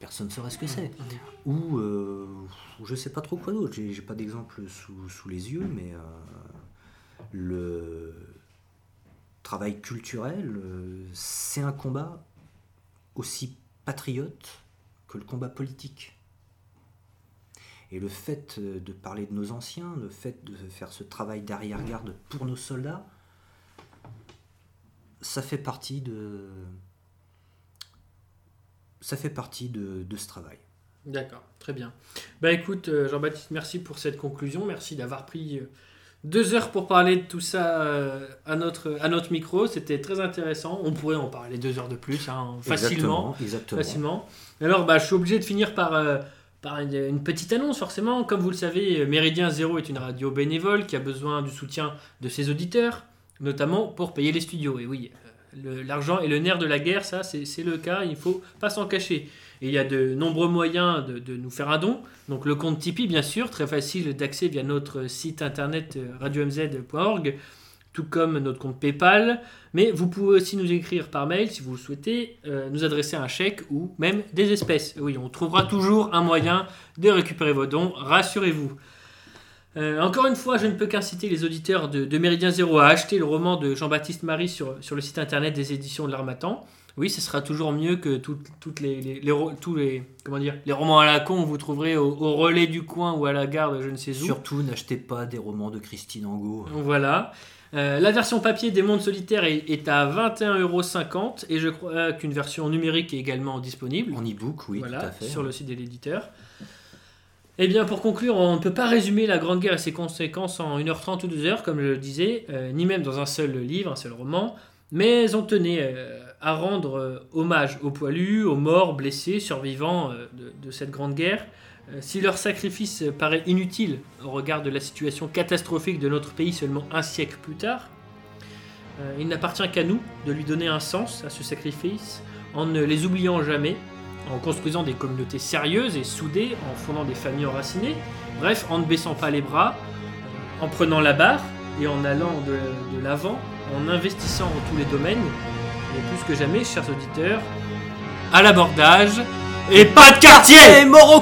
personne ne saurait ce que c'est. Ou, je je sais pas trop quoi d'autre. J'ai pas d'exemple sous, sous, les yeux, mais le travail culturel, euh, c'est un combat aussi patriote que le combat politique. Et le fait de parler de nos anciens, le fait de faire ce travail d'arrière-garde pour nos soldats, ça fait partie de, ça fait partie de, de ce travail. D'accord, très bien. Bah écoute, euh, Jean-Baptiste, merci pour cette conclusion. Merci d'avoir pris euh, deux heures pour parler de tout ça euh, à, notre, à notre micro. C'était très intéressant. On pourrait en parler deux heures de plus, hein, facilement. Exactement, facilement. Alors, bah, je suis obligé de finir par, euh, par une, petite annonce, forcément. Comme vous le savez, Méridien Zéro est une radio bénévole qui a besoin du soutien de ses auditeurs, notamment pour payer les studios. Et oui, euh, l'argent est le nerf de la guerre, ça, c'est le cas. Il ne faut pas s'en cacher. Il y a de nombreux moyens de, nous faire un don. Donc le compte Tipeee, bien sûr, très facile d'accès via notre site internet euh, radiomz.org, tout comme notre compte PayPal. Mais vous pouvez aussi nous écrire par mail si vous le souhaitez, euh, nous adresser un chèque ou même des espèces. Oui, on trouvera toujours un moyen de récupérer vos dons, rassurez-vous. Euh, encore une fois, je ne peux qu'inciter les auditeurs de, Méridien Zéro à acheter le roman de Jean-Baptiste Marie sur, sur le site internet des éditions de l'Armatan oui, ce sera toujours mieux que toutes les, les, tous les, comment dire, les romans à la con que vous trouverez au, relais du coin ou à la gare je ne sais où. Surtout, n'achetez pas des romans de Christine Angot. Voilà. Euh, la version papier des mondes solitaires est, à 21,50€ et je crois qu'une version numérique est également disponible. En e-book, oui, tout à fait. Sur le site de l'éditeur. Eh bien, pour conclure, on ne peut pas résumer la Grande Guerre et ses conséquences en 1h30 ou 2h, comme je le disais, euh, ni même dans un seul livre, un seul roman, mais on tenait euh, à rendre euh, hommage aux poilus, aux morts, blessés, survivants euh, de, cette grande guerre. Si leur sacrifice paraît inutile au regard de la situation catastrophique de notre pays seulement un siècle plus tard, il n'appartient qu'à nous de lui donner un sens à ce sacrifice en ne les oubliant jamais, en construisant des communautés sérieuses et soudées, en fondant des familles enracinées, bref, en ne baissant pas les bras, en prenant la barre et en allant de, l'avant, en investissant dans tous les domaines, et plus que jamais, chers auditeurs, à l'abordage, et pas de quartier! Et mort au